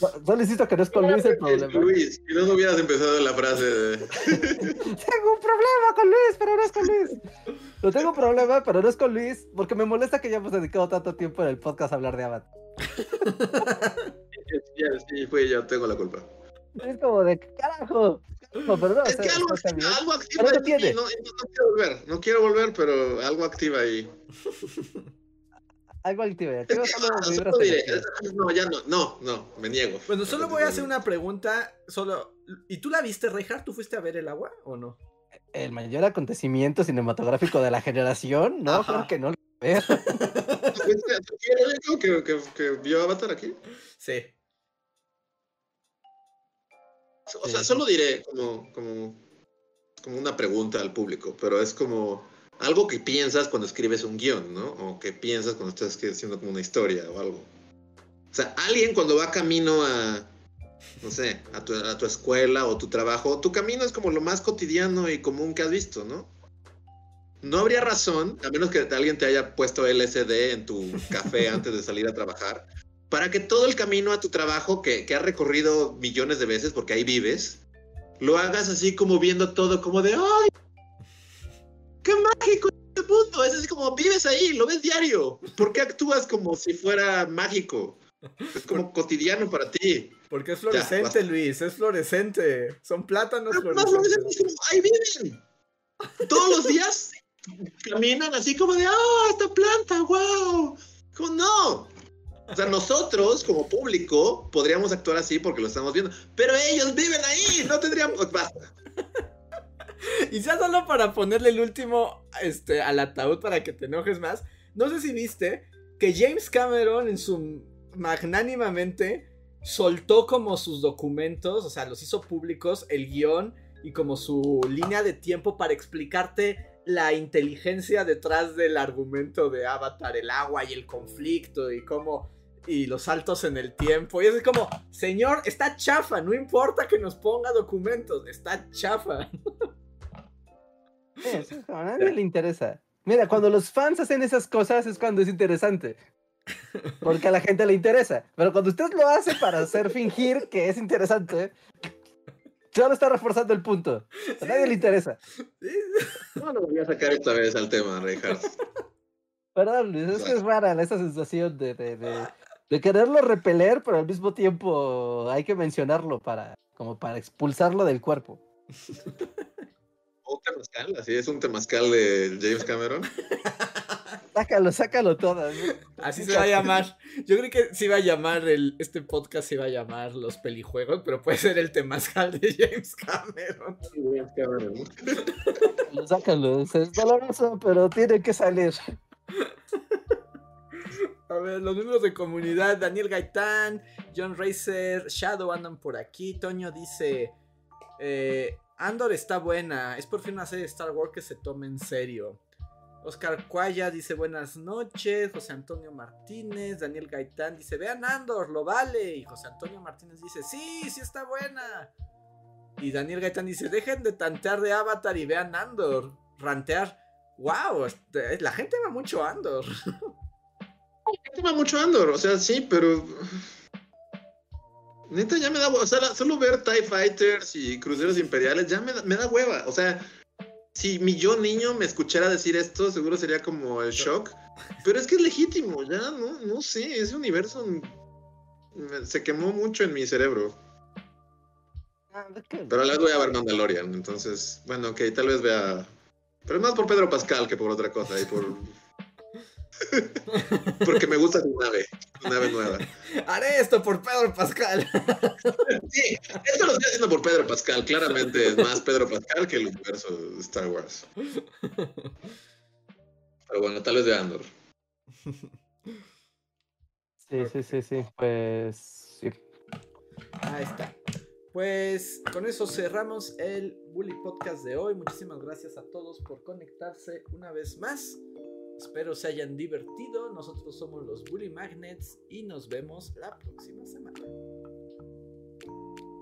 So- Solo insisto que no es con Luis el problema. Luis, si no, hubieras empezado la frase de... Tengo un problema con Luis, pero no es con Luis. No tengo un problema, pero no es con Luis, porque me molesta que hayamos dedicado tanto tiempo en el podcast a hablar de Avatar. Ya, sí, fui yo, tengo la culpa. Es como de carajo. No, pero no, o Es sea, que algo, está bien. algo activa Pero no quiero volver, no quiero volver, pero algo activa ahí. Algo activo. Es que, solo ah, diré, no, ya no, no, no, me niego. Bueno, solo voy a hacer una pregunta. Solo. ¿Y tú la viste, Rejar? ¿Tú fuiste a ver el agua o no? El mayor acontecimiento cinematográfico de la generación, ¿no? Ajá. Claro que no lo veo. ¿Fuiste- ¿tú eres el único que, que, que vio Avatar aquí? Sí. O sea, solo diré como, como, como una pregunta al público, pero es como algo que piensas cuando escribes un guion, ¿no? O que piensas cuando estás haciendo como una historia o algo. O sea, alguien cuando va camino a, no sé, a tu, a tu escuela o tu trabajo, tu camino es como lo más cotidiano y común que has visto, ¿no? No habría razón, a menos que alguien te haya puesto LSD en tu café antes de salir a trabajar, para que todo el camino a tu trabajo, que, que has recorrido millones de veces porque ahí vives, lo hagas así como viendo todo como de ¡ay! ¡Qué mágico este mundo! Es así como vives ahí, lo ves diario. ¿Por qué actúas como si fuera mágico? Es como cotidiano para ti. Porque es fluorescente, Luis, es fluorescente. Son plátanos fluorescentes. ahí viven. Todos los días caminan así como de, ¡ah, esta planta, wow! ¿Cómo no? O sea, nosotros como público podríamos actuar así porque lo estamos viendo, pero ellos viven ahí, no tendríamos... Basta. Y ya solo para ponerle el último este, al ataúd para que te enojes más, no sé si viste que James Cameron en su magnánimamente soltó como sus documentos, o sea, los hizo públicos, el guion y como su línea de tiempo para explicarte la inteligencia detrás del argumento de Avatar, el agua y el conflicto y cómo y los saltos en el tiempo. Y es como, señor, está chafa, no importa que nos ponga documentos, está chafa. a nadie le interesa. Mira, cuando los fans hacen esas cosas es cuando es interesante. Porque a la gente le interesa. Pero cuando usted lo hace para hacer fingir que es interesante, Solo está reforzando el punto. A nadie le interesa. No lo voy a sacar esta vez al tema, Reinhardt. Perdón, es que es rara esa sensación de, de, de, quererlo repeler, pero al mismo tiempo hay que mencionarlo para, como para expulsarlo del cuerpo. Un temazcal, así es un temazcal de James Cameron. Sácalo, sácalo todo. Así se va a llamar. Yo creo que se iba a llamar el, este podcast se iba a llamar Los Pelijuegos, pero puede ser el temazcal de James Cameron. James Cameron. Sácalo, es doloroso, pero tiene que salir. A ver, los números de comunidad, Daniel Gaitán, John Racer, Shadow andan por aquí, Toño dice, eh, Andor está buena, es por fin una serie de Star Wars que se tome en serio. Oscar Cuaya dice buenas noches. José Antonio Martínez. Daniel Gaitán dice vean Andor, lo vale. Y José Antonio Martínez dice sí, sí está buena. Y Daniel Gaitán dice dejen de tantear de Avatar y vean Andor. Rantear. Wow, este, la gente va mucho Andor. Va mucho Andor, o sea, sí, pero. Neta, ya me da. O sea, solo ver TIE Fighters y Cruceros Imperiales ya me me da hueva. O sea, si mi yo niño me escuchara decir esto, seguro sería como el shock. Pero es que es legítimo, ya, no, no sé, ese universo se quemó mucho en mi cerebro. Ah, pero a la vez voy a ver Mandalorian, entonces, bueno, ok, tal vez vea. Pero es más por Pedro Pascal que por otra cosa y por Porque me gusta tu nave, tu nave nueva. Haré esto por Pedro Pascal. Sí, esto lo estoy haciendo por Pedro Pascal. Claramente es más Pedro Pascal que el universo de Star Wars. Pero bueno, tal vez de Andor. Sí, sí, sí, sí. Pues sí. Ahí está. Pues con eso cerramos el Bully Podcast de hoy. Muchísimas gracias a todos por conectarse una vez más. Espero se hayan divertido. Nosotros somos los Bully Magnets y nos vemos la próxima semana.